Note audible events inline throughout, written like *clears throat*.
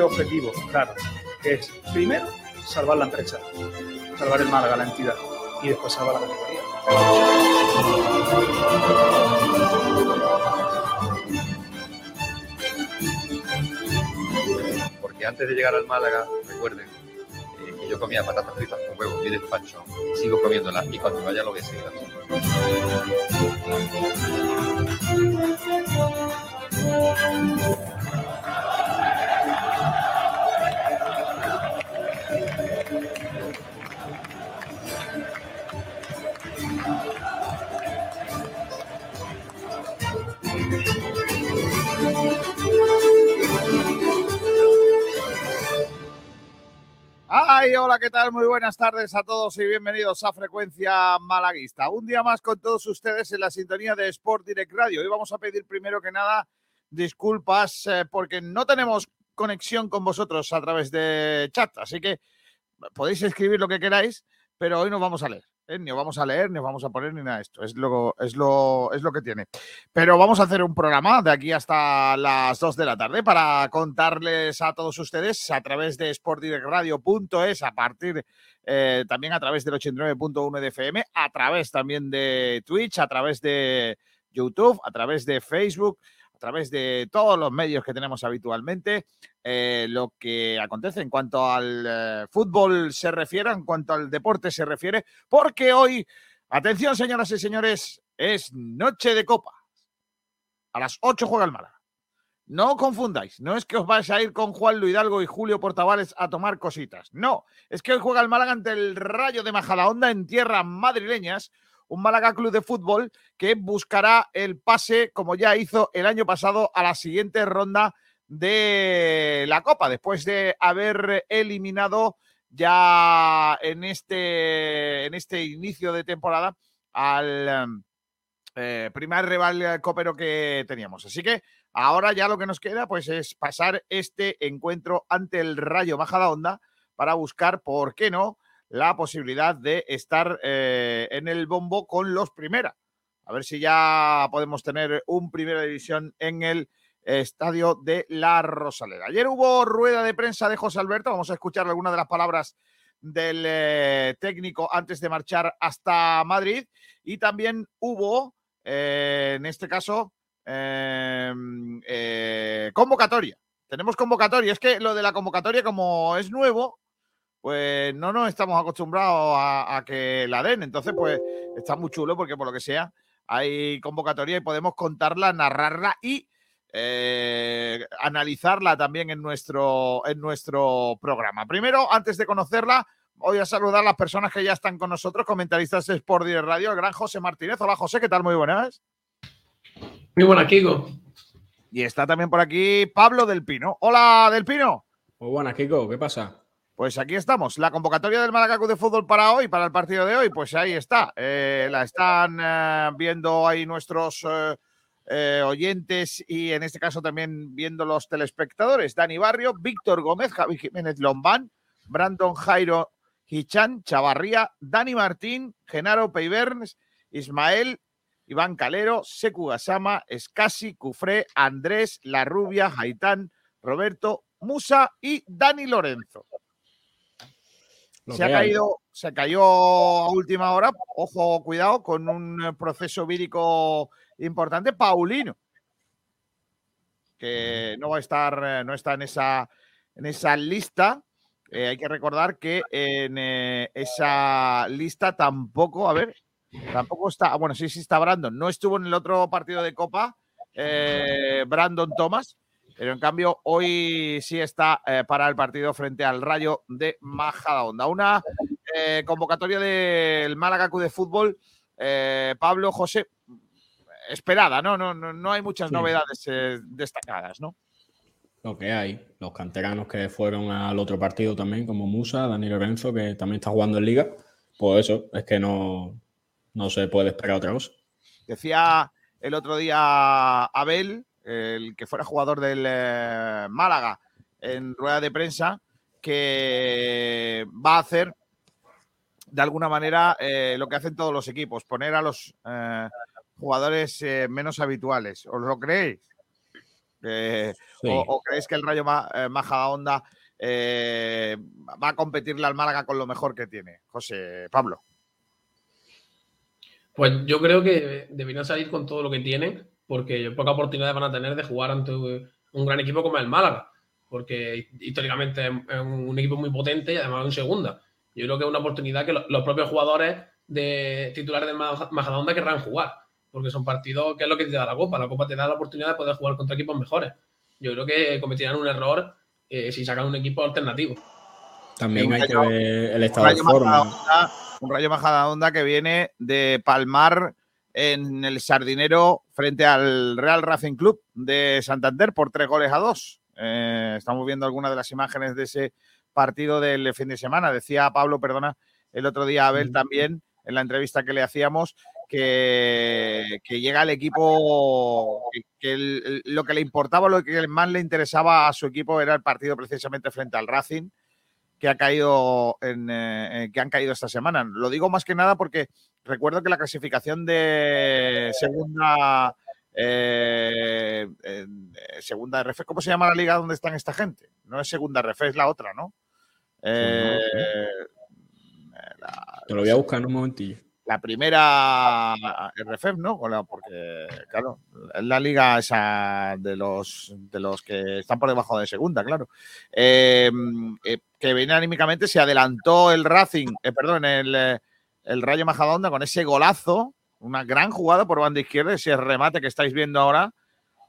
dos objetivos, claro, que es, primero, salvar la empresa, salvar el Málaga, la entidad, y después salvar la categoría. Porque antes de llegar al Málaga, recuerden eh, que yo comía patatas fritas con huevos y despacho, sigo comiéndolas y cuando vaya lo voy a seguir. Ay, hola, ¿qué tal? Muy buenas tardes a todos y bienvenidos a Frecuencia Malaguista. Un día más con todos ustedes en la sintonía de Sport Direct Radio. Hoy vamos a pedir primero que nada disculpas eh, porque no tenemos conexión con vosotros a través de chat, así que podéis escribir lo que queráis, pero hoy no vamos a leer. ¿Eh? Ni os vamos a leer, ni os vamos a poner ni nada de esto. Es lo, es, lo, es lo que tiene. Pero vamos a hacer un programa de aquí hasta las 2 de la tarde para contarles a todos ustedes a través de sportdirectradio.es, a partir eh, también a través del 89.1 de FM, a través también de Twitch, a través de YouTube, a través de Facebook través de todos los medios que tenemos habitualmente, eh, lo que acontece en cuanto al eh, fútbol se refiere, en cuanto al deporte se refiere, porque hoy, atención señoras y señores, es noche de copa. A las 8 juega el Málaga. No confundáis, no es que os vais a ir con Juan Luis Hidalgo y Julio Portavales a tomar cositas. No, es que hoy juega el Málaga ante el Rayo de Majadahonda en tierras madrileñas, un Málaga Club de Fútbol que buscará el pase, como ya hizo el año pasado, a la siguiente ronda de la Copa, después de haber eliminado ya en este, en este inicio de temporada al eh, primer rival copero que teníamos. Así que ahora ya lo que nos queda pues es pasar este encuentro ante el Rayo Majadahonda para buscar, ¿por qué no?, la posibilidad de estar eh, en el bombo con los primera. A ver si ya podemos tener un primera división en el estadio de La Rosaleda. Ayer hubo rueda de prensa de José Alberto. Vamos a escuchar algunas de las palabras del eh, técnico antes de marchar hasta Madrid. Y también hubo, eh, en este caso, convocatoria. Tenemos convocatoria. Es que lo de la convocatoria, como es nuevo, pues no nos estamos acostumbrados a, a, que la den. Entonces, pues está muy chulo porque por lo que sea hay convocatoria y podemos contarla, narrarla y eh, analizarla también en nuestro, en nuestro programa. Primero, antes de conocerla, voy a saludar a las personas que ya están con nosotros, comentaristas de Sport Direct Radio, el gran José Martínez. Hola José, ¿qué tal? Muy buenas. Muy buenas, Kiko. Y está también por aquí Pablo Del Pino. Hola, Del Pino. Muy buenas, Kiko. ¿Qué pasa? Pues aquí estamos. La convocatoria del Malacacu de fútbol para hoy, para el partido de hoy, pues ahí está. Eh, la están eh, viendo ahí nuestros eh, eh, oyentes y en este caso también viendo los telespectadores. Dani Barrio, Víctor Gómez, Javi Jiménez Lombán, Brandon Jairo Hichan, Chavarría, Dani Martín, Genaro Peiberns, Ismael, Iván Calero, Seku Gasama, Escasi, Cufré, Andrés, La Rubia, Haitán, Roberto, Musa y Dani Lorenzo. Se ha caído, se cayó a última hora, ojo, cuidado, con un proceso vírico importante, Paulino, que no va a estar, no está en esa, en esa lista. Eh, hay que recordar que en eh, esa lista tampoco, a ver, tampoco está, bueno, sí, sí está Brandon, no estuvo en el otro partido de Copa, eh, Brandon Thomas, pero en cambio hoy sí está eh, para el partido frente al Rayo de Majadahonda. Una eh, convocatoria del Málaga de fútbol, eh, Pablo José, esperada, ¿no? No, no, no hay muchas Sí. novedades destacadas, ¿no? Lo que hay, los canteranos que fueron al otro partido también, como Musa, Dani Lorenzo, que también está jugando en Liga, pues eso, es que no, no se puede esperar otra cosa. Decía el otro día Abel, el que fuera jugador del eh, Málaga, en rueda de prensa, que va a hacer de alguna manera eh, lo que hacen todos los equipos, poner a los eh, jugadores eh, menos habituales. ¿Os lo creéis? Eh, o, creéis que el Rayo eh, Majadahonda eh, va a competirle al Málaga con lo mejor que tiene? José Pablo. Pues yo creo que deberían salir con todo lo que tienen, porque poca oportunidad van a tener de jugar ante un gran equipo como el Málaga, porque históricamente es un equipo muy potente y además en segunda. Yo creo que es una oportunidad que los propios jugadores de titulares del Majadahonda querrán jugar, porque son partidos que es lo que te da la Copa. La Copa te da la oportunidad de poder jugar contra equipos mejores. Yo creo que cometirán un error eh, si sacan un equipo alternativo. También hay que ver el estado de forma. un Rayo Majadahonda que viene de palmar en el Sardinero frente al Real Racing Club de Santander por tres goles a dos. Eh, estamos viendo algunas de las imágenes de ese partido del fin de semana. Decía Pablo, perdona, el otro día Abel también en la entrevista que le hacíamos que, llega el equipo, que, lo que le importaba, lo que más le interesaba a su equipo era el partido precisamente frente al Racing que ha caído en, eh, que han caído esta semana. Lo digo más que nada porque recuerdo que la clasificación de segunda eh, segunda RF, ¿cómo se llama la liga donde están esta gente? No es segunda RF, es la otra, ¿no? Eh, Te lo voy a buscar en un momentillo. La primera RFF, ¿no? Porque, claro, es la liga esa de los, de los que están por debajo de segunda, claro. Eh, eh, que viene anímicamente, se adelantó el Racing, perdón, el, el Rayo Majadahonda con ese golazo, una gran jugada por banda izquierda, ese remate que estáis viendo ahora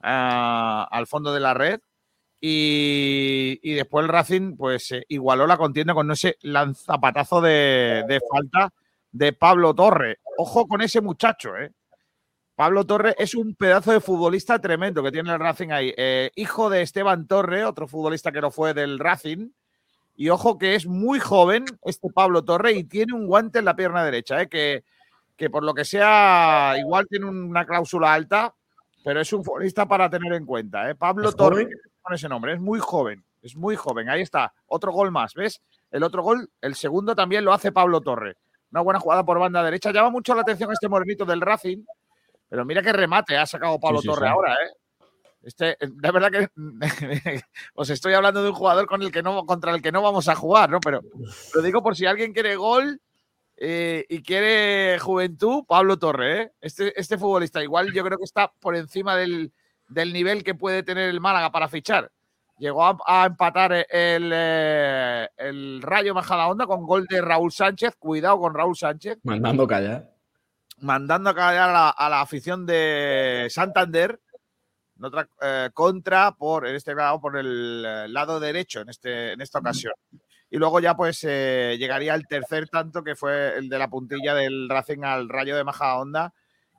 al fondo de la red. Y, después el Racing pues eh, igualó la contienda con ese lanzapatazo de, de, falta de Pablo Torre. Ojo con ese muchacho, ¿eh? Pablo Torre es un pedazo de futbolista tremendo que tiene el Racing ahí. Eh, hijo de Esteban Torre, otro futbolista que no fue del Racing. Y ojo que es muy joven este Pablo Torre y tiene un guante en la pierna derecha, ¿eh? que, que por lo que sea, igual tiene una cláusula alta, pero es un futbolista para tener en cuenta. ¿eh? Pablo Torre con ese nombre. Es muy joven, es muy joven. Ahí está, otro gol más, ¿ves? El otro gol, el segundo también lo hace Pablo Torre. Una buena jugada por banda derecha. Llama mucho la atención este morenito del Racing, pero mira qué remate ha sacado Pablo Torre ahora, ¿eh? Este, de verdad que *laughs* os estoy hablando de un jugador con el que no, contra el que no vamos a jugar, ¿no? Pero lo digo por si alguien quiere gol eh, y quiere juventud, Pablo Torre, ¿eh? Este, este futbolista igual yo creo que está por encima del, del nivel que puede tener el Málaga para fichar. Llegó a, empatar el, eh, el Rayo Majadahonda con gol de Raúl Sánchez. Cuidado con Raúl Sánchez. Mandando callar. Mandando a callar a la, afición de Santander. En otra eh, contra por, en este grado, por el eh, lado derecho en, este, en esta ocasión. Y luego ya pues llegaría el tercer tanto que fue el de la puntilla del Racing al Rayo de Majadahonda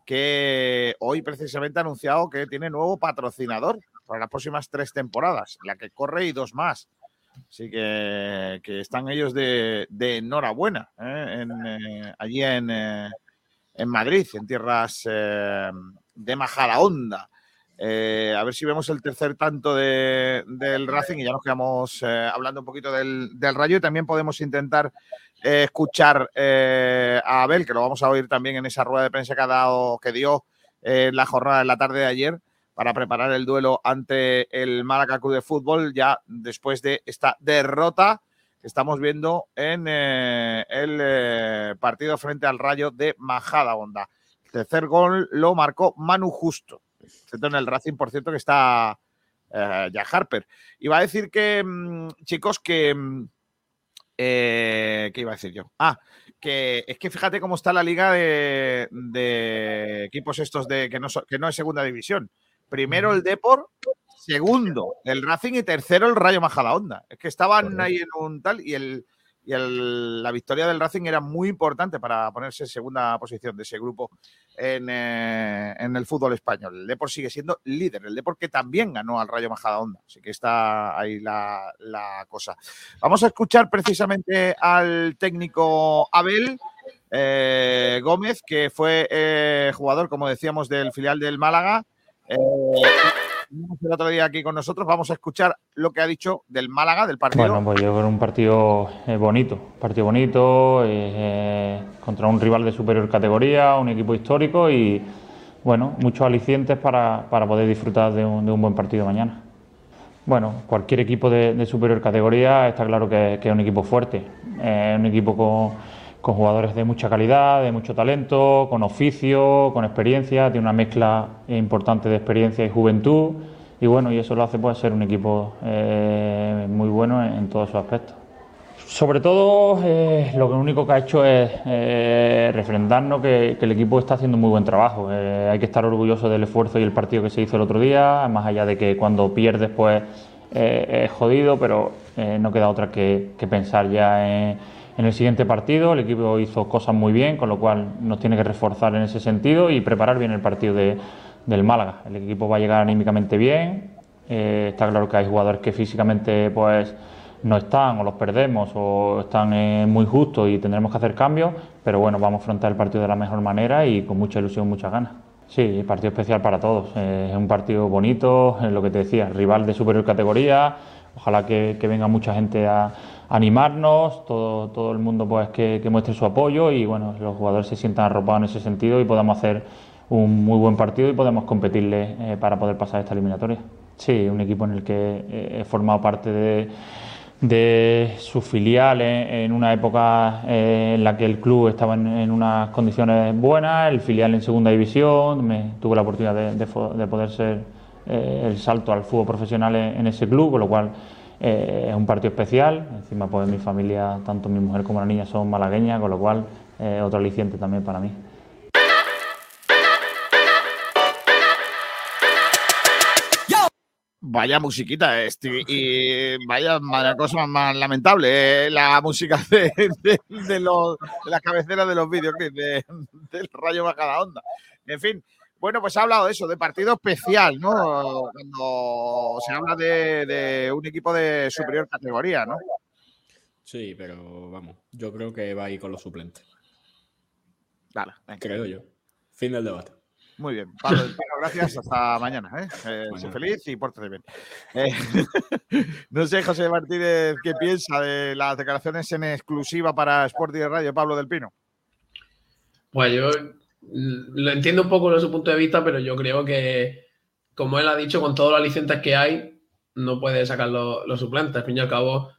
que hoy precisamente ha anunciado que tiene nuevo patrocinador para las próximas tres temporadas, la que corre y dos más. Así que, están ellos de, enhorabuena ¿eh? Eh, allí en, eh, en, Madrid, en tierras de Majadahonda. Eh, a ver si vemos el tercer tanto del Racing y ya nos quedamos eh, hablando un poquito del, Rayo y también podemos intentar eh, escuchar a Abel, que lo vamos a oír también en esa rueda de prensa que, ha dado, que dio la jornada de la tarde de ayer para preparar el duelo ante el Málaga Club de Fútbol ya después de esta derrota que estamos viendo en el partido frente al Rayo de Majada Honda. El tercer gol lo marcó Manu Justo en el Racing, por cierto, que está eh, ya Harper. Iba a decir que, mm, chicos, que... Mm, eh, ¿Qué iba a decir yo? Ah, que es que fíjate cómo está la liga de, equipos estos de que no, que no es segunda división. Primero el Deport, segundo el Racing y tercero el Rayo Majadahonda. Es que estaban ahí en un tal y el, y la victoria del Racing era muy importante para ponerse en segunda posición de ese grupo en, eh, el fútbol español. El Depor sigue siendo líder, el Depor que también ganó al Rayo Majadahonda, así que está ahí la, cosa. Vamos a escuchar precisamente al técnico Abel eh, Gómez, que fue eh, jugador, como decíamos, del filial del Málaga el otro día aquí con nosotros. Vamos a escuchar lo que ha dicho del Málaga, del partido. Bueno, pues yo creo un partido eh, bonito, partido bonito, eh, contra un rival de superior categoría, un equipo histórico y bueno, muchos alicientes para, para poder disfrutar de un, de un, buen partido mañana. Bueno, cualquier equipo de, superior categoría está claro que, que es un equipo fuerte, es un equipo con, con, jugadores de mucha calidad, de mucho talento, con oficio, con experiencia, tiene una mezcla importante de experiencia y juventud y bueno, y eso lo hace pues ser un equipo eh, muy bueno en, todos sus aspectos. Sobre todo, eh, lo único que ha hecho es eh, refrendarnos que, el equipo está haciendo muy buen trabajo. Eh, hay que estar orgulloso del esfuerzo y el partido que se hizo el otro día, más allá de que cuando pierdes, pues es jodido, pero no queda otra que pensar ya en, en, el siguiente partido. El equipo hizo cosas muy bien, con lo cual nos tiene que reforzar en ese sentido y preparar bien el partido de, del Málaga. El equipo va a llegar anímicamente bien. está claro que hay jugadores que físicamente, pues no están o los perdemos o están eh, muy justos y tendremos que hacer cambios, pero bueno, vamos a afrontar el partido de la mejor manera y con mucha ilusión, muchas ganas. Sí, partido especial para todos. Eh, es un partido bonito, es lo que te decía, rival de superior categoría. Ojalá que, que venga mucha gente a, animarnos, todo, todo el mundo pues que, que, muestre su apoyo y bueno, los jugadores se sientan arropados en ese sentido y podamos hacer un muy buen partido y podemos competirle eh, para poder pasar esta eliminatoria. Sí, un equipo en el que eh, he formado parte de de su filial en, una época eh, en la que el club estaba en, unas condiciones buenas, el filial en segunda división, me tuve la oportunidad de, de, de poder ser el salto al fútbol profesional en, ese club, con lo cual es un partido especial, encima pues mi familia, tanto mi mujer como la niña son malagueñas, con lo cual eh, otro aliciente también para mí. Vaya musiquita este, y vaya cosa más lamentable, eh, la música de, de, las cabeceras de los videoclips de, del Rayo Bajada Onda. En fin, bueno, pues ha hablado de eso, de partido especial, ¿no? Cuando se habla de, un equipo de superior categoría, ¿no? Sí, pero vamos, yo creo que va ahí con los suplentes. Vale, venga. creo yo. Fin del debate. Muy bien, Pablo, *laughs* gracias. Hasta mañana. ¿eh? Eh, bueno. Sé feliz y pórtate bien. Eh, *laughs* no sé, José Martínez, ¿qué piensa de las declaraciones en exclusiva para Sport y de Radio, Pablo del Pino? Pues yo lo entiendo un poco desde su punto de vista, pero yo creo que, como él ha dicho, con todos los alicientes que hay, no puede sacar los, los suplentes. Al fin y al cabo,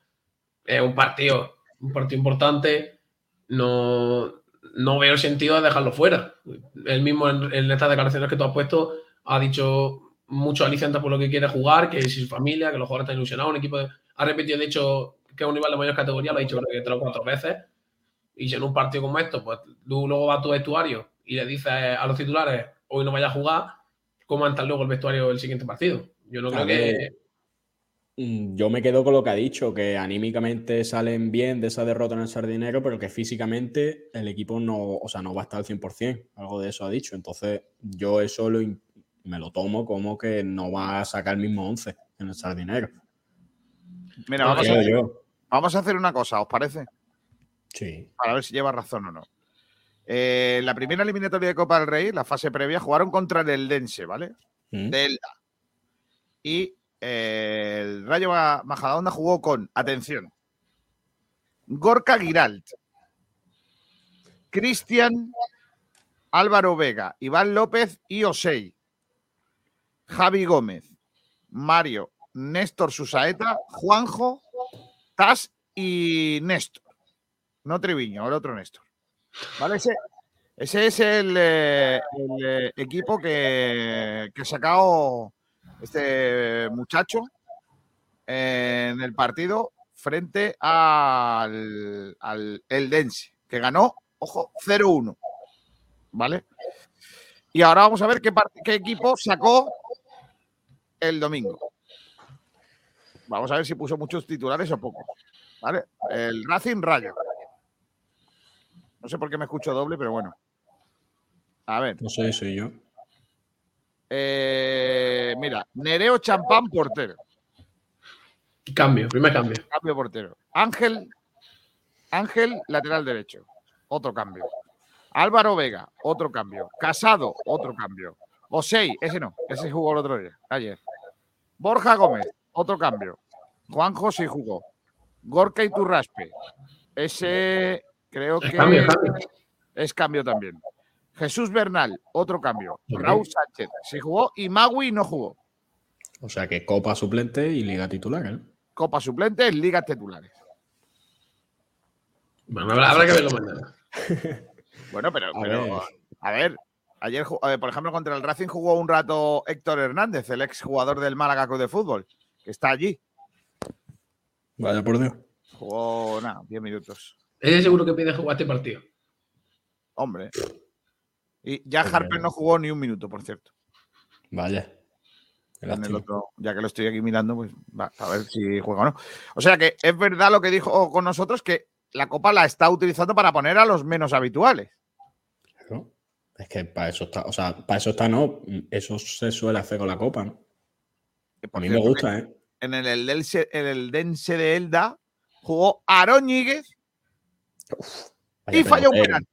es un partido, un partido importante. No, no veo el sentido de dejarlo fuera. Él mismo en, en, estas declaraciones que tú has puesto ha dicho mucho aliciente por lo que quiere jugar, que es su familia, que los jugadores están ilusionados, un equipo de, ha repetido de hecho que es un rival de mayor categoría, lo ha dicho creo que tres o cuatro veces, y si en un partido como esto, pues tú luego vas a tu vestuario y le dices a los titulares, hoy no vaya a jugar, ¿cómo entra luego el vestuario del siguiente partido? Yo no creo que... Mm, yo me quedo con lo que ha dicho, que anímicamente salen bien de esa derrota en el Sardinero, pero que físicamente el equipo no, o sea, no va a estar al 100%. Algo de eso ha dicho. Entonces, yo eso lo, me lo tomo como que no va a sacar el mismo 11 en el Sardinero. Mira, vamos a, hacer, vamos a, hacer, una cosa, ¿os parece? Sí. Para ver si lleva razón o no. Eh, la primera eliminatoria de Copa del Rey, la fase previa, jugaron contra el Eldense, ¿vale? ¿Mm? Delta. Y el Rayo Majadahonda jugó con, atención, Gorka Giralt, Cristian, Álvaro Vega, Iván López y Osei, Javi Gómez, Mario, Néstor Susaeta, Juanjo, Tas y Néstor. No Triviño, el otro Néstor. ¿Vale? Ese, es el, el, el equipo que, que ha sacado este muchacho en el partido frente al, al Eldense, que ganó, ojo, 0-1. ¿Vale? Y ahora vamos a ver qué, equipo sacó el domingo. Vamos a ver si puso muchos titulares o pocos. ¿Vale? El Racing Rayo. No sé por qué me escucho doble, pero bueno. A ver. No sé, soy yo. Eh, mira, Nereo Champán, portero. Cambio, primer cambio. Cambio portero. Ángel, Ángel, lateral derecho. Otro cambio. Álvaro Vega, otro cambio. Casado, otro cambio. Osei, ese no, ese jugó el otro día, ayer. Borja Gómez, otro cambio. Juan José jugó. Gorka Iturraspe, ese creo que cambio, es cambio también. Jesús Bernal, otro cambio. Raúl Sánchez, se jugó y Magui no jugó. O sea que Copa suplente y Liga titular, ¿eh? Copa suplentes, ligas titulares. Bueno, habrá, habrá que verlo mañana. *laughs* Bueno, pero, A pero, ver. a ver, ayer, por ejemplo, contra el Racing jugó un rato Héctor Hernández, el ex jugador del Málaga Club de Fútbol, que está allí. Vaya por Dios. Jugó, nada, 10 minutos. Ese seguro que pide jugar este partido. Hombre. Y ya. Harper no jugó ni un minuto, por cierto. Vaya. En el otro, ya que lo estoy aquí mirando, pues va, a ver si juega o no. O sea que es verdad lo que dijo con nosotros, que la Copa la está utilizando para poner a los menos habituales. Claro. Es que para eso está, o sea, para eso está, no. Eso se suele hacer con la Copa, A mí me gusta, ¿eh? En el, Eldense- en el Dense de Elda jugó Aaron Ñíguez Vaya y falló un penal.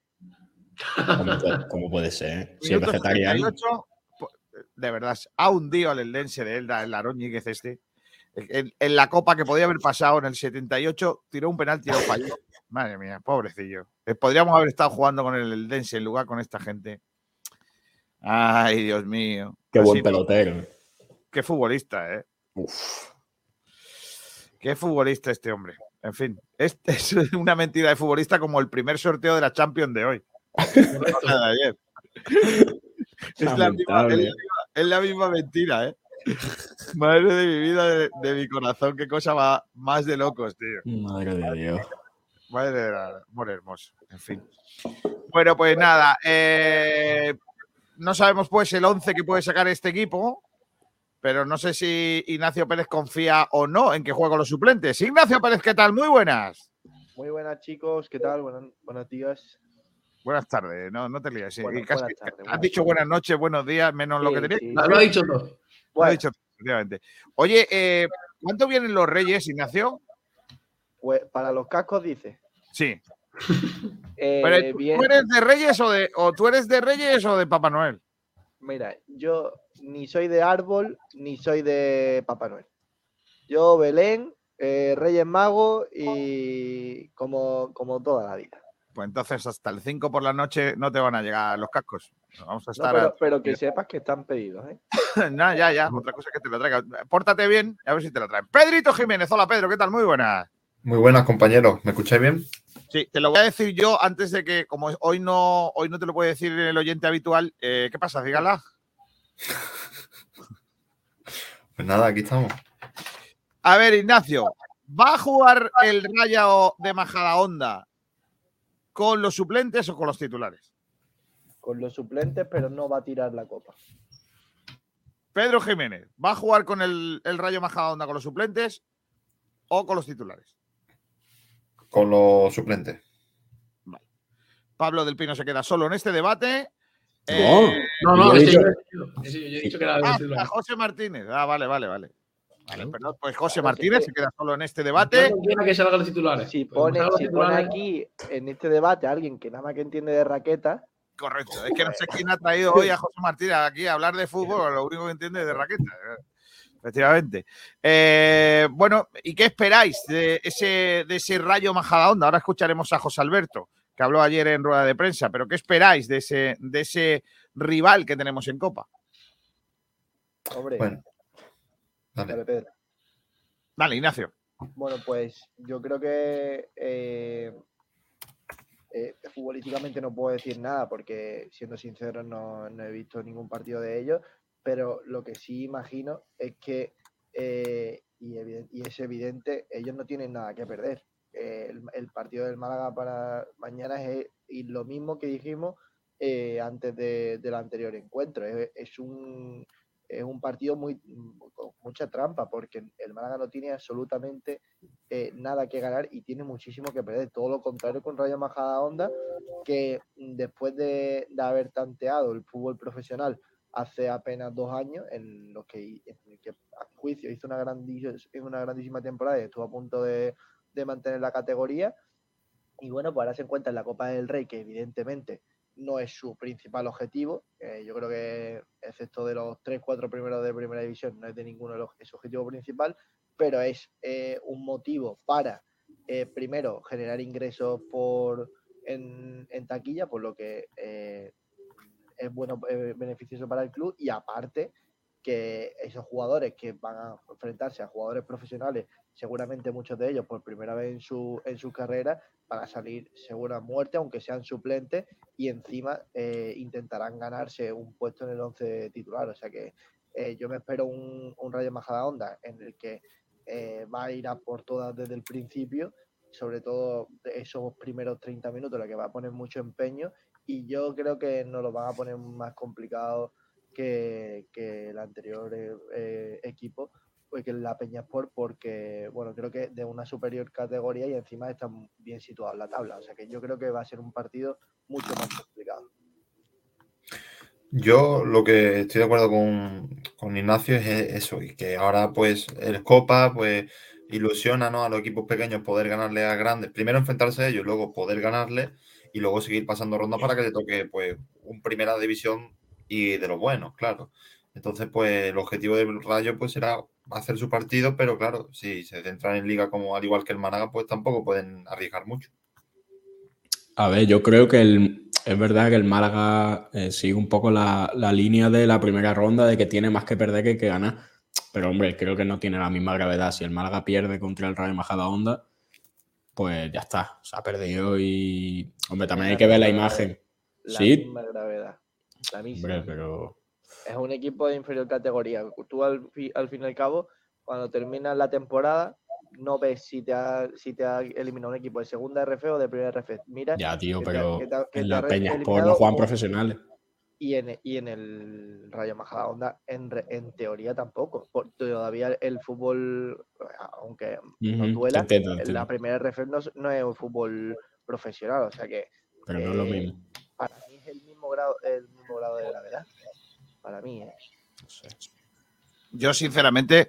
¿Cómo puede, cómo puede ser? Si es vegetariano. 78, po- de verdad, ha hundido al Eldense de Elda, el Aaron Ñíguez este. En, en la copa que podía haber pasado en el 78, tiró un penal, tiró falló. *laughs* Madre mía, pobrecillo. Eh, Podríamos haber estado jugando con el Eldense en lugar con esta gente. Ay, Dios mío. Qué Así buen no. pelotero. Qué futbolista, ¿eh? Uf. Qué futbolista este hombre. En fin, este *laughs* es una mentira de futbolista como el primer sorteo de la Champions de hoy. Ayer. Es la, misma, es, Lamentable. la misma- es la misma mentira, ¿eh? Madre de mi vida, de, de mi corazón, qué cosa va más de locos, tío. Madre de Dios. Madre de la- amor hermoso. En fin. Bueno, pues nada. eh, no sabemos pues el 11 que puede sacar este equipo, pero no sé si Ignacio Pérez confía o no en que juegue con los suplentes. Ignacio Pérez, ¿qué tal? Muy buenas. Muy buenas chicos, ¿qué tal? Buenas, buenos días. Buenas tardes, no, no te líes. sí. Bueno, Y casi- buenas tardes, has buenas dicho tardes. buenas noches, buenos días, menos lo que tenías. sí. Lo, lo ha dicho todo. Lo he Bueno, dicho, efectivamente. Oye, eh, ¿cuánto vienen los Reyes, Ignacio? pues para los cascos dice. Sí. *laughs* eh, Pero, ¿tú, bien, tú eres de Reyes o de o tú eres de Reyes o de Papá Noel? mira, yo ni soy de árbol ni soy de Papá Noel. Yo Belén, eh, Reyes Magos y como, como toda la vida. Pues entonces hasta el 5 por la noche no te van a llegar los cascos. Vamos a No, estar. pero, pero que sepas que están pedidos, ¿eh? *laughs* No, ya, ya. Otra cosa es que te lo traigan. Pórtate bien, a ver si te lo traen. Pedrito Jiménez, hola Pedro, ¿qué tal? Muy buenas. Muy buenas, compañeros. ¿Me escucháis bien? Sí, te lo voy a decir yo antes de que, como hoy no, hoy no te lo puede decir el oyente habitual, eh, ¿qué pasa? Dígala. *laughs* Pues nada, aquí estamos. A ver, Ignacio, ¿va a jugar el Rayo de Majadahonda con los suplentes o con los titulares? Con los suplentes, pero no va a tirar la copa. Pedro Jiménez, ¿va a jugar con el, el Rayo Majadahonda con los suplentes o con los titulares? Con los suplentes. Pablo del Pino se queda solo en este debate. No, Eh, No, no, Yo he ese dicho- yo, he dicho- ese yo he dicho que era ah, José Martínez. Ah, vale, vale, vale. Vale, Claro. perdón, pues José Martínez se queda solo en este debate. No que salgan los titulares. Si Pues como pone, aquí en este debate a alguien que nada más que entiende de raqueta, Correcto. Es que no sé quién ha traído hoy a José Martínez aquí a hablar de *laughs* fútbol, lo único que entiende es de raqueta. Efectivamente. Eh, bueno, ¿y qué esperáis de ese, de ese rayo Majadahonda? Ahora escucharemos a José Alberto, que habló ayer en rueda de prensa, pero ¿qué esperáis de ese, de ese rival que tenemos en Copa? hombre, Bueno. Dale. dale, Pedro. Dale, Ignacio. Bueno, pues yo creo que eh, eh, futbolísticamente no puedo decir nada porque, siendo sincero, no, no he visto ningún partido de ellos, pero lo que sí imagino es que, eh, y, es evidente, ellos no tienen nada que perder. El, el partido del Málaga para mañana es y lo mismo que dijimos antes de- del anterior encuentro. Es, es un, es un partido muy con mucha trampa porque el Málaga no tiene absolutamente eh, nada que ganar y tiene muchísimo que perder. Todo lo contrario con Rayo Majadahonda, que mm, después de, de haber tanteado el fútbol profesional hace apenas dos años, en los que, a juicio hizo una grandísima temporada y estuvo a punto de, de mantener la categoría. Y bueno, pues ahora se encuentra en la Copa del Rey, que evidentemente no es su principal objetivo. eh, yo creo que, excepto de los 3-4 primeros de primera división, no es de ninguno es su objetivo principal, pero es eh, un motivo para, eh, primero, generar ingresos por en, en taquilla, por lo que es bueno, beneficioso para el club y aparte que esos jugadores que van a enfrentarse a jugadores profesionales, seguramente muchos de ellos por primera vez en su, en su carrera, van a salir segura muerte, aunque sean suplentes, y encima eh, intentarán ganarse un puesto en el 11 titular. O sea que eh, yo me espero un, un Rayo Majadahonda en el que eh, va a ir a por todas desde el principio, sobre todo esos primeros 30 minutos, la que va a poner mucho empeño, y yo creo que nos lo van a poner más complicado que, que el anterior eh, eh, equipo, pues que la Peña Sport, porque bueno, creo que de una superior categoría y encima están bien situados en la tabla. O sea que yo creo que va a ser un partido mucho más complicado. Yo lo que estoy de acuerdo con, con Ignacio es eso, y que ahora pues el Copa pues ilusiona ¿no? a los equipos pequeños poder ganarle a grandes, primero enfrentarse a ellos, luego poder ganarle y luego seguir pasando ronda para que le toque pues un primera división y de los buenos, claro. Entonces pues el objetivo del Rayo pues será hacer su partido, pero claro, si se centran en liga como al igual que el Málaga pues tampoco pueden arriesgar mucho. A ver, yo creo que el, es verdad que el Málaga eh, sigue un poco la, la línea de la primera ronda de que tiene más que perder que que ganar. Pero hombre, creo que no tiene la misma gravedad. Si el Málaga pierde contra el Rayo Majadahonda, pues ya está, se ha perdido y hombre, también hay que ver la imagen. La Sí, misma gravedad. La misma. hombre, pero es un equipo de inferior categoría. Tú al, fi- al fin y al cabo, cuando terminas la temporada, no ves si te ha, si te ha eliminado un equipo de segunda RF o de primera RF. Mira, ya, tío, que te- pero que te que en la re- Peña Sport eliminado no juegan profesionales. y en, y en el Rayo Majadahonda, en, re- en teoría tampoco. Por- todavía el fútbol, aunque Ujú, duela, entiendo, la primera RF no, es- no es un fútbol profesional. O sea que pero no es lo eh, mismo. para mí mismo grado, el mismo grado de gravedad. Para mí, ¿eh? No sé. Yo, sinceramente,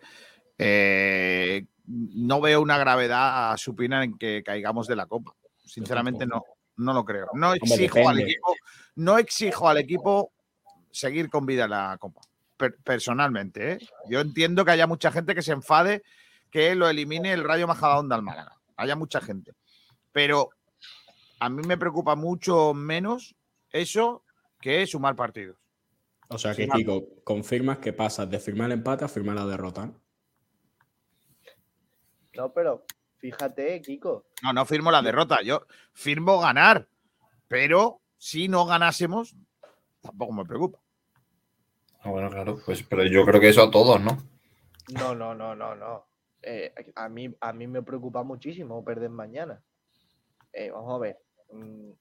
eh, no veo una gravedad supina en que caigamos de la copa. Sinceramente, no, no lo creo. No exijo al equipo, no exijo al equipo seguir con vida en la copa. Per- personalmente, ¿eh? yo entiendo que haya mucha gente que se enfade que lo elimine el Rayo Majadahonda al Málaga. Haya mucha gente. Pero a mí me preocupa mucho menos eso que sumar partidos. O sea que, Kiko, confirmas que pasas de firmar el empate a firmar la derrota. ¿no? No, pero fíjate, Kiko. No, no firmo la derrota. Yo firmo ganar. Pero si no ganásemos, tampoco me preocupa. Ah, bueno, claro, pues pero yo creo que eso a todos, ¿no? No, no, no, no, no. Eh, a, mí, a mí me preocupa muchísimo perder mañana. Eh, vamos a ver. mm,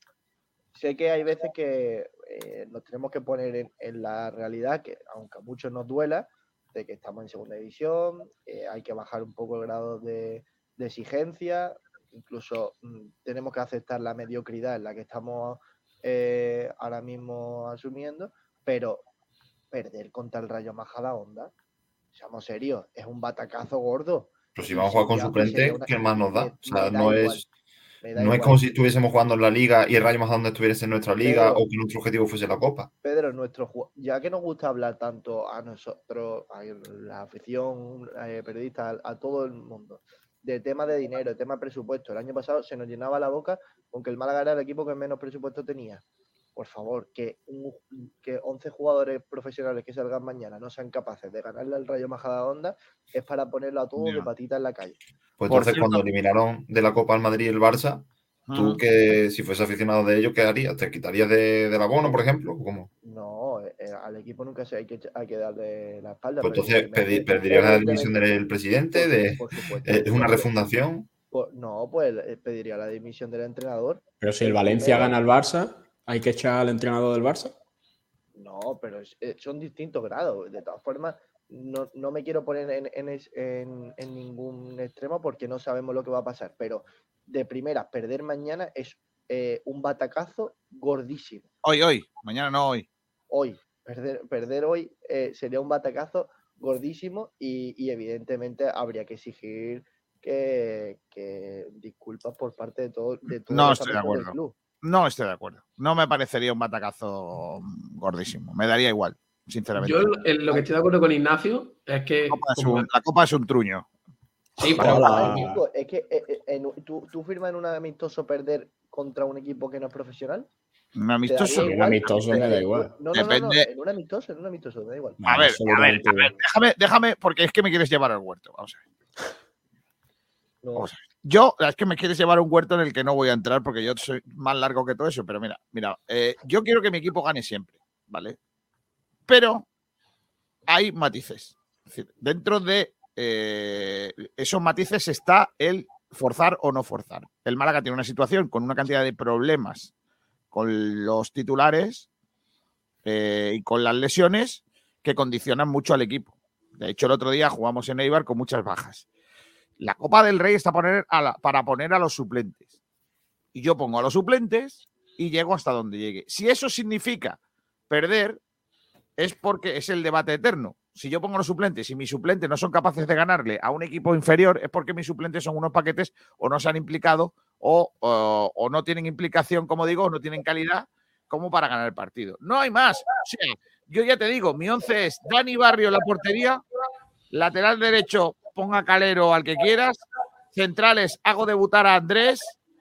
sé que hay veces que eh, nos tenemos que poner en, en la realidad que, aunque a muchos nos duela, de que estamos en segunda división, eh, hay que bajar un poco el grado de, de exigencia, incluso mm, tenemos que aceptar la mediocridad en la que estamos eh, ahora mismo asumiendo, pero perder contra el Rayo Majadahonda, seamos serios, es un batacazo gordo. Pero si vamos a jugar con Sería- suplente, una- ¿qué más nos da? O sea, no igual, es, no es como si estuviésemos jugando en la liga y el Rayo Majadahonda estuviese en nuestra liga o que nuestro objetivo fuese la Copa. Pedro, nuestro, ya que nos gusta hablar tanto a nosotros, a la afición, eh, periodistas, a, a todo el mundo, de tema de dinero, de tema de presupuesto. El año pasado se nos llenaba la boca con que el Málaga era el equipo que menos presupuesto tenía. Por favor, que, un- que 11 jugadores profesionales que salgan mañana no sean capaces de ganarle al Rayo Majadahonda es para ponerlo a todos de patita en la calle. Pues Por entonces, cierto- cuando eliminaron de la Copa al Madrid y el Barça, tú Mm. que si fuese aficionado de ellos, ¿qué harías? ¿Te quitarías de, del abono, por ejemplo? ¿Cómo? No, eh, eh, al equipo nunca se hay que, hay que darle la espalda. Pues entonces pedi- perderías la dimisión del presidente, por- de, por supuesto, es una refundación. Pues, no, pues eh, pediría la dimisión del entrenador. Pero si el Valencia gana al Barça, ¿hay que echar al entrenador del Barça? No, pero eh, son distintos grados. De todas formas, no, no me quiero poner en, en en- en ningún extremo porque no sabemos lo que va a pasar. Pero de primera, perder mañana es eh, un batacazo gordísimo. Hoy, hoy. Mañana no hoy. Hoy, perder, perder hoy eh, sería un batacazo gordísimo y, y evidentemente habría que exigir que, que disculpas por parte de todo de todos No los estoy de del acuerdo. club. No estoy de acuerdo. No me parecería un batacazo gordísimo. Me daría igual, sinceramente. Yo en lo que estoy de acuerdo con Ignacio es que. La copa es un- la copa es un truño. sí, pero- Hola. Es que eh, eh, en ¿tú, tú firmas en un amistoso perder contra un equipo que no es profesional. Un amistoso. Un amistoso me da igual. No, no, no, no, Depende- en un amistoso, en un amistoso, da igual. A ver, a ver, a ver, déjame, déjame, porque es que me quieres llevar al huerto. Vamos a ver. No, Vamos a ver. Yo, es que me quieres llevar un huerto en el que no voy a entrar porque yo soy más largo que todo eso, pero mira, mira, eh, yo quiero que mi equipo gane siempre, ¿vale? Pero hay matices. Dentro de eh, esos matices está el forzar o no forzar. El Málaga tiene una situación con una cantidad de problemas con los titulares eh, y con las lesiones que condicionan mucho al equipo. De hecho, el otro día jugamos en Eibar con muchas bajas. La Copa del Rey está poner a la- para poner a los suplentes. Y yo pongo a los suplentes y llego hasta donde llegue. Si eso significa perder, es porque es el debate eterno. Si yo pongo a los suplentes y mis suplentes no son capaces de ganarle a un equipo inferior, es porque mis suplentes son unos paquetes o no se han implicado o, o- o no tienen implicación, como digo, o no tienen calidad como para ganar el partido. No hay más. O sea, yo ya te digo, mi once es Dani Barrio en la portería, lateral derecho, ponga Calero al que quieras, centrales, hago debutar a Andrés,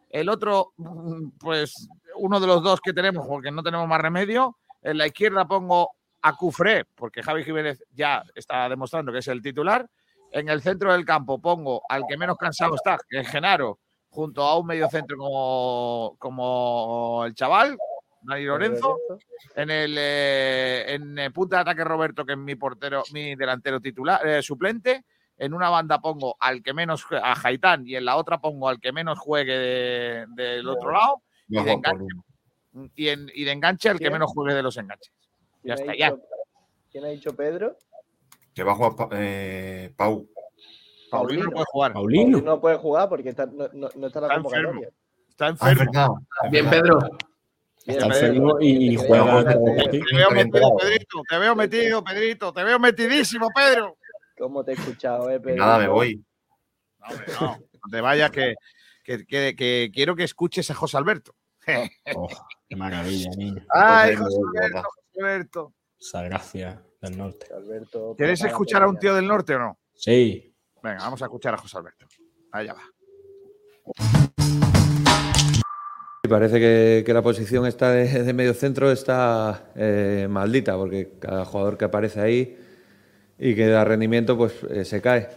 el otro, mm, pues uno de los dos que tenemos, porque no tenemos más remedio, en la izquierda pongo a Cufré, porque Javi Jiménez ya está demostrando que es el titular, en el centro del campo pongo al que menos cansado está, que es Genaro, junto a un medio centro como, como el chaval, Dani Lorenzo, en el eh, en eh, punta de ataque Roberto, que es mi portero, mi delantero titular, eh, suplente. En una banda pongo al que menos a Jaitán y en la otra pongo al que menos juegue de- del otro lado. Y de, enganche, y, en- y de enganche al que menos juegue de los enganches. Ya ¿Quién ha está, ya. dicho- ¿Quién ha dicho Pedro? Que bajo a Pa- eh, Pau. Paulino no puede jugar. Paulino. No puede jugar porque está- no, no- no está la Está enfermo. Está Ah, enfermo. Bien, Pedro. Está enfermo y Te juega te veo metido. Pedrito. Te veo metido, Pedrito. Te veo metidísimo, Pedro. ¿Cómo te he escuchado, eh, Pedro? Nada, me voy. No, hombre, no. No te vayas, que, que, que- que quiero que escuches a José Alberto. Oh, qué maravilla, niño. Ay, José Alberto, José Alberto. Esa gracia del norte. Alberto, ¿Quieres escuchar a un tío del norte o no? Sí. Venga, vamos a escuchar a José Alberto. Allá va. Parece que, que la posición está de, de medio centro está eh, maldita, porque cada jugador que aparece ahí y que da rendimiento, pues eh, se cae.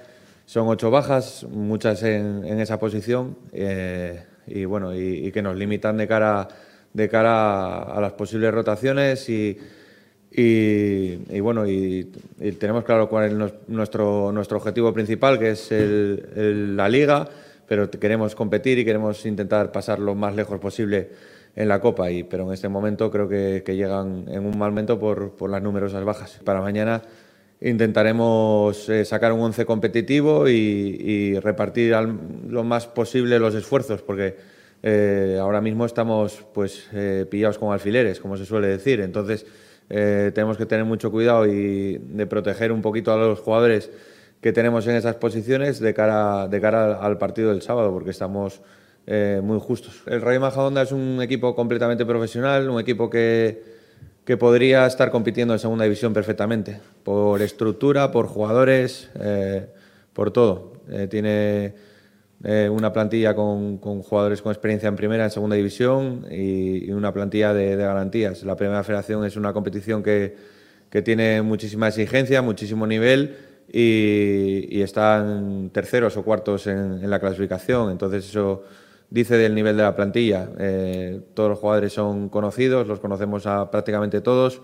Son ocho bajas, muchas en, en esa posición, eh, y bueno, y, y que nos limitan de cara, de cara a, a las posibles rotaciones y, y, y bueno, y, tenemos claro cuál es nuestro, nuestro objetivo principal, que es el- el- la liga, pero queremos competir y queremos intentar pasar lo más lejos posible en la Copa, y, pero en este momento creo que, que llegan en un mal momento por, por las numerosas bajas. Para mañana intentaremos eh, sacar un once competitivo y, repartir al- lo más posible los esfuerzos, porque eh, ahora mismo estamos pues eh, pillados con alfileres, como se suele decir. Entonces tenemos que tener mucho cuidado y de proteger un poquito a los jugadores que tenemos en esas posiciones de cara, de cara al partido del sábado, porque estamos muy justos. El Rayo Majadahonda es un equipo completamente profesional, un equipo que, que podría estar compitiendo en segunda división perfectamente, por estructura, por jugadores, eh, por todo. Eh, tiene eh, una plantilla con, jugadores con experiencia en primera, en segunda división y, una plantilla de, garantías. La primera federación es una competición que, tiene muchísima exigencia, muchísimo nivel y, y están terceros o cuartos en, en la clasificación. Entonces eso dice del nivel de la plantilla. Eh, todos los jugadores son conocidos, los conocemos a prácticamente todos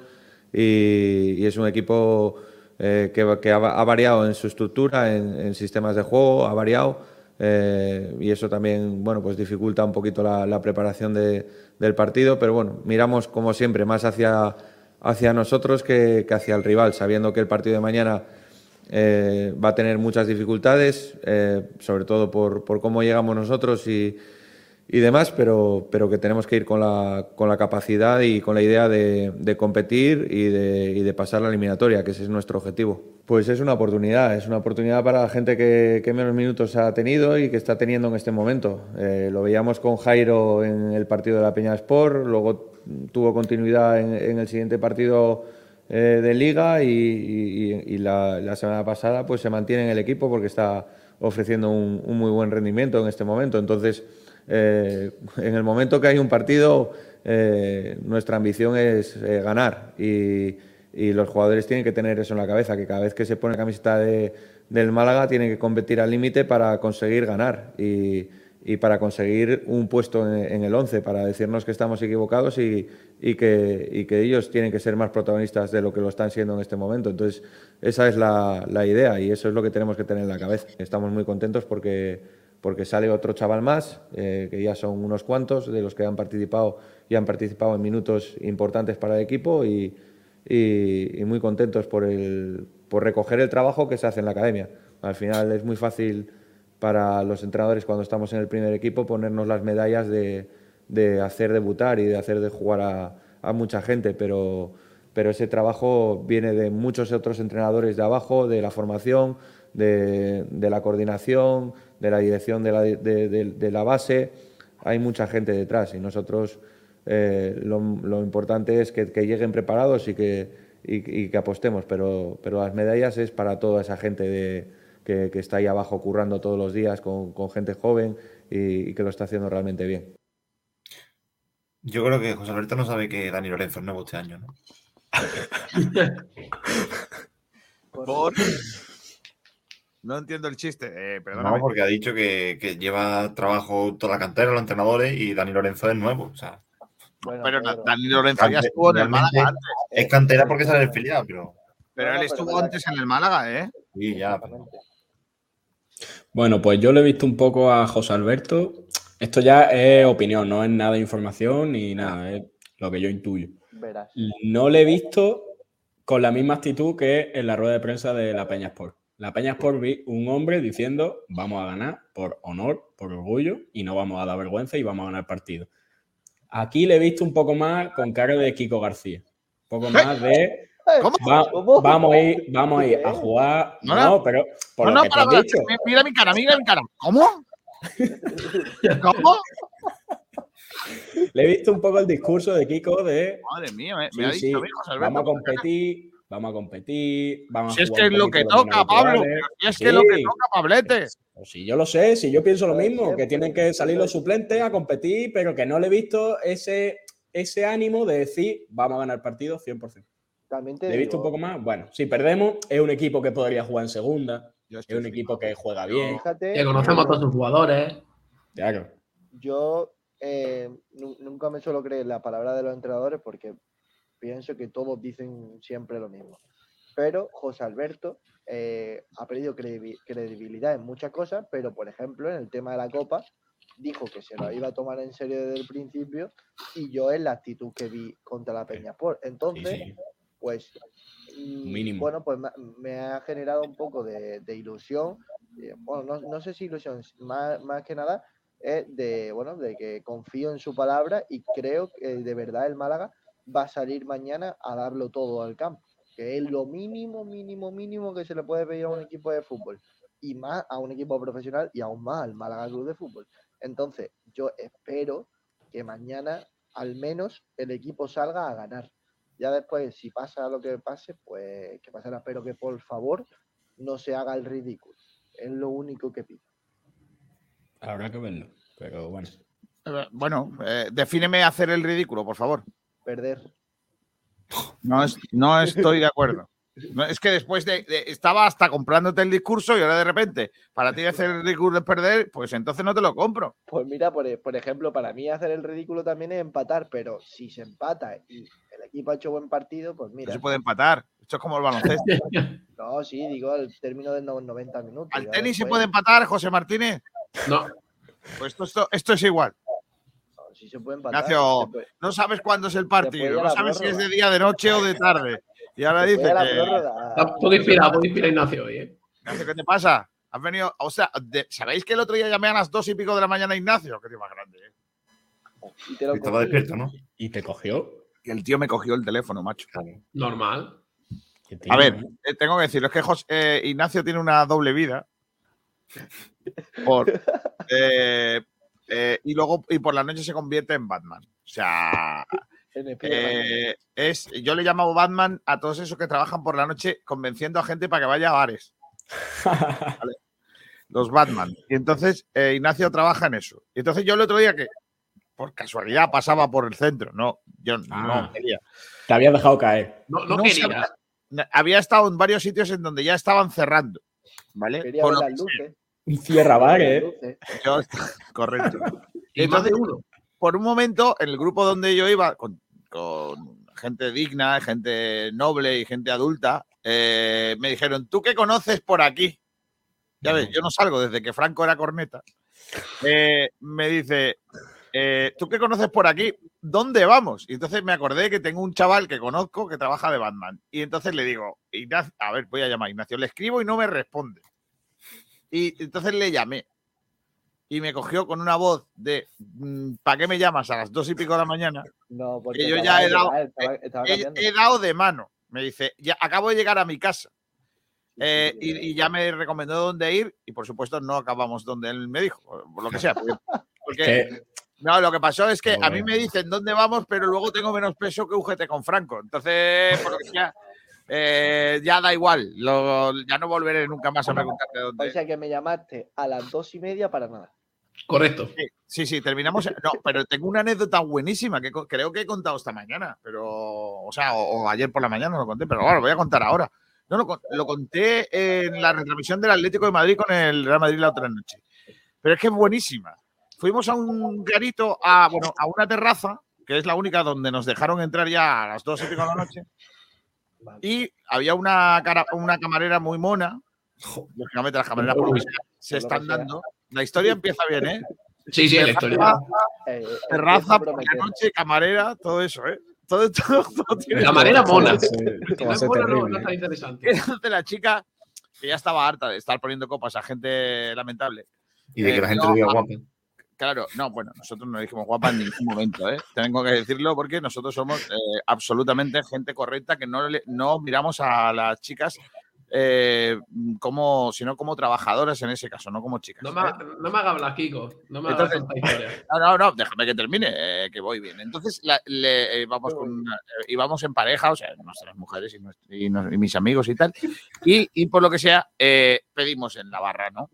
y, es un equipo eh, que, que ha, variado en su estructura, en, sistemas de juego, ha variado eh, y eso también bueno, pues dificulta un poquito la, preparación de- del partido, pero bueno, miramos como siempre más hacia, hacia nosotros que, que hacia el rival, sabiendo que el partido de mañana eh, va a tener muchas dificultades, sobre todo por, por cómo llegamos nosotros y, y demás, pero, pero que tenemos que ir con la, con la capacidad y con la idea de, de competir y de, y de pasar la eliminatoria, que ese es nuestro objetivo. Pues es una oportunidad, es una oportunidad para la gente que, que menos minutos ha tenido y que está teniendo en este momento. Eh, lo veíamos con Jairo en el partido de la Peña Sport, luego tuvo continuidad en, en el siguiente partido eh, de liga y, y- y la, la semana pasada pues se mantiene en el equipo porque está ofreciendo un, un muy buen rendimiento en este momento. Entonces eh, en el momento que hay un partido, eh, nuestra ambición es eh, ganar y, y los jugadores tienen que tener eso en la cabeza, que cada vez que se pone la camiseta de, del Málaga tienen que competir al límite para conseguir ganar y, y para conseguir un puesto en, en el 11, para decirnos que estamos equivocados y, y que, y que ellos tienen que ser más protagonistas de lo que lo están siendo en este momento. Entonces, esa es la, la idea y eso es lo que tenemos que tener en la cabeza. Estamos muy contentos porque, porque sale otro chaval más, eh, que ya son unos cuantos de los que han participado y han participado en minutos importantes para el equipo y, y, y muy contentos por, el, por recoger el trabajo que se hace en la academia. Al final es muy fácil para los entrenadores cuando estamos en el primer equipo ponernos las medallas de, de hacer debutar y de hacer de jugar a, a mucha gente, pero, pero ese trabajo viene de muchos otros entrenadores de abajo, de la formación, de, de la coordinación, de la dirección de la, de, de, de la base. Hay mucha gente detrás y nosotros eh, lo, lo, importante es que, que, lleguen preparados y que, y, y que apostemos, pero, pero, las medallas es para toda esa gente de, que, que, está ahí abajo currando todos los días con, con gente joven y, y que lo está haciendo realmente bien. Yo creo que José Alberto no sabe que Dani Lorenzo es nuevo este año, ¿no? *laughs* Por... No entiendo el chiste, eh, perdóname. No, porque ha dicho que, que, lleva trabajo toda la cantera, los entrenadores, y Dani Lorenzo es nuevo. O sea, bueno, pero Dani Lorenzo ya estuvo en el Málaga antes. Es cantera porque sale el filial, pero. Pero él estuvo pero antes en el Málaga, ¿eh? Sí, ya. Bueno, pues yo le he visto un poco a José Alberto. Esto ya es opinión, no es nada de información ni nada, es lo que yo intuyo. Verás. No le he visto con la misma actitud que en la rueda de prensa de la Peña Sport. La Peña Sport vi un hombre diciendo vamos a ganar por honor, por orgullo y no vamos a dar vergüenza y vamos a ganar el partido. Aquí le he visto un poco más con cara de Kiko García. Un poco más de *laughs* Va, vamos a ir, vamos a ir a jugar. No, no, pero por no, lo no, que para, te has dicho. Mira mi cara, mira mi cara. ¿Cómo? ¿Cómo? Le he visto un poco el discurso de Kiko de. Madre mía, me, sí, me ha sí, dicho, hijo, Vamos a competir, vamos a competir. Vamos Si a es jugar que un es lo que toca, Pablo. Si es Sí. que es lo que toca, Pablete. Pues si yo lo sé, si yo pienso lo mismo, que tienen que salir los suplentes a competir, pero que no le he visto ese, ese ánimo de decir vamos a ganar el partido 100%. También te Le he visto un poco más. Bueno, si perdemos, es un equipo que podría jugar en segunda, es un equipo que juega bien. fíjate, Que conocemos a todos sus jugadores. Claro. yo eh, nu- nunca me suelo creer la palabra de los entrenadores porque pienso que todos dicen siempre lo mismo. Pero José Alberto eh, ha perdido credibi- credibilidad en muchas cosas, pero por ejemplo en el tema de la Copa dijo que se lo iba a tomar en serio desde el principio y yo es la actitud que vi contra la Peña Sport. Sí, Entonces, sí. pues Mínimo. bueno pues me ha generado un poco de, de ilusión eh, bueno no, no sé si ilusión más, más que nada es de bueno de que confío en su palabra y creo que de verdad el Málaga va a salir mañana a darlo todo al campo que es lo mínimo mínimo mínimo que se le puede pedir a un equipo de fútbol y más a un equipo profesional y aún más al Málaga Club de Fútbol entonces yo espero que mañana al menos el equipo salga a ganar ya después, si pasa lo que pase, pues que pasará. Pero que por favor no se haga el ridículo. Es lo único que pido. Habrá que verlo. Pero bueno. Eh, Bueno, eh, defíneme hacer el ridículo, por favor. Perder. No, es- no estoy de acuerdo. No, es que después de, de- Estaba hasta comprándote el discurso y ahora de repente, para ti hacer el ridículo es perder, pues entonces no te lo compro. Pues mira, por, por ejemplo, para mí hacer el ridículo también es empatar, pero si se empata y el equipo ha hecho buen partido, pues No mira. se puede empatar. Esto es como el baloncesto. *laughs* No, sí, digo al término de no- 90 minutos. ¿Al tenis se puede empatar, José Martínez? No, Pues esto, esto, esto es igual. Se puede empatar. Ignacio, se puede- No sabes cuándo es el partido, no sabes si es de día, de noche o de tarde. Y ahora dice que. un poco inspirado, poco inspirado Ignacio hoy, ¿eh? Ignacio, ¿qué te pasa? Has venido, o sea, de- ¿sabéis que el otro día llamé a las dos y pico de la mañana a Ignacio? Que tío más grande, ¿eh? Y te lo Estaba despierto, ¿no? ¿Y te cogió? Y el tío me cogió el teléfono, macho. Normal. Qué A ver, eh, tengo que decirlo, es que eh, Ignacio tiene una doble vida. Por, *laughs* eh, eh, y luego y por la noche se convierte en Batman. O sea, eh, es, yo le llamo Batman a todos esos que trabajan por la noche convenciendo a gente para que vaya a bares. *laughs* Lo los Batman. Y entonces eh, Ignacio trabaja en eso. Y entonces yo el otro día que por casualidad pasaba por el centro, no, yo Ah. no quería. Te habías dejado caer. No, no No quería. sabía- Había estado en varios sitios en donde ya estaban cerrando. ¿Vale? Quería Por ver las luces. Bar, Las ¿eh? yo- *laughs* correcto. Y más de Entonces, uno. por un momento, en el grupo donde yo iba, con, con gente digna, gente noble y gente adulta, eh, me dijeron, ¿tú qué conoces por aquí? Ya ves, yo no salgo desde que Franco era corneta. Eh, me dice, eh, ¿tú qué conoces por aquí? ¿Dónde vamos? Y entonces me acordé que tengo un chaval que conozco que trabaja de Batman. Y entonces le digo, Ignacio, a ver, voy a llamar a Ignacio. Le escribo y no me responde. Y entonces le llamé. Y me cogió con una voz de, ¿para qué me llamas a las dos y pico de la mañana? No, porque yo ya he dado- estaba, estaba he, dado de mano. Me dice, ya acabo de llegar a mi casa. Eh, y, y ya me recomendó dónde ir y por supuesto no acabamos donde él me dijo, por lo que sea. Porque, *laughs* porque- Que- no, lo que pasó es que a mí me dicen dónde vamos, pero luego tengo menos peso que UGT con Franco. Entonces, por lo que sea, eh, ya da igual. lo- ya no volveré nunca más a preguntarte O dónde. sea que me llamaste a las dos y media para nada. Correcto. Sí, Sí, sí, terminamos. No, pero tengo una anécdota buenísima que creo que he contado esta mañana, pero, o sea, o, o ayer por la mañana no lo conté, pero ahora lo voy a contar ahora. No, lo, lo conté en la retransmisión del Atlético de Madrid con el Real Madrid la otra noche. Pero es que es buenísima. Fuimos a un garito, a, bueno, a una terraza, que es la única donde nos dejaron entrar ya a las dos y pico de la noche. Y había una, cara, una camarera muy mona. Lógicamente, las camareras por se están dando. La historia empieza bien, ¿eh? Sí, sí, la historia. Terraza, Eh, terraza por la noche, camarera, todo eso, ¿eh? Todo, *laughs* todo, todo tiene Camarera mona. No *laughs* es no, no ¿eh? está interesante. Entonces la chica, que ya estaba harta de estar poniendo copas a gente lamentable. Y de que Eh, la gente no, lo diga guapa. Claro, no, bueno, nosotros no dijimos guapa en ningún momento, ¿eh? Tengo que decirlo porque nosotros somos eh, absolutamente gente correcta que no, le- no miramos a las chicas eh, como, sino como trabajadoras en ese caso, no como chicas. No ¿eh? me, no me hagas hablar, Kiko. No me hagas Entonces- historia. *laughs* No, no, no, déjame que termine, eh, que voy bien. Entonces, la- le, eh, vamos con una- eh, íbamos en pareja, o sea, nuestras mujeres y, nuestro- y nos- y mis amigos y tal. Y, y por lo que sea, eh, pedimos en la barra, ¿no?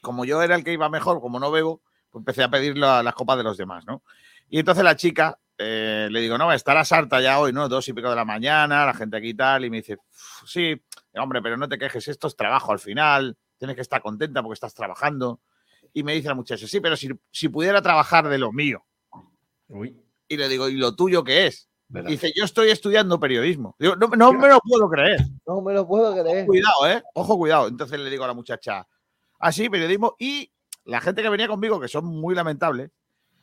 Como yo era el que iba mejor, como no bebo, empecé a pedir la- las copas de los demás, ¿no? Y entonces la chica, eh, le digo, no, estará sarta ya hoy, ¿no? Dos y pico de la mañana, la gente aquí y tal, y me dice, "Uf, sí, hombre, pero no te quejes, esto es trabajo al final, tienes que estar contenta porque estás trabajando. Y me dice la muchacha, sí, pero si, si pudiera trabajar de lo mío. Uy. Y le digo, ¿y lo tuyo qué es? dice, yo estoy estudiando periodismo. Digo, no, no me lo puedo creer. No me lo puedo creer. Cuidado, ¿eh? Ojo, cuidado. Entonces le digo a la muchacha, así, periodismo. Y la gente que venía conmigo, que son muy lamentables,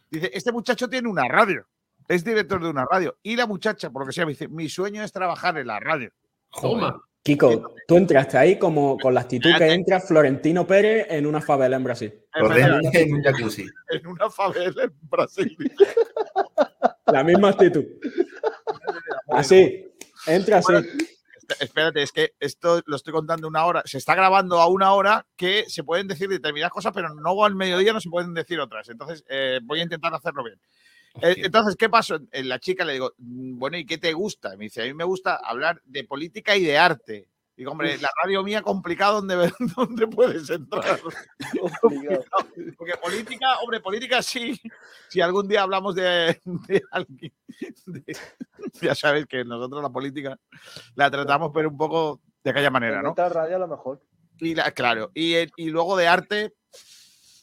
dice, este muchacho tiene una radio. Es director de una radio. Y la muchacha, por lo que sea, me dice, mi sueño es trabajar en la radio. Toma. Kiko, tú entraste ahí como con la actitud que entra Florentino Pérez en una favela en Brasil. En un jacuzzi. En una favela en Brasil. La misma actitud. *laughs* Así, entra así. Espérate, es que esto lo estoy contando una hora. Se está grabando a una hora que se pueden decir determinadas cosas, pero no al mediodía no se pueden decir otras. Entonces, eh, voy a intentar hacerlo bien. Eh, Hostia. entonces, ¿qué pasó? Eh, La chica le digo, "Mm, bueno, ¿y qué te gusta? Me dice, a mí me gusta hablar de política y de arte. Digo, hombre, la radio mía complicado donde, *laughs* donde puedes entrar. *laughs* *laughs* Porque política, hombre, política sí. Si algún día hablamos de, de alguien, de- ya sabes que nosotros la política la tratamos, pero un poco de aquella manera, ¿no? radio a lo mejor. Y la- claro, y, y luego de arte,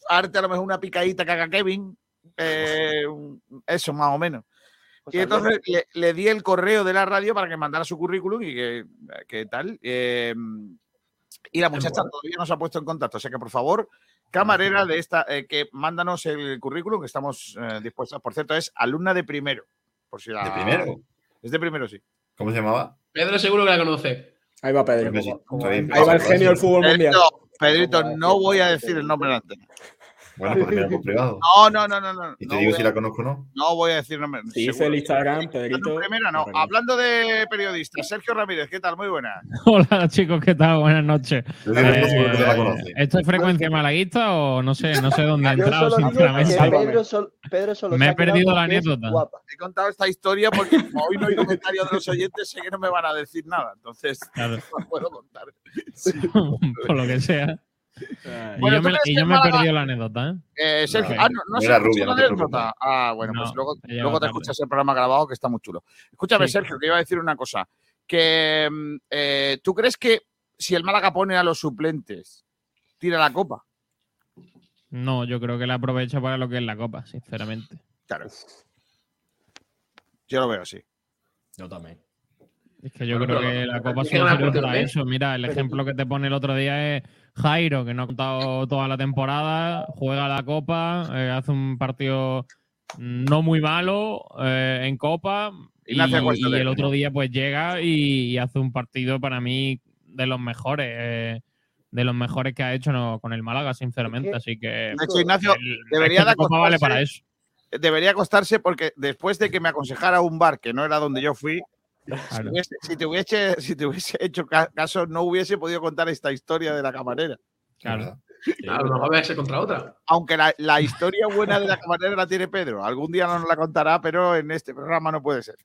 arte a lo mejor una picadita que haga Kevin, eh, eso más o menos. Pues Y entonces le, le di el correo de la radio para que mandara su currículum y que, que tal. eh, y la muchacha todavía no se ha puesto en contacto. O sea que, por favor, camarera de esta, eh, que mándanos el currículum, que estamos eh, dispuestos. Por cierto, es alumna de primero. Por si la- ¿De primero? Es de primero, sí. ¿Cómo se llamaba? Pedro seguro que la conoce. Ahí va Pedro. Ahí va el genio del fútbol mundial. Pedrito, Pedrito, no voy a decir el nombre de la antena. Bueno, mira por privado. No, no, no, no. no. Y te no digo voy si a- la conozco o no. No voy a decir nombre. Si dice seguro. el Instagram, Hablando Pedrito. primera, no. Hablando de periodistas, Sergio Ramírez, ¿qué tal? Muy buena. *laughs* Hola chicos, ¿qué tal? Buenas noches. Eh. ¿Esto es frecuencia malaguista o no sé, no sé dónde ha entrado, sinceramente? Pedro, sol- Pedro solo Me he perdido la porque anécdota. guapa. He contado esta historia porque como hoy no hay comentarios de los oyentes, sé que no me van a decir nada. Entonces, Claro, *laughs* no puedo contar. *laughs* por lo que sea. Y Bueno, yo ¿tú me, crees y que yo me he perdido la anécdota, ¿eh? Eh, Sergio, No, ah, no, no escucha rubia, la no te anécdota. Ah, bueno, pues luego, te escuchas el programa grabado que está muy chulo. Escúchame, Sí. Sergio, que iba a decir una cosa. Que mm, eh, tú crees que si el Málaga pone a los suplentes, tira la copa. No, yo creo que la aprovecha para lo que es la copa, sinceramente. Claro. Yo lo veo así. Yo también. Es que yo Bueno, creo pero- que la copa es que solo sirve para eso. Mira, el Pero- ejemplo que te pone el otro día es Jairo, que no ha contado toda la temporada, juega la copa, eh, hace un partido no muy malo eh, en copa y, y el otro día pues llega y, y hace un partido para mí de los mejores. eh, de los mejores que ha hecho no, con el Málaga, sinceramente. Así que. De hecho, Ignacio, el- debería de la copa vale para eso. Debería acostarse porque después de que me aconsejara un bar que no era donde yo fui, *laughs* si, Claro. hubiese- si te hubiese, si te hubiese hecho ca- caso, no hubiese podido contar esta historia de la camarera. Claro. Lo mejor verse contra otra. Aunque la, la historia buena de la camarera la tiene Pedro. Algún día nos la contará, pero en este programa no puede ser.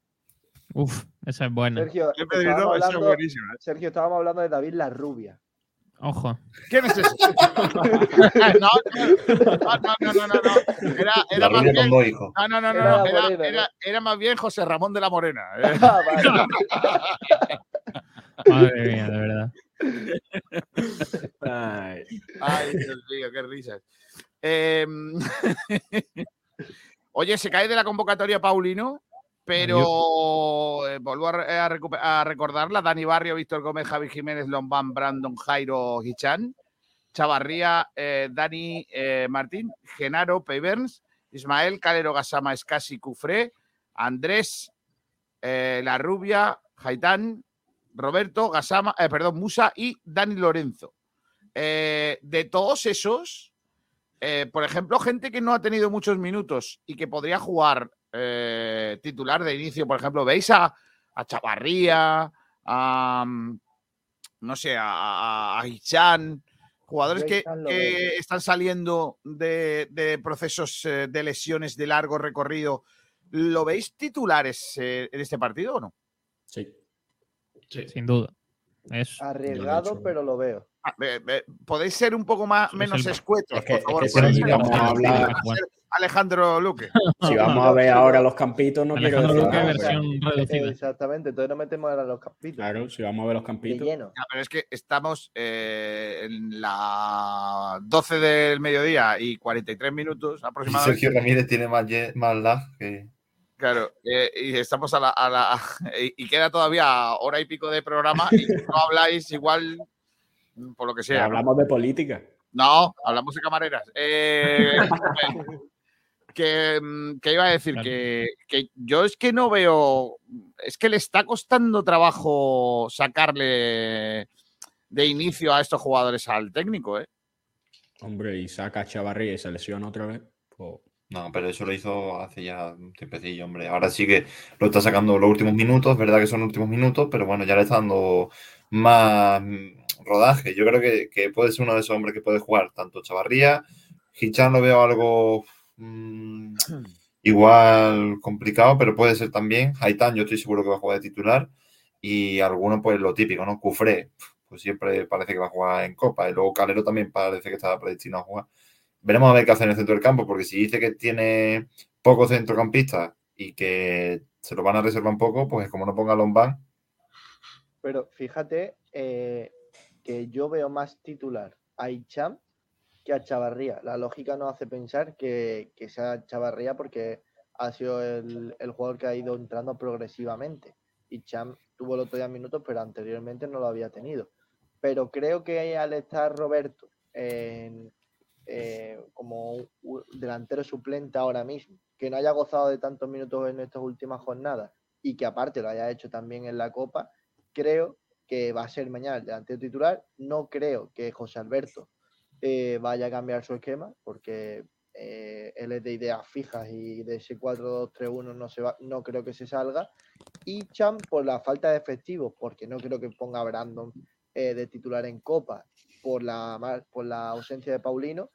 Uf, esa es buena. Sergio, estábamos es. ¿eh? Sergio, estábamos hablando de David La Rubia. Ojo. ¿Quién es ese? *laughs* no, no, no, no, no. Era, era más bien. No, no, no, no, Era no, Era, morena, era- era más bien José Ramón de la Morena. *laughs* ¿eh? Ah, vale. *laughs* Madre mía, de verdad. Ay, Ay, Dios mío, qué risas. Eh, Oye, se cae de la convocatoria Paulino, pero eh, vuelvo a, re- a recordarla. Dani Barrio, Víctor Gómez, Javi Jiménez, Lombán, Brandon, Jairo, Hichan, Chavarría, eh, Dani eh, Martín, Genaro, Peyberns, Ismael, Calero, Gasama, Escasi, Cufré, Andrés, eh, La Rubia, Jaitán, Roberto, Gasama, eh, perdón, Musa y Dani Lorenzo. Eh, de todos esos, eh, por ejemplo, gente que no ha tenido muchos minutos y que podría jugar eh, titular de inicio, por ejemplo, veis a, a Chavarría, a, mm, no sé, a, a, jugadores que, están saliendo de, de procesos eh, de lesiones de largo recorrido. ¿Lo veis titulares eh, en este partido o no? sí. Sí. Sin duda. Es, Arriesgado, pero lo veo. Ah, ¿Podéis ser un poco más menos escuetos, Es que- por es favor? que si ¿Podéis ser- vamos a hablar- Alejandro Luque. *laughs* Si vamos a ver ahora los campitos, no quiero Alejandro decir Luque, nada. versión reducida. Exactamente, entonces no metemos ahora los capítulos. Claro, si vamos a ver los campitos. lleno. Ya, pero es que estamos eh, en las 12 del mediodía y 43 minutos aproximadamente. Sergio Ramírez tiene más, más lag que. Claro, eh, y estamos a la, a la- *laughs* y, y queda todavía hora y pico de programa y no habláis igual por lo que sea. Hablamos de política. No, hablamos de camareras. Eh, *laughs* que, mm, que iba a decir Claro. que, que yo es que no veo, es que le está costando trabajo sacarle de inicio a estos jugadores al técnico, ¿eh? Hombre, y saca a Chavarría y se lesiona otra vez. Pues, No, pero eso lo hizo hace ya un tiempecillo, hombre. Ahora sí que lo está sacando los últimos minutos, verdad que son últimos minutos, pero bueno, ya le está dando más mm, rodaje. Yo creo que, que puede ser uno de esos hombres que puede jugar tanto Chavarría, Hichan lo veo algo mm, igual complicado, pero puede ser también. Haitán, yo estoy seguro que va a jugar de titular. Y alguno, pues lo típico, ¿no? Cufré, pues siempre parece que va a jugar en Copa. Y luego Calero también parece que está predestinado a jugar. Veremos a ver qué hace en el centro del campo, porque si dice que tiene pocos centrocampistas y que se lo van a reservar un poco, pues como no ponga Lombán, Pero fíjate eh, que yo veo más titular a Icham que a Chavarría. La lógica nos hace pensar que, sea Chavarría porque ha sido el, jugador que ha ido entrando progresivamente. Icham tuvo el otro día minutos, pero anteriormente no lo había tenido. Pero creo que al estar Roberto en, eh, como delantero suplente ahora mismo, que no haya gozado de tantos minutos en estas últimas jornadas y que aparte lo haya hecho también en la Copa, creo que va a ser mañana el delantero titular. No creo que José Alberto eh, vaya a cambiar su esquema, porque eh, él es de ideas fijas y de ese 4-2-3-1 no, se va, no creo que se salga. Y Cham por la falta de efectivos, porque no creo que ponga Brandon eh, de titular en Copa por la, por la ausencia de Paulino.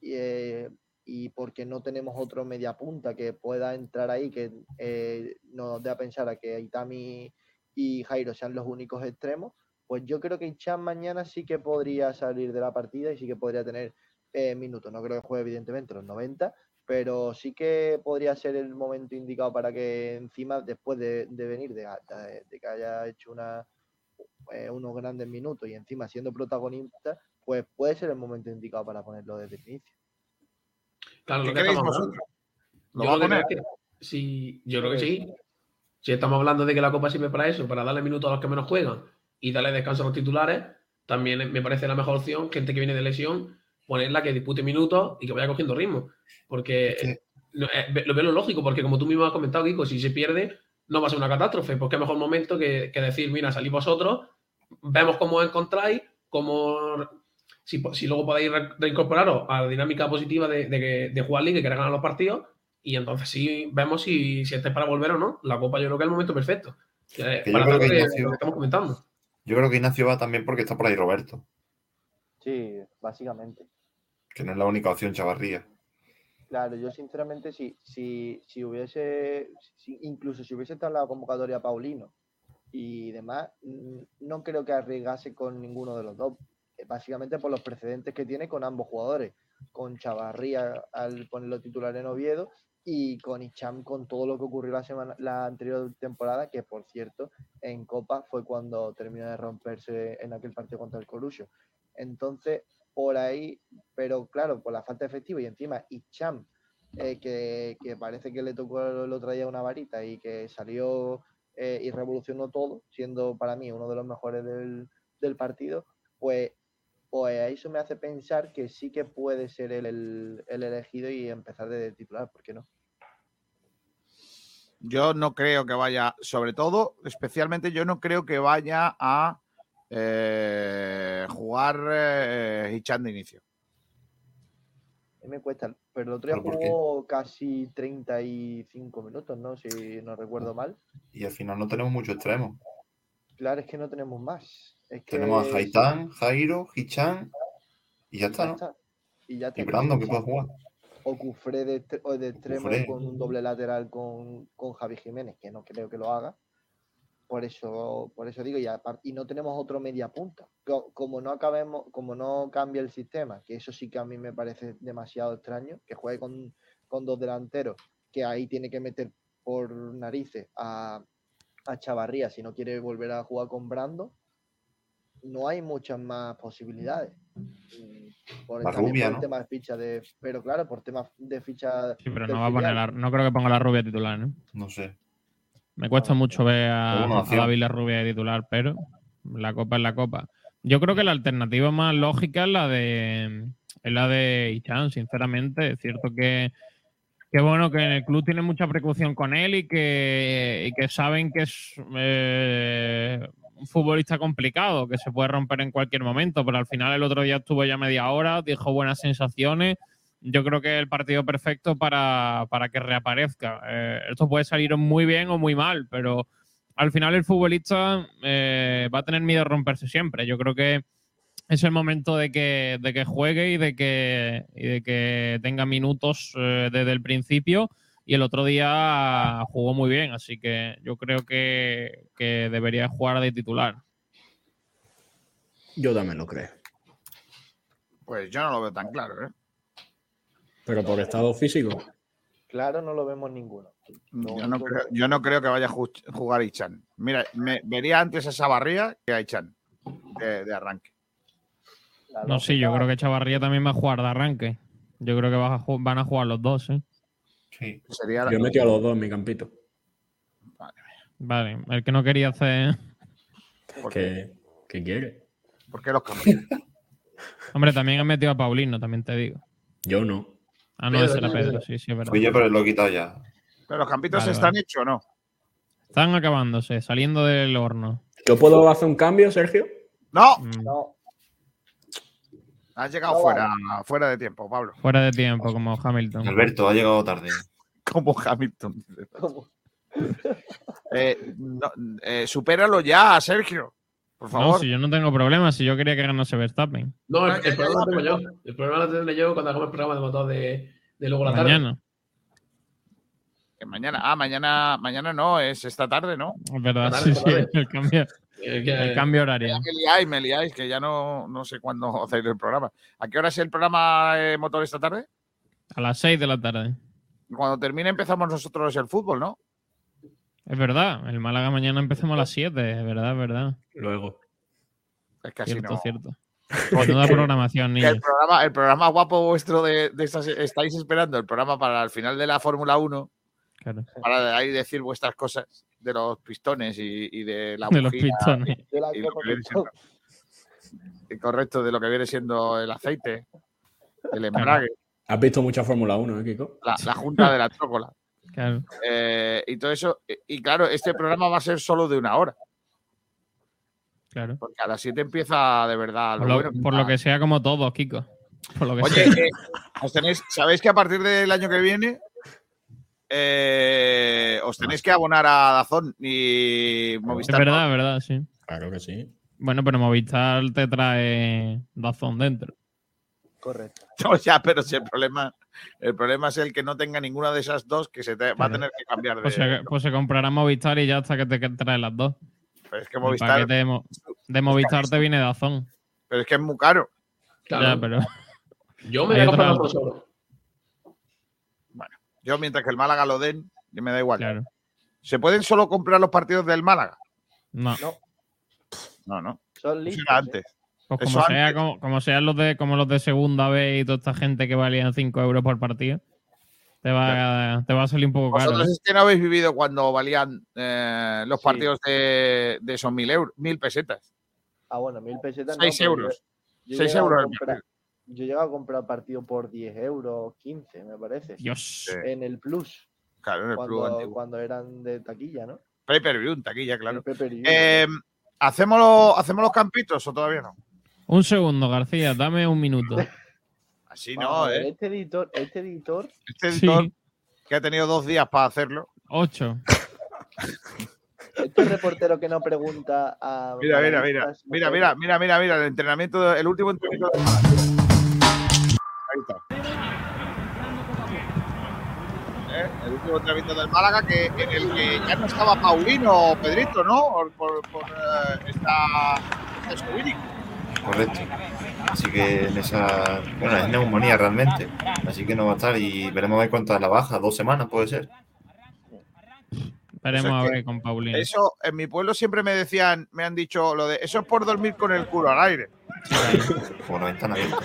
Y, eh, y porque no tenemos otro media punta que pueda entrar ahí, que eh, nos dé a pensar a que Itami y Jairo sean los únicos extremos, pues yo creo que Ichan mañana sí que podría salir de la partida y sí que podría tener eh, minutos. No creo que juegue evidentemente los 90, pero sí que podría ser el momento indicado para que encima, después de, de venir, de, de- de que haya hecho una, eh, unos grandes minutos y encima siendo protagonista, pues puede ser el momento indicado para ponerlo desde el inicio. Claro, ¿Qué lo que queréis estamos vosotros? ¿Lo Yo va a poner? que sí, yo creo que sí. Si estamos hablando de que la Copa sirve para eso, para darle minutos a los que menos juegan y darle descanso a los titulares, también me parece la mejor opción, gente que viene de lesión, ponerla que dispute minutos y que vaya cogiendo ritmo. Porque Es no, eh, lo veo lo lógico, porque como tú mismo has comentado, Kiko, si se pierde, no va a ser una catástrofe. Pues qué mejor momento que, que decir, mira, salid vosotros, vemos cómo os encontráis, cómo si, si luego podéis re- reincorporaros a la dinámica positiva de, de, de jugar liga y querer ganar los partidos, y entonces sí vemos si, si estáis para volver o no. La Copa yo creo que es el momento perfecto. Que- Que yo para creo que lo Ignacio- estamos comentando. Yo creo que Ignacio va también porque está por ahí Roberto, Sí, básicamente. que no es la única opción Chavarría. Claro, yo sinceramente, si, si, si hubiese, si- incluso si hubiese estado en la convocatoria Paulino y demás, mm, no creo que arriesgase con ninguno de los dos. eh, Básicamente por los precedentes que tiene con ambos jugadores, con Chavarría al ponerlo titular en Oviedo y con Icham con todo lo que ocurrió la semana, la anterior temporada, que por cierto, en Copa fue cuando terminó de romperse en aquel partido contra el Corusio. Entonces, por ahí, pero claro, por la falta de efectivo y encima Icham, eh, que, que parece que le tocó el otro día una varita y que salió eh, y revolucionó todo, siendo para mí uno de los mejores del, del partido, pues, pues eso me hace pensar que sí que puede ser él el, el elegido y empezar de titular, ¿por qué no? Yo no creo que vaya, sobre todo, especialmente yo no creo que vaya a eh, jugar eh, Hichan de inicio. A mí me cuesta, pero el otro día jugó casi 35 minutos, ¿no? Si no recuerdo mal. Y al final no tenemos mucho extremo. Claro, es que no tenemos más. Es que Tenemos a Haitán, Jairo, Hichan y ya está, ¿no? Y ya Y. Brandon que puede jugar. o Cufré de, o de extremo Cufré. con un doble lateral con, con Javi Jiménez, que no creo que lo haga. Por eso, por eso digo, y, no tenemos otro media punta. Co- Como no acabemos, como no cambia el sistema, que eso sí que a mí me parece demasiado extraño, que juegue con, con dos delanteros, que ahí tiene que meter por narices a, a Chavarría si no quiere volver a jugar con Brando, no hay muchas más posibilidades. Mm, Por, La rubia, por el ¿no? tema de ficha de. Pero claro, por temas de ficha. Sí, pero no va a poner la- no creo que ponga la rubia titular, ¿no? No sé. Me cuesta mucho ver a, a. David la rubia de titular, pero la copa es la copa. Yo creo que la alternativa más lógica es la de es la de Ichan, sinceramente. Es cierto que, que bueno, que en el club tienen mucha precaución con él y que, y que saben que es eh, un futbolista complicado, que se puede romper en cualquier momento, pero al final el otro día estuvo ya media hora, dijo buenas sensaciones. Yo creo que es el partido perfecto para, para que reaparezca. Eh, esto puede salir muy bien o muy mal, pero al final el futbolista eh, va a tener miedo a romperse siempre. Yo creo que es el momento de que, de que juegue y de que, y de que tenga minutos eh, desde el principio. Y el otro día jugó muy bien, así que yo creo que, que debería jugar de titular. Yo también lo creo. Pues yo no lo veo tan claro, ¿eh? Pero por estado físico. Claro, no lo vemos ninguno. Lo Yo no, creo, que- yo no creo que vaya a ju- jugar Ichan. Mira, me vería antes a Sabarría que a Ichan de, de arranque. No, sí, yo creo que Chavarría también va a jugar de arranque. Yo creo que a van a jugar los dos, ¿eh? Sí. Sería Yo he metido a los dos en mi campito. Vale, el que no quería hacer. porque, ¿Qué, qué quiere? ¿Por qué los cambios? *laughs* Hombre, también he metido a Paulino, también te digo. Yo no. Ah, no, Pedro, ese era Pedro. Pedro, sí, sí, es verdad. Fui yo, pero lo he quitado ya. ¿Pero los campitos Vale, están vale. hechos o no? Están acabándose, saliendo del horno. ¿Yo puedo hacer un cambio, Sergio? No, Mm, No, has llegado No fuera, fuera de tiempo, Pablo. Fuera de tiempo, como Hamilton. Alberto ha llegado tarde. Como Hamilton. ¿cómo? Eh, no, eh, supéralo ya, Sergio. Por No, favor. si yo no tengo problema, si yo quería que ganase Verstappen. No, el, Ah, el problema lo tengo yo. El problema lo tendré yo cuando hagamos el programa de motor de, de luego la tarde. Mañana. Que mañana, ah, mañana, mañana no, es esta tarde, ¿no? Es verdad, sí, sí, el cambio. *laughs* Que- El cambio horario. Me liáis, me liáis, que ya no, no sé cuándo *laughs* hacéis el programa. ¿A qué hora es el programa eh, motor esta tarde? A las 6 de la tarde. Cuando termine empezamos nosotros el fútbol, ¿no? Es verdad, el Málaga mañana empezamos a las 7, es verdad, es verdad. Luego. Es que así Cierto, no. cierto. *laughs* Menuda programación, niños. el programa, el programa guapo vuestro de, de estas, estáis esperando el programa para el final de la Fórmula 1 Claro. para de ahí decir vuestras cosas de los pistones y, y de la De los bujía pistones. De la y lo pistón. siendo- y correcto de lo que viene siendo el aceite, el embrague, ¿Has visto mucha Fórmula 1, eh, Kiko? la, la junta de la trócola. *laughs* Claro. eh, y todo eso. Y, y claro, este programa va a ser solo de una hora, Claro. porque a las 7 empieza de verdad. Por lo lo, bueno. por lo que sea, como todos, Kiko. Por lo que Oye, sea. eh, os tenéis, ¿sabéis que a partir del año que viene eh, os tenéis que abonar a Dazón y Es Movistar? verdad, es verdad, sí. Claro que sí. Bueno, pero Movistar te trae Dazón dentro. Correcto. *laughs* Ya, pero si el problema, el problema es el que no tenga ninguna de esas dos que se te, va a tener que cambiar de. Pues se, pues se comprará Movistar y ya hasta que te trae las dos. pero es que Movistar, de, Mo- de Movistar te viene Dazón. pero es que es muy caro. claro. Ya, pero *laughs* Yo me voy a comprar otra- otro solo. Yo mientras que el Málaga lo den, yo me da igual. claro. ¿Se pueden solo comprar los partidos del Málaga? No. No, no. Son listos. ¿eh? Pues Eso como sea, antes. como, como sean los de, como los de segunda vez y toda esta gente que valían 5 euros por partido, te va, a, te va a salir un poco caro. Vosotros ¿eh? es que no habéis vivido cuando valían eh, los Sí. partidos de, de esos mil euros, mil pesetas. Ah, bueno, mil pesetas. no, Seis pero euros. yo- yo he Seis llegado a euros el comprar- partido. Yo he llegado a comprar partido por 10 euros, 15, me parece. Dios. En el Plus, Claro, en el cuando, antiguo. cuando eran de taquilla, ¿no? Pay per view, en taquilla, claro. Pay-per-view. Eh, ¿hacemos, los, ¿Hacemos los campitos o todavía no? Un segundo, García, dame un minuto. *laughs* Así no, ¿eh? Este editor, este editor, Este Sí, editor que ha tenido dos días para hacerlo. 8. este reportero que no pregunta a. Mira, mira, mira. Mira, mira, mira, mira, mira. El entrenamiento, el último entrenamiento del Málaga. Ahí está. ¿Eh? El último entrenamiento del Málaga que, en el que ya no estaba Paulino o Pedrito, ¿no? Por, por, por, eh, esta, esta escobírica. Correcto. Así que en esa. Bueno, es neumonía realmente. Así que no va a estar y veremos a ver cuánto es la baja. Dos semanas puede ser. O sea a ver con Paulino. Eso, en mi pueblo siempre me decían, me han dicho lo de, eso es por dormir con el culo al aire. Como *laughs* la ventana abierta.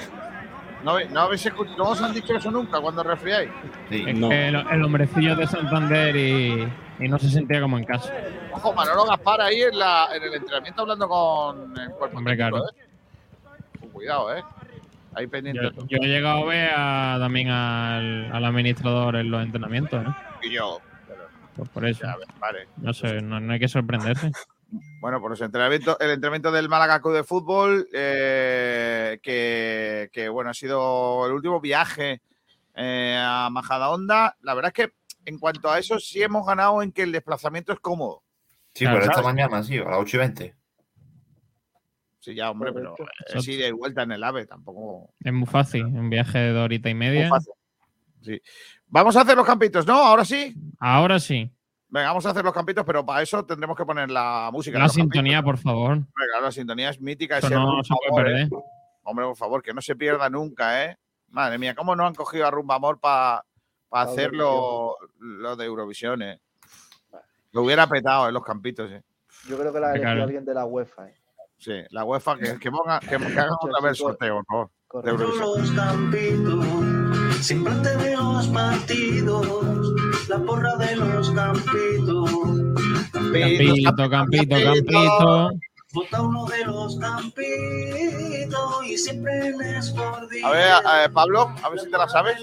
¿No, habéis- no, habéis escuchado- ¿no os han dicho eso nunca cuando resfriáis? Sí. Es No. que el, el hombrecillo de Santander y, y no se sentía como en casa. Ojo, Manolo Gaspar ahí en, la, en el entrenamiento hablando con el cuerpo Hombre, técnico, claro. ¿eh? Cuidado, ¿eh? Ahí pendiente. Yo, yo he llegado a ver a- también al, al administrador en los entrenamientos, ¿eh? Y yo, Pues por eso. ya, vale. No sé, no, no hay que sorprenderse. *laughs* Bueno, por los entrenamientos, el entrenamiento del Málaga Club de Fútbol, eh, que, que, bueno, ha sido el último viaje eh, a Majadahonda. La verdad es que en cuanto a eso sí hemos ganado en que el desplazamiento es cómodo. Sí, Claro, pero esta mañana, sí, a las 8 y 20. Sí, ya, hombre, pero es ida y vuelta en el AVE, tampoco Es muy fácil, un viaje de horita y muy media. fácil. Sí. Vamos a hacer los campitos, ¿no? Ahora sí. Ahora sí, Venga, vamos a hacer los campitos, pero para eso tendremos que poner la música. la campitos. sintonía, por favor. Venga, la sintonía es mítica. Eso ese no Rumba se puede ¿eh? perder. Hombre, por favor, que no se pierda nunca, ¿eh? Madre mía, ¿cómo no han cogido a Rumba Amor para Pa' hacer lo, lo de Eurovisión, eh? Lo hubiera petado en los campitos, eh. Yo creo que la ha elegido alguien de la UEFA. ¿eh? Sí, la UEFA, que, que, ponga, que, que *laughs* hagan otra vez el sorteo, por favor, de Correcto. Eurovisión. los campitos, siempre antes de los partidos, la porra de los campitos, Campito, campito, campito. vota uno de los campitos y siempre les por A ver, eh, Pablo, a ver si te la sabes.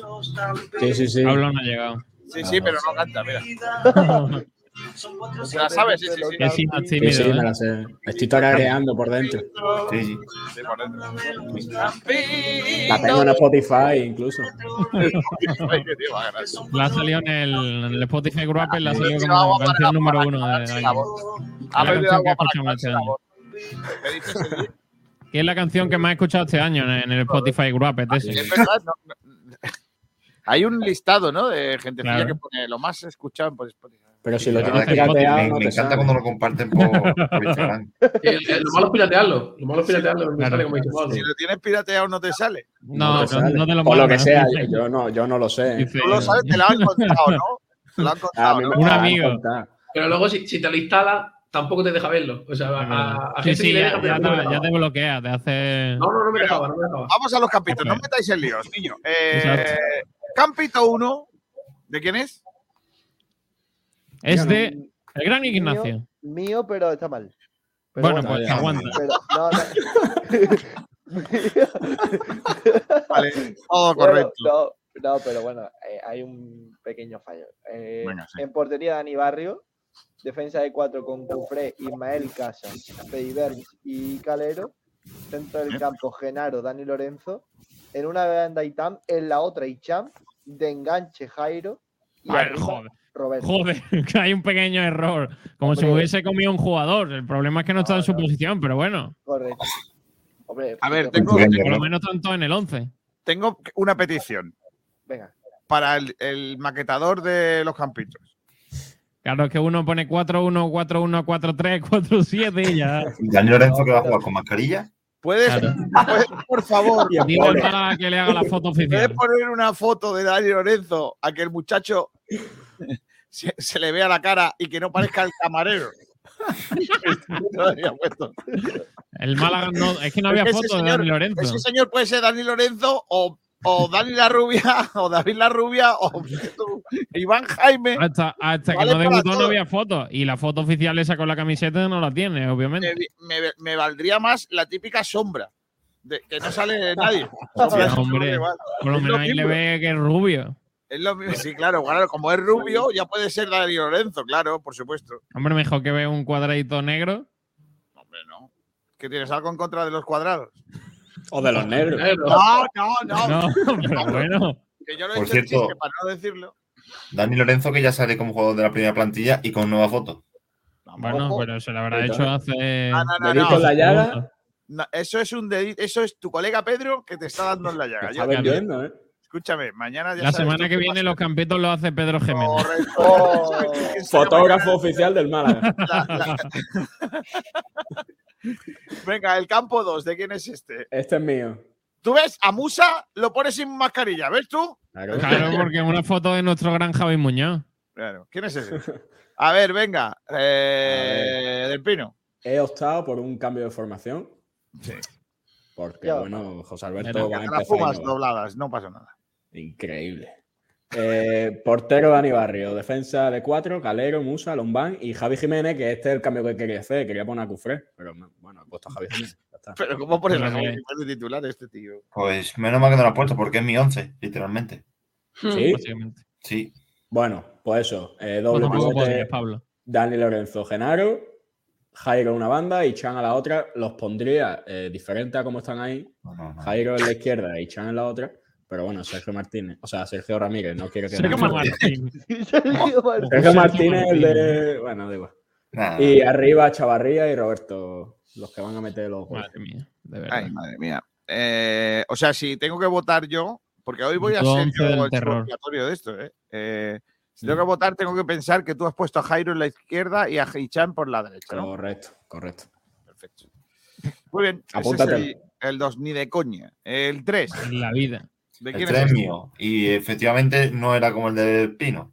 Sí, sí, sí. Pablo no ha llegado. Sí, sí, pero no canta, mira. *laughs* Son ¿Se la sabes? Sí, sí, sí. Sí, me ¿eh? la sé. Estoy tarareando por dentro. Sí, sí. Sí, por dentro. La tengo en Spotify incluso. *laughs* La ha salido en el, en el Spotify Group, la ha salido como canción número uno de la Ha perdido agua para este año. ¿Qué es la canción que más he escuchado este año en en el Spotify Group. Es verdad, Hay un listado, ¿no? De gente Claro. que pone lo más escuchado por Spotify. Pero si lo tienes pirateado, me, no me te encanta cuando lo comparten por, por Instagram. *laughs* Eh, eh, Lo malo es piratearlo. Lo malo es piratearlo. Claro. sale como. Si lo tienes pirateado no te sale. No, te no, sale. no te lo O lo que sea, yo, yo no, yo no lo sé. Tú lo sabes, te lo han contado, ¿no? Te lo han *laughs* A contado, Un amigo. Pero luego, si, si te lo instala, tampoco te deja verlo. O sea, a, a, a Sí, gente sí, que le ya, deja, te, ya te bloquea, te hace. No, no, no me dejaba, no me dejaba. Vamos a los campitos, no metáis en líos, niño. Eh, campito 1, ¿de quién es? Es de Mm, el gran Ignacio. mío, pero está mal. Pero Bueno, pues ya, aguanta. Pero, no, no. *laughs* Vale, todo Bueno, correcto. no, no, pero bueno, eh, hay un pequeño fallo. Eh, sí. En portería, Dani Barrio. Defensa de cuatro con Cufré, Ismael Casas, Peiberns y Calero. Centro del campo, Genaro, Dani Lorenzo. En una banda Itam, en la otra Icham. De enganche, Jairo. Y arriba, joder, Roberto. joder, que *laughs* hay un pequeño error. Como si me Hombre. hubiese comido un jugador. El problema es que no está en su posición, pero bueno. Correcto. Hombre, A ver, tengo, Por lo menos tanto en el 11. tengo una petición Venga. para el, el maquetador de los campitos. Claro, es que uno pone 4-1, 4-1, 4-3, 4-7 y ya. ¿Y Dani Lorenzo que va a jugar con mascarilla? ¿Puedes, Claro. puedes, por favor, Y a Dile al Pole. Málaga que le haga la foto ¿puedes oficial. poner una foto de Dani Lorenzo a que el muchacho *laughs* se, se le vea la cara y que no parezca el camarero? No lo había puesto. El Málaga no. Es que no había Es que ese foto de Dani Lorenzo. Ese señor puede ser Dani Lorenzo o, o Dani la Rubia *laughs* o David la Rubia o *laughs* Iván Jaime. Hasta, hasta Vale que no debutó no había foto. Y la foto oficial esa con la camiseta no la tiene, obviamente. Me, me- me valdría más la típica sombra. de- que no sale nadie. Hombre. Por lo menos ahí le ve que es rubio. Es lo mismo. Sí, claro, claro, como es rubio, ya puede ser Dani Lorenzo, claro, por supuesto. Hombre, mejor que ve un cuadradito negro. Hombre, no. ¿Que tienes algo en contra de los cuadrados? O de los negros. Negro. *laughs* No, no, no. No, pero bueno. Que yo lo Por he hecho en cierto- chiste para no decirlo. Dani Lorenzo que ya sale como jugador de la primera plantilla y con nueva foto. Bueno, Ojo. pero se lo habrá hecho hace. No, no, la llaga. No, Eso es un dedito, eso es tu colega Pedro que te está dando en la llaga. Está vendiendo, ¿eh? Escúchame, mañana ya La sabes semana que viene los campitos los hace Pedro Jiménez. Correcto. *laughs* Fotógrafo oficial del Málaga. mañana. La- la- Venga, el campo 2, ¿de quién es este? Este es mío. Tú ves, a Musa lo pones sin mascarilla, ¿ves tú? Claro. Claro, porque es una foto de nuestro gran Javi Muñoz. Claro, ¿quién es ese? A ver, venga, eh, del Pino. He optado por un cambio de formación. Sí. Porque, bueno, José Alberto va a Te las empezar. fumas y no va. dobladas, no pasa nada. Increíble. Eh, portero Dani Barrio, defensa de cuatro, Calero, Musa, Lombán y Javi Jiménez, que este es el cambio que quería hacer. Quería poner a Cufré, pero bueno, he puesto a Javi Jiménez. ya está. Pero ¿cómo pones que- Javi de titular este tío? Pues menos mal que no lo ha puesto porque es mi 11, literalmente. Sí, Básicamente. Sí. bueno, pues eso. eh, Pues doble pivote, podrías, Pablo. Dani Lorenzo, Genaro, Jairo una banda y Chan a la otra. Los pondría eh, diferente a cómo están ahí. No, no, no. Jairo en la izquierda y Chan en la otra. Pero bueno, Sergio Martínez, o sea, Sergio Ramírez, no quiero que Sergio no- Martín. *laughs* Sergio Martín. Sergio Martínez, el Martínez. de. Bueno, da igual. Y arriba Chavarría y Roberto, los que van a meter los goles. Madre mía, de verdad. Ay, madre mía. Eh, o sea, si tengo que votar yo, porque hoy voy a ser yo el terror. de esto, ¿eh? Eh, si tengo que votar, tengo que pensar que tú has puesto a Jairo en la izquierda y a Hichan por la derecha, ¿no? Correcto, correcto. Perfecto. Muy bien. ese es el, el 2, ni de coña. El 3. En la vida. ¿De el quién 3 es? es mío. Y efectivamente no era como el de Pino.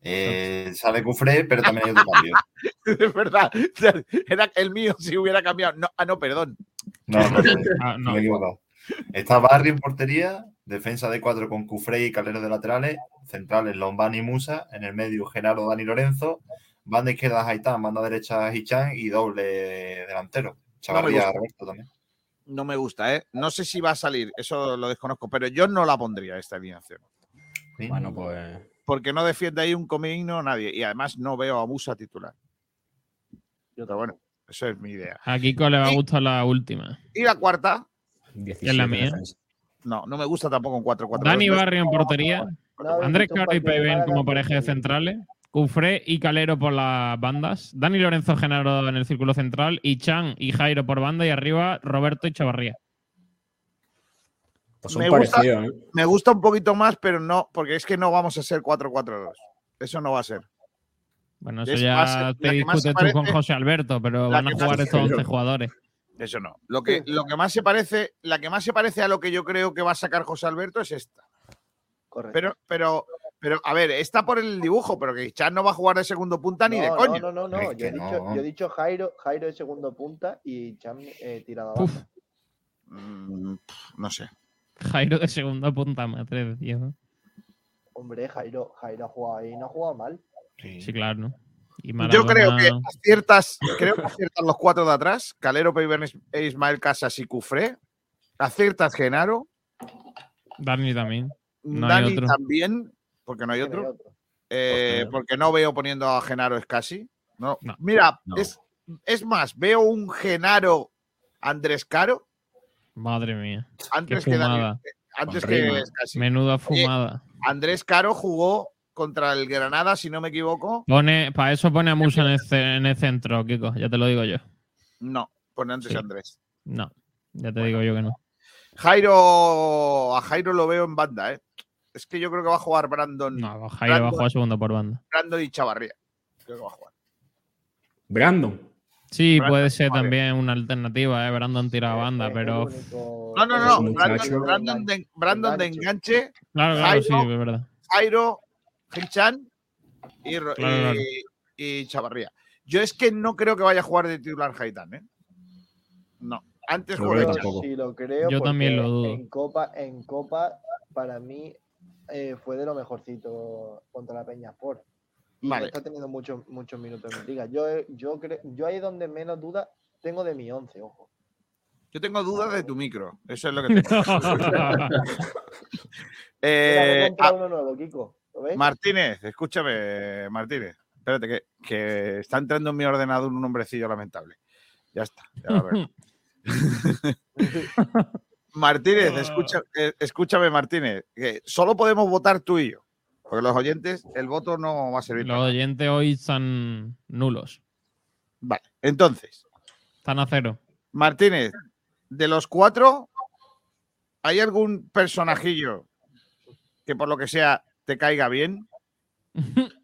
Eh, sale Cufré, pero también hay otro cambio. *laughs* es verdad. Era el mío si hubiera cambiado. No, ah, no, perdón. No, no, no, *laughs* Ah, no me he equivocado. Está Barrio en portería, defensa de cuatro con Cufré y Calero de laterales, centrales Lombán y Musa, en el medio Genaro, Dani Lorenzo, banda izquierda Haitán, banda derecha Hichan y doble delantero. Chavarría. Roberto también. No me gusta, ¿eh? No sé si va a salir, eso lo desconozco, pero yo no la pondría esta alineación. Bueno, pues. Porque no defiende ahí un comino nadie. Y además no veo a Musa titular. Pero bueno, eso es mi idea. A Kiko le va a gustar la última. Y la cuarta, 17 la mía. defensa. no, no me gusta tampoco un 4-4. Dani Barrio en portería. Andrés Caro y Málaga como en pareja de centrales. Cufré y Calero por las bandas. Dani Lorenzo Genaro en el círculo central. Y Chan y Jairo por banda. Y arriba Roberto y Chavarría. Pues Me gusta- ¿eh? Me gusta un poquito más, pero no, porque es que no vamos a ser 4-4-2. Eso no va a ser. Bueno, eso Es ya más, te discutes tú con José Alberto, pero van a jugar estos 11 jugadores. Eso no. Lo que, lo que más se parece, la que más se parece a lo que yo creo que va a sacar José Alberto es esta. Correcto. Pero, pero, pero, a ver, está por el dibujo, pero que Chan no va a jugar de segundo punta ni de No, coño. No, no, no, no. Yo, he dicho, no. yo he dicho Jairo, Jairo de segundo punta y Cham eh, tirado abajo. Mm, no sé. Jairo de segunda punta, me atreves, tío. Hombre, Jairo, Jairo ha jugado ahí y no ha jugado mal. Sí, claro. ¿no? Y Yo creo que aciertas, creo que aciertan los cuatro de atrás, Calero, Peiber, e Ismael Casas y Cufré. Aciertas Genaro, Dani también. No hay Dani otro. también, porque no hay Que no hay otro. Eh, porque no veo poniendo a Genaro Escasi. No. No. Mira, No. Es, es más, veo un Genaro Andrés Caro Madre mía. antes que Dani- fumada. antes que. Escasi. Menuda fumada. Andrés Caro jugó contra el Granada, si no me equivoco. Pone, para eso pone a Musa en el, en el centro, Kiko. Ya te lo digo yo. No, pone antes Sí. Andrés. No. Ya te digo yo que no. Jairo, a Jairo lo veo en banda, ¿eh? Es que yo creo que va a jugar Brandon, No, Jairo va a Brandon- jugar segundo por banda. Brandon y Chavarría. Creo que va a jugar. Brandon. Sí, Brandon puede ser también una alternativa, ¿eh? Brandon tira Es- banda, pero. único- No, no, no. Brandon, Brandon de, Brandon de enganche, Claro, claro, sí, es verdad. Jairo, Hinchan y, Ro- Claro, y- claro. y Chavarría. Yo es que no creo que vaya a jugar de titular Haitán, ¿eh? No. Antes veo Yo sí lo creo. Yo también lo dudo. En Copa, en Copa para mí, eh, fue de lo mejorcito contra la Peña Sport. Y Vale. está teniendo muchos muchos minutos en liga. Yo, yo, creo, yo ahí donde menos duda tengo de mi 11, ojo. Yo tengo dudas de tu micro. Eso es lo que *laughs* tengo. *laughs* Eh, ah, uno nuevo, Kiko. ¿Lo ves? Martínez, escúchame, Martínez. Espérate, que, que está entrando en mi ordenador un hombrecillo lamentable. Ya está. ya va a ver. Martínez, escucha- eh, escúchame, Martínez. Que solo podemos votar tú y yo. Porque los oyentes, el voto no va a servir. Los para nada. oyentes hoy están nulos. Vale, entonces, Están a cero. Martínez, de los cuatro, ¿hay algún personajillo que por lo que sea te caiga bien? *laughs*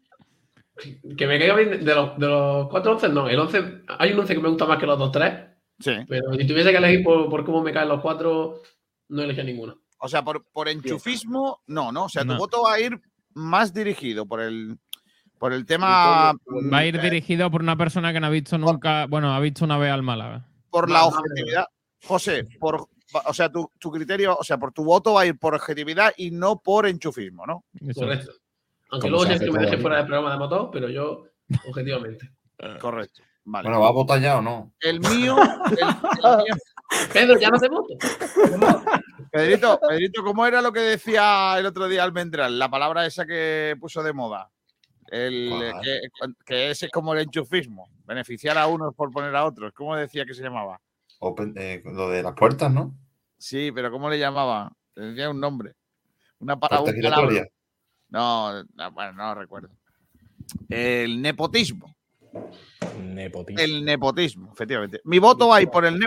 Que me caiga bien de los, de los cuatro once, no. El 11, hay un once que me gusta más que los dos tres, Sí. pero si tuviese que elegir por, por cómo me caen los cuatro, no elegía ninguno. O sea, por, por enchufismo, no, ¿no? O sea, tu No. voto va a ir más dirigido por el, por el tema, Va a ir mm, dirigido por una persona que no ha visto nunca, bueno, ha visto una vez al Málaga. por la objetividad. José, por, o sea, tu, tu criterio, o sea, por tu voto va a ir por objetividad y no por enchufismo, ¿no? Eso. Correcto. Aunque luego se hace siempre me deje fuera del programa de motor, pero yo, objetivamente. Correcto. Vale. Bueno, ¿va a votar ya o no? el mío, el- *laughs* el mío- Pedro, ya no te voto. Pedrito, Pedrito, ¿cómo era lo que decía el otro día Almendral? La palabra esa que puso de moda. El, ¿Cuál? que, que ese es como el enchufismo. Beneficiar a unos por poner a otros. ¿Cómo decía que se llamaba? Open- eh, lo de las puertas, ¿no? Sí, pero ¿cómo le llamaba? Tenía un nombre. Una giratoria. No, no, bueno, no recuerdo. El nepotismo. Nepotismo. El nepotismo, efectivamente. Mi voto va por el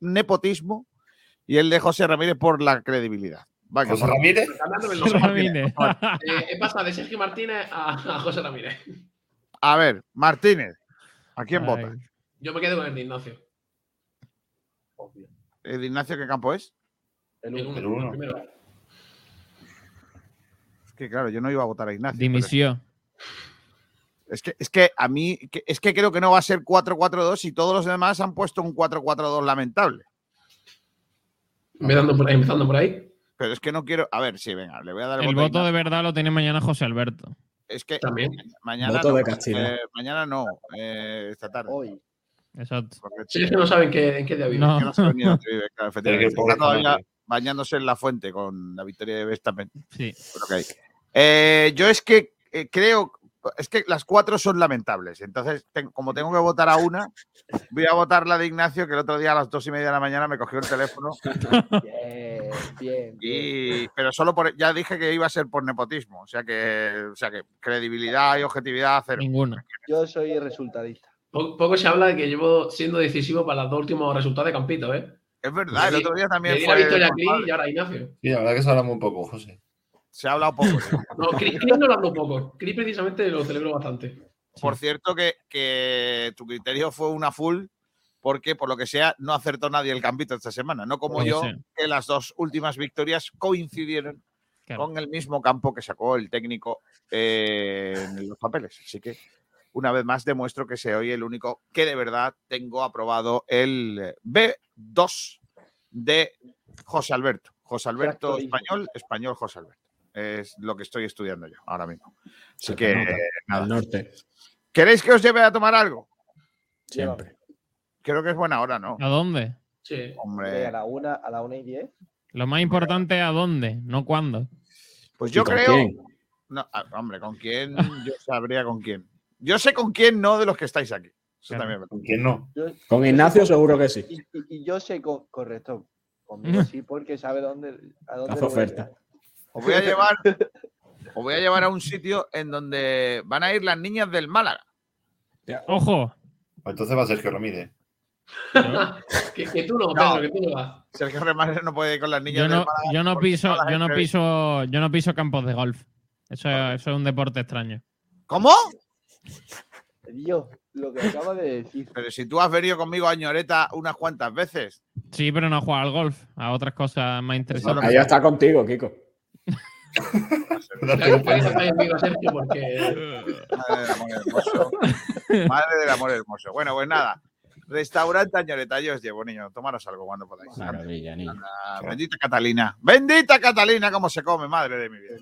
nepotismo y el de José Ramírez por la credibilidad. Va, José por- Ramírez. José. Ramírez. Eh, he pasado de Sergio Martínez a, a José Ramírez. A ver, Martínez, ¿a quién Ay. vota? Yo me quedo con el de Ignacio. Obvio. ¿El de Ignacio qué campo es? El El uno. uno, El uno. el primero. Es que claro, yo no iba a votar a Ignacio. pero Dimisión. Es que, es que a mí, es que creo que no va a ser 4-4-2 y todos los demás han puesto un 4-4-2 lamentable. Empezando por ahí. Empezando por ahí. Pero es que no quiero. A ver, sí, venga, le voy a dar el, El voto. de verdad lo tiene mañana José Alberto. Es que También. mañana Voto no, de Castilla. eh, mañana no, eh, esta tarde. Hoy. Exacto. porque Sí, es que no saben qué, en qué día viven. No. que no se ha venido a Tribe, claro, efectivamente. Está todavía bañándose en la fuente con la victoria de Verstappen. Sí. Pero que hay. Eh, yo es que eh, creo, es que las cuatro son lamentables. Entonces, como tengo que votar a una, *laughs* voy a votar la de Ignacio, que el otro día a las dos y media de la mañana me cogió el teléfono. Bien, bien. bien. Y, pero solo por, ya dije que iba a ser por nepotismo. O sea que, o sea que credibilidad y objetividad cero. Ninguna. Yo soy resultadista. Po- Poco se habla de que llevo siendo decisivo para los dos últimos resultados de Campito, ¿eh? Es verdad, el otro día también Le di la fue. victoria y ahora Ignacio. Sí, la verdad que se habla muy poco, José. Se ha hablado poco. *laughs* No, Cris Cris no lo hablo poco. Cris precisamente lo celebro bastante. Por cierto, que, que tu criterio fue una full porque, por lo que sea, no acertó nadie el campito esta semana. No como Puede yo, ser. que las dos últimas victorias coincidieron Claro. con el mismo campo que sacó el técnico eh, en los papeles. Así que, una vez más, demuestro que soy el único que de verdad tengo aprobado el B2 de José Alberto. José Alberto español, español José Alberto. Es lo que estoy estudiando yo ahora mismo. Así Se que, nota. nada. Al norte, ¿Queréis que os lleve a tomar algo? siempre. Creo que es buena hora, ¿no? ¿A dónde? Sí. Eh, Hombre, a la una, a la una y diez. Lo más importante es a dónde, no cuándo. pues ¿Y yo con creo. quién? No, ah, hombre, ¿con quién? Yo sabría con quién. Yo sé con quién, no de los que estáis aquí. Eso Claro. también es verdad. ¿Con quién no? Yo, Con Ignacio seguro que sí. y, y- y yo sé, co- correcto, conmigo *laughs* sí, porque sabe dónde, a dónde voy a oferta. Os voy a *laughs* llevar. os voy a llevar a un sitio en donde van a ir las niñas del Málaga. Ojo, Entonces va Sergio Ramírez. *laughs* que, que tú no, No. Pedro, que tú no vas. Sergio Remares no puede ir con las niñas yo del no, Málaga. yo no piso, yo no piso, yo no piso campos de golf. Eso, eso es un deporte extraño. ¿Cómo? Dios, lo que acaba de decir. Pero si tú has venido conmigo a Ñoreta unas cuantas veces. Sí, pero no a jugar al golf, a otras cosas más interesantes. Ahí está contigo, Kiko. Madre del amor hermoso. Madre del amor hermoso. Bueno, pues nada. Restaurante Añoreta, yo os llevo, niño. Tomaros algo cuando podáis. Maravilla, niño. Bendita Catalina. Bendita Catalina, cómo se come, madre de mi vida.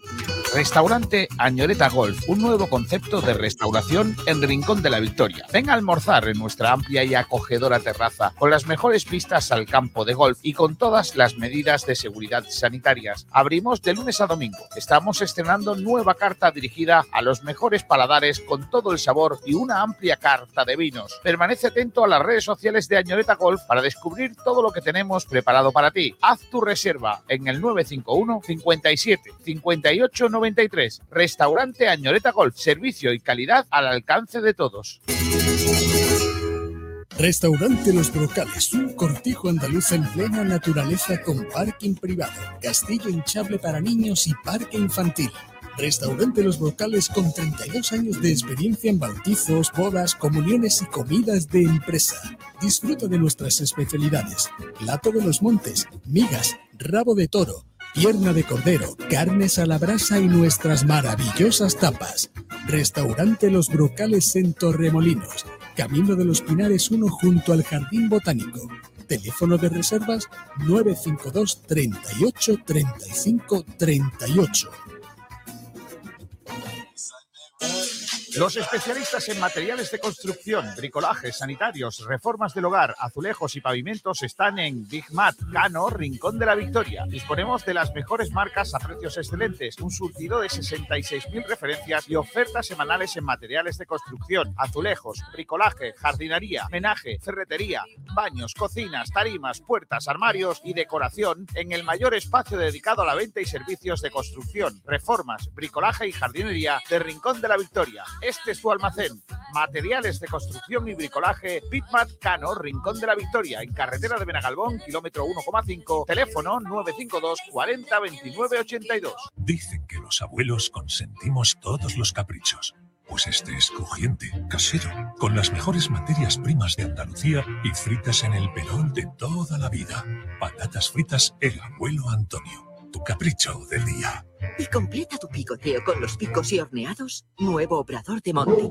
Restaurante Añoreta Golf, un nuevo concepto de restauración en Rincón de la Victoria. Ven a almorzar en nuestra amplia y acogedora terraza, con las mejores pistas al campo de golf y con todas las medidas de seguridad sanitarias. Abrimos de lunes a domingo. Estamos estrenando nueva carta dirigida a los mejores paladares con todo el sabor y una amplia carta de vinos. Permanece atento a las redes sociales de Añoreta Golf para descubrir todo lo que tenemos preparado para ti. Haz tu reserva en el 951 57 58 93. Restaurante Añoreta Golf. Servicio y calidad al alcance de todos. Restaurante Los Brocales, un cortijo andaluz en plena naturaleza con parking privado, castillo hinchable para niños y parque infantil. Restaurante Los Brocales con 32 años de experiencia en bautizos, bodas, comuniones y comidas de empresa. Disfruta de nuestras especialidades: plato de los montes, migas, rabo de toro, pierna de cordero, carnes a la brasa y nuestras maravillosas tapas. Restaurante Los Brocales en Torremolinos, Camino de los Pinares 1 junto al Jardín Botánico. Teléfono de reservas 952 38 35 38. Oh. Los especialistas en materiales de construcción, bricolaje, sanitarios, reformas del hogar, azulejos y pavimentos están en Big Mat, Cano, Rincón de la Victoria. Disponemos de las mejores marcas a precios excelentes, un surtido de 66.000 referencias y ofertas semanales en materiales de construcción, azulejos, bricolaje, jardinería, menaje, ferretería, baños, cocinas, tarimas, puertas, armarios y decoración en el mayor espacio dedicado a la venta y servicios de construcción, reformas, bricolaje y jardinería de Rincón de la Victoria. Este es tu almacén. Materiales de construcción y bricolaje Bitmat Cano, Rincón de la Victoria, en carretera de Benagalbón, kilómetro 1,5, teléfono 952 40 29 82. Dicen que los abuelos consentimos todos los caprichos. Pues este es crujiente, casero, con las mejores materias primas de Andalucía y fritas en el pelón de toda la vida. Patatas fritas El Abuelo Antonio. Tu capricho del día. Y completa tu picoteo con los picos y horneados. Nuevo obrador de monte.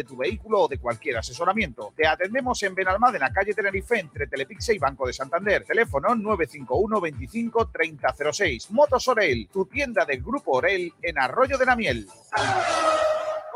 tu vehículo o de cualquier asesoramiento. Te atendemos en Benalmádena, calle Tenerife, entre Telepixe y Banco de Santander. Teléfono 951 25 3006. Motos Orel, tu tienda del Grupo Orel en Arroyo de la Miel.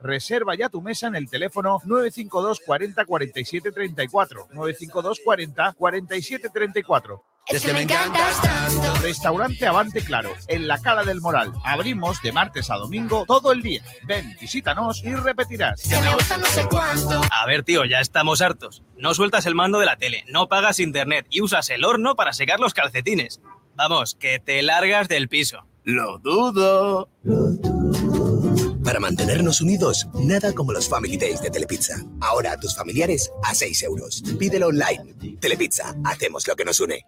Reserva ya tu mesa en el teléfono 952 40 47 34. 952 40 47 34. Es que me encantas tanto. Restaurante Avante Claro, en la Cala del Moral. Abrimos de martes a domingo todo el día. Ven, visítanos y repetirás. Que me gusta no sé cuánto. A ver, tío, ya estamos hartos. No sueltas el mando de la tele, no pagas internet y usas el horno para secar los calcetines. Vamos, que te largas del piso. Lo dudo. Para mantenernos unidos, nada como los Family Days de Telepizza. Ahora a tus familiares a 6 euros. Pídelo online. Telepizza, hacemos lo que nos une.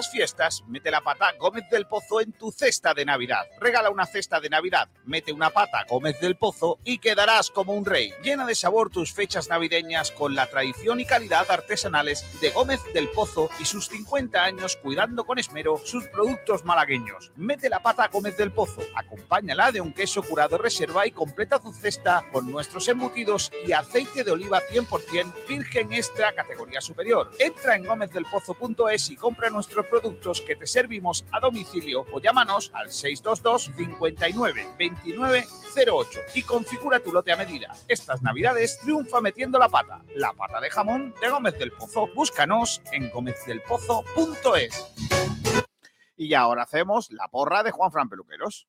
Estas fiestas, mete la pata Gómez del Pozo en tu cesta de Navidad. Regala una cesta de Navidad, mete una pata Gómez del Pozo y quedarás como un rey. Llena de sabor tus fechas navideñas con la tradición y calidad artesanales de Gómez del Pozo y sus 50 años cuidando con esmero sus productos malagueños. Mete la pata Gómez del Pozo, acompáñala de un queso curado reserva y completa tu cesta con nuestros embutidos y aceite de oliva 100% virgen extra categoría superior. Entra en gómezdelpozo.es y compra nuestros productos que te servimos a domicilio o llámanos al 622 59 29 08 y configura tu lote a medida. Estas navidades triunfa metiendo la pata. La pata de jamón de Gómez del Pozo. Búscanos en gómezdelpozo.es. Y ahora hacemos la porra de Juan Fran Peluqueros.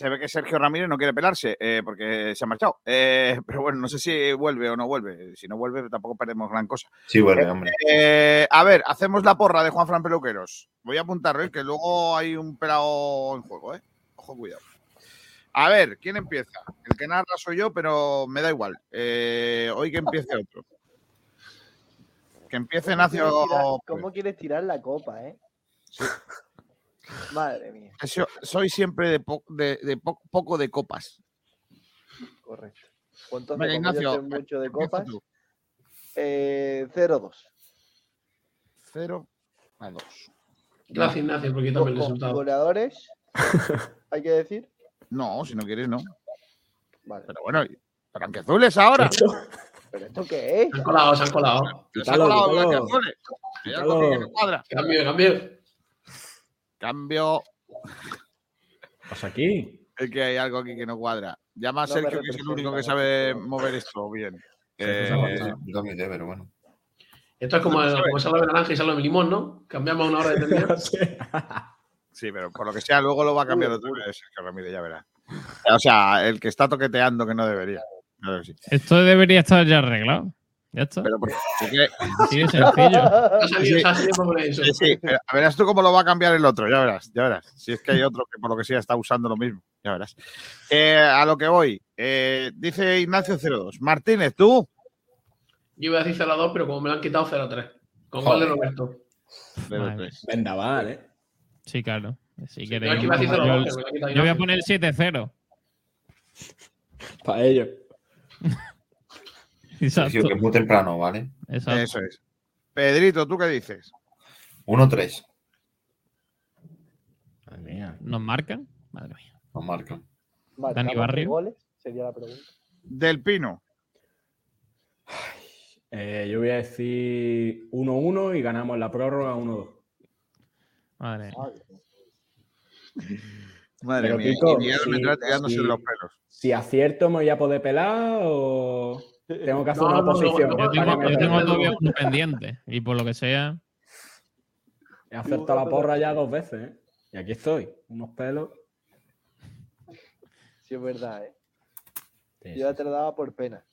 Se ve que Sergio Ramírez no quiere pelarse eh, porque se ha marchado. Eh, *laughs* pero bueno, no sé si vuelve o no vuelve. Si no vuelve, tampoco perdemos gran cosa. Sí, vuelve, Eh, hombre. eh, a ver, hacemos la porra de Juan Fran Peluqueros. Voy a apuntarlo, eh, que luego hay un pelado en juego, ¿eh? Ojo, cuidado. A ver, ¿quién empieza? El que narra soy yo, pero me da igual. Eh, hoy que empiece otro. Que empiece ¿Cómo quieres Nacio. ¿Cómo quieres tirar la copa, eh? Madre mía. Yo Soy siempre de, po- de- de po- poco de copas. Correcto. Como yo Ignacio, mucho de empieza copas, eh, 0-2. 0 a 2. Gracias, Ignacio, por quitarme el resultado. goleadores, *laughs* hay que decir. No, si no quieres, no. Vale. Pero bueno, blanqueazules ahora. ¿Pero esto qué es? Se han colado, se han colado. Se ha colado blanqueazules. Cambio, cambio. Cambio. pasa aquí? Es que hay algo aquí que no cuadra. Llama a No Sergio, que es el único que sabe no. mover esto bien. Eh, yo pero bueno. Esto es como, como salame de naranja y salame de limón, ¿no? Cambiamos una hora de *laughs* tendría. Sí, pero por lo que sea, luego lo va a cambiar otro. Es Sergio Ramírez, ya verás. O sea, el que está toqueteando que no debería. Sí. Esto debería estar ya arreglado. Ya está. Pero porque- porque- Así de sencillo. *laughs* Sí, sí, pero verás tú cómo lo va a cambiar el otro, ya verás, ya verás. Si es que hay otro que por lo que sea está usando lo mismo. Ya verás. Eh, a lo que voy. eh, dice Ignacio 02. Martínez, ¿tú? Yo iba a decir 0-2, pero como me lo han quitado 0-3. Con gol de. Roberto. Vendaval, ¿eh? Sí, claro. Si yo queréis, a yo, 0-2, pero me lo ha quitado yo voy a poner 7-0. Para ellos. Exacto. Sergio, que es muy temprano, ¿vale? Exacto. Eso es. Pedrito, ¿tú qué dices? 1-3. Madre mía. ¿Nos marcan? Madre mía. Nos marcan. Marcamos Dani Barrio. goles, sería la pregunta. Del Pino. Eh, yo voy a decir 1-1 y ganamos la prórroga 1-2. Madre. Madre Pero, mía. Miguel me si- si- los pelos. Si acierto, ¿me voy a poder pelar o tengo que hacer No, una no, no, oposición? no, Yo tengo, yo tengo todavía pendiente. Y por lo que sea. He acertado la porra ya dos veces, ¿eh? Y aquí estoy, unos pelos. Sí, es verdad, ¿eh? Sí, Yo ya te lo daba por pena.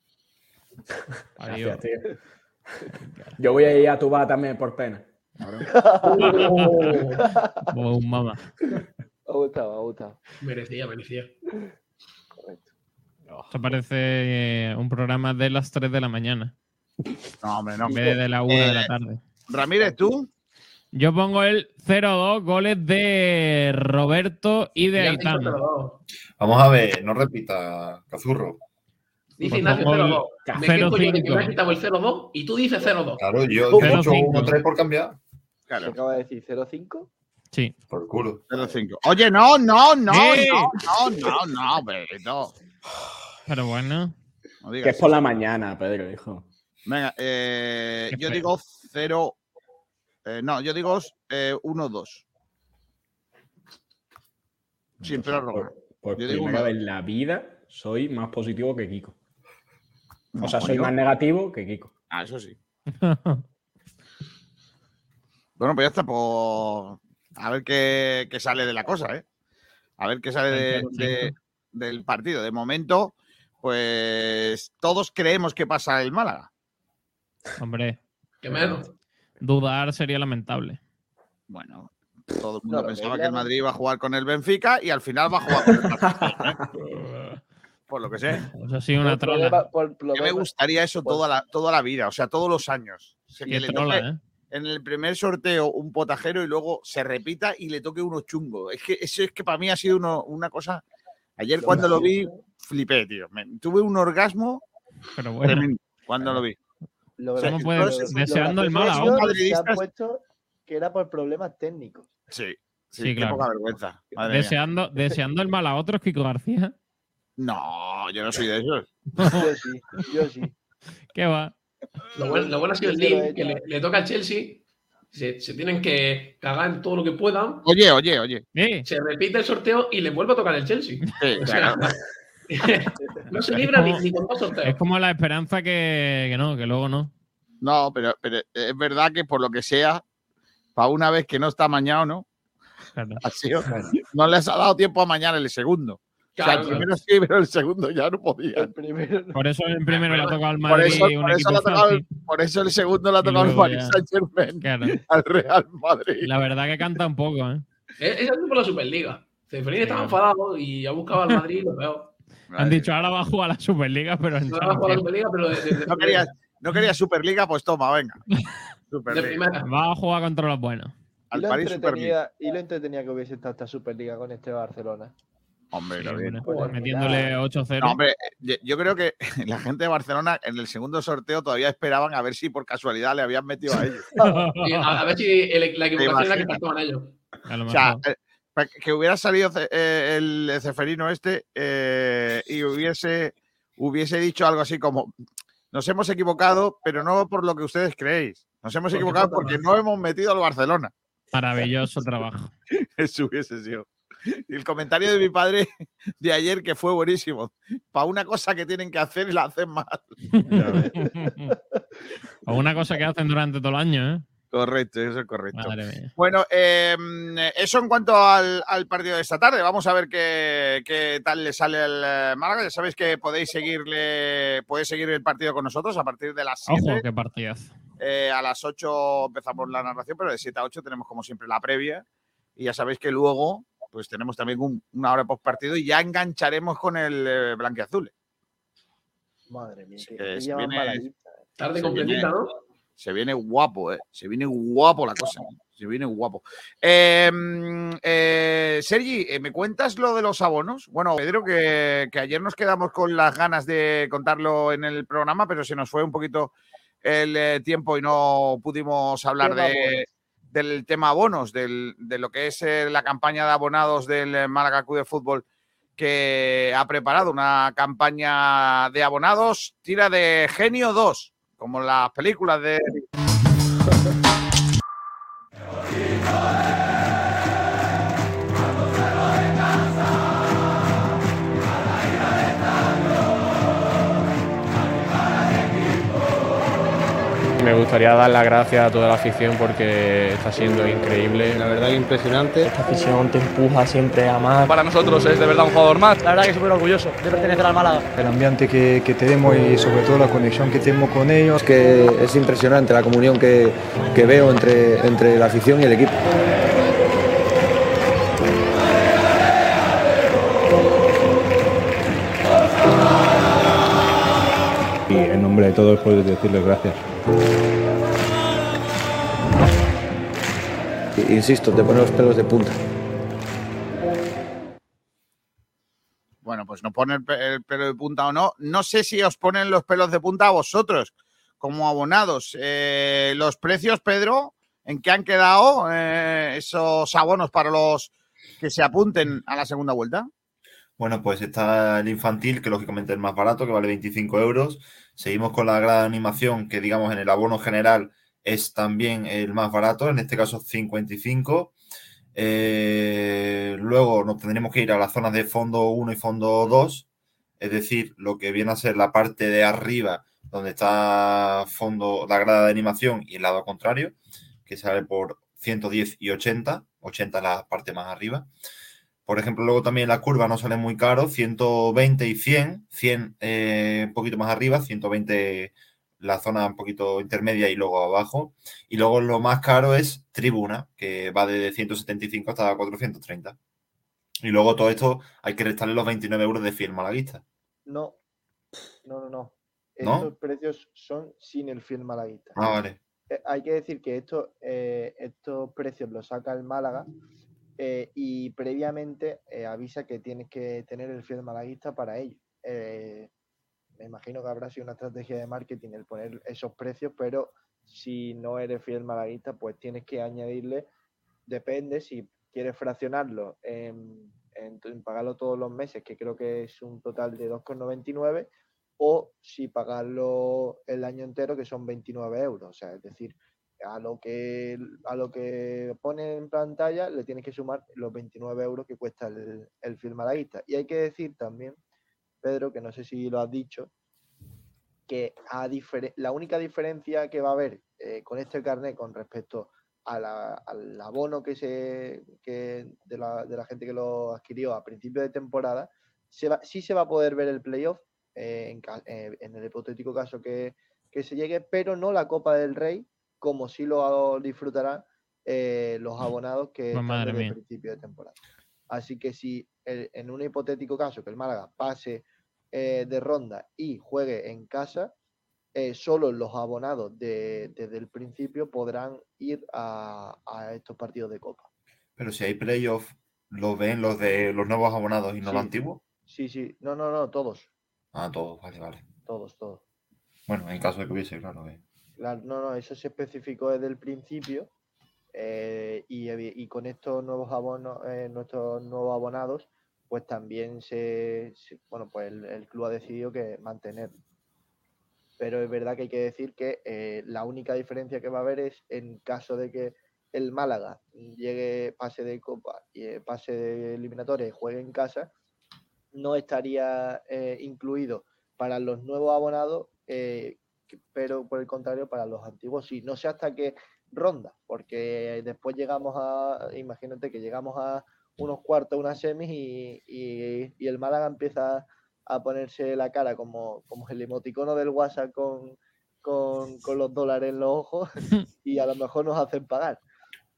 Adiós. Gracias, tío. *laughs* Yo voy a ir a tu bar también por pena. Como *laughs* un mama. Me ha gustado, me ha gustado. Merecía, merecía. Esto parece eh, un programa de las 3 de la mañana. *laughs* No, hombre, no. En vez de la 1 de Eh, la tarde. Ramírez, ¿tú? Yo pongo el 0-2 goles de Roberto y de. 0-2. Vamos a ver, no repita, Cazurro. Dice Ignacio favor, 0-2. Me quejo yo de que 0-5. me ha quitado el 0-2 y tú dices 0-2. Claro, yo he hecho cinco. 1-3 por cambiar. ¿Se acaba de decir 0-5? Sí. Por culo. 0-5. Oye, no, no, no, ¡Eh! no, no, no, no, Pedrito. Pero bueno. No Que es por la mañana, Pedro, hijo. Venga, eh, yo digo 0. eh, no, yo digo 1-2. Sin prórroga. Por Yo digo primera una- vez en la vida soy más positivo que Kiko. O sea, soy más negativo que Kiko. Ah, eso sí. *laughs* Bueno, pues ya está. Pues, a ver qué, qué sale de la cosa, ¿eh? A ver qué sale de- del partido. De momento, pues todos creemos que pasa el Málaga. Hombre, menos. dudar sería lamentable. Bueno, todo el mundo pensaba que el Madrid iba a jugar con el Benfica y al final va a jugar con el Barcelona. *laughs* Por lo que sé. Eso ha sido una Por problema- trola. Que me gustaría eso Pues- toda la, toda la vida, o sea, todos los años. O sea, que Qué le trola, toque ¿eh? en el primer sorteo un potajero y luego se repita y le toque uno chungo. Es que eso es que para mí ha sido uno- una cosa. Ayer cuando lo vi, flipé, tío. Me- tuve un orgasmo Pero bueno. tremendo cuando lo vi. Lo O sea, ¿Cómo puedes- deseando el mal a han Madridistas- puesto que era por problemas técnicos. Sí, sí, Sí, qué claro. poca vergüenza. madre mía. Deseando, deseando el mal a otros, Kiko García. No, yo no soy de esos. Yo sí, yo sí. *laughs* ¿Qué va? Lo bueno, lo bueno ha sido el deal, que le, le toca al Chelsea. Se, se tienen que cagar en todo lo que puedan. Oye, oye, oye. Eh, Se repite el sorteo y le vuelve a tocar el Chelsea. Sí, O sea, claro. *laughs* no se libra ni, ni con dos es sorteos. como la esperanza que, que no, que luego no. No, pero, pero es verdad que por lo que sea, para una vez que no está amañado, ¿no? Claro. Ha sido- no les ha dado tiempo a mañar el segundo. O sea, Claro, el primero sí, pero el segundo ya no podía. El primero. no. Por eso el primero le ha tocado al Por Madrid eso, un por, eso tocado el, fácil. por eso el segundo le ha Y tocado al Paris ya- Saint Germain, Claro. al Real Madrid. La verdad que canta un poco, ¿eh? Es, por la Superliga. Ceferín estaba enfadado y ha buscado al Madrid y lo peor. Han dicho, ahora va a jugar a la Superliga, pero en No va a jugar a la Champions. Superliga, pero de, de- de- No quería, no quería Superliga, pues toma, venga. *laughs* Superliga. Va a jugar contra los buenos. Y Al lo, París Superliga. entretenida, y lo entretenida que hubiese estado esta Superliga con este Barcelona. Hombre, Sí. Joder, Metiéndole ya. 8-0. No, hombre, yo, yo creo que *laughs* la gente de Barcelona en el segundo sorteo todavía esperaban a ver si por casualidad le habían metido a ellos. *laughs* A, a ver si el- la equivocación era que faltaban ellos. a O sea, eh, que hubiera salido eh, el ceferino este eh, y hubiese, hubiese dicho algo así como, nos hemos equivocado, pero no por lo que ustedes creéis. Nos hemos equivocado porque no hemos metido al Barcelona. Maravilloso trabajo. *laughs* Eso hubiese sido. *laughs* El comentario de mi padre *laughs* de ayer que fue buenísimo. Para una cosa que tienen que hacer y la hacen mal. o una cosa que hacen durante todo el año, ¿eh? Correcto, eso es correcto. Bueno, eh, eso en cuanto al, al partido de esta tarde. Vamos a ver qué, qué tal le sale el eh, Málaga. Ya sabéis que podéis seguirle, podéis seguir el partido con nosotros a partir de las 7. Ojo, qué partidazo. Eh, a las 8 empezamos la narración, pero de 7 a 8 tenemos como siempre la previa. Y ya sabéis que luego pues tenemos también un- una hora post partido y ya engancharemos con el eh, blanquiazul. Madre mía, que se viene- malaguista. Tarde completita, ¿no? Se viene guapo, ¿eh? Se viene guapo la cosa. ¿eh? Se viene guapo. Eh, mm, eh, Sergi, eh, ¿me cuentas lo de los abonos? Bueno, Pedro, que, que ayer nos quedamos con las ganas de contarlo en el programa, pero se nos fue un poquito el eh, tiempo y no pudimos hablar de, abonos. Del tema abonos, del- de lo que es eh, la campaña de abonados del eh, Málaga Club de Fútbol que ha preparado una campaña de abonados, tira de Genio 2, como las películas de... *laughs* Me gustaría dar las gracias a toda la afición porque está siendo increíble. La verdad que impresionante. Esta afición te empuja siempre a más. Para nosotros es de verdad un jugador más. La verdad que súper orgulloso de pertenecer al Málaga. el ambiente que, que tenemos y sobre todo la conexión que tenemos con ellos. Que es impresionante la comunión que, que veo entre, entre la afición y el equipo. Nombre de todos puedo decirles gracias. Insisto, te pone los pelos de punta. Bueno, pues no pone el pelo de punta o no. No sé si os ponen los pelos de punta a vosotros, como abonados. Eh, los precios, Pedro, ¿en qué han quedado eh, esos abonos para los que se apunten a la segunda vuelta? Bueno, pues está el infantil, que lógicamente es el más barato, que vale 25 euros. Seguimos con la de animación, que digamos en el abono general es también el más barato, en este caso 55. Eh, luego nos tendremos que ir a las zonas de fondo 1 y fondo 2, es decir, lo que viene a ser la parte de arriba, donde está fondo la grada de animación y el lado contrario, que sale por 110 y 80. 80 es la parte más arriba. Por ejemplo, luego también la curva no sale muy caro, 120 y 100, 100 eh, un poquito más arriba, 120 la zona un poquito intermedia y luego abajo. Y luego lo más caro es tribuna, que va de 175 hasta 430. Y luego todo esto hay que restarle los 29 euros de fiel malaguista. No, no, no, no. ¿No? Estos precios son sin el fiel malaguista. Ah, vale. Eh, hay que decir que esto, eh, estos precios los saca el Málaga eh, y previamente eh, avisa que tienes que tener el fiel malaguista para ello. Eh, me imagino que habrá sido una estrategia de marketing el poner esos precios, pero si no eres fiel malaguista, pues tienes que añadirle, depende si quieres fraccionarlo en, pagarlo todos los meses, que creo que es un total de 2,99, o si pagarlo el año entero, que son 29 euros. O sea, es decir, a lo que a lo que pone en pantalla le tienes que sumar los 29 euros que cuesta el, el film malaguista. Y hay que decir también, Pedro, que no sé si lo has dicho, que a la única diferencia que va a haber eh, con este carnet con respecto a la- al abono que se que de, la, de la gente que lo adquirió a principio de temporada, se va, sí se va a poder ver el playoff eh, en, eh, en el hipotético caso que, que se llegue, pero no la Copa del Rey, como sí lo disfrutarán eh, los abonados que Pues están desde el principio de temporada. Así que si el- en un hipotético caso que el Málaga pase eh, de ronda y juegue en casa, eh, solo los abonados de- desde el principio podrán ir a, a estos partidos de Copa. Pero si hay playoff, ¿los ven los de los nuevos abonados y no Sí. los antiguos? Sí, sí, no, no, no, todos, Ah, todos, vale, vale. todos, todos. Bueno, en caso de que hubiese, claro. eh. No, no, eso se especificó desde el principio eh, y, con estos nuevos abonos, eh, nuestros nuevos abonados, pues también se, bueno, pues el, club ha decidido que mantener. Pero es verdad que hay que decir que eh, la única diferencia que va a haber es en caso de que el Málaga llegue, pase de Copa y pase de eliminatoria y juegue en casa, no estaría incluido para los nuevos abonados, pero por el contrario para los antiguos sí. No sé hasta qué ronda, porque después llegamos a, imagínate que llegamos a unos cuartos, unas semis y, y- y el Málaga empieza a ponerse la cara como, como el emoticono del WhatsApp con, con, con los dólares en los ojos *laughs* y a lo mejor nos hacen pagar.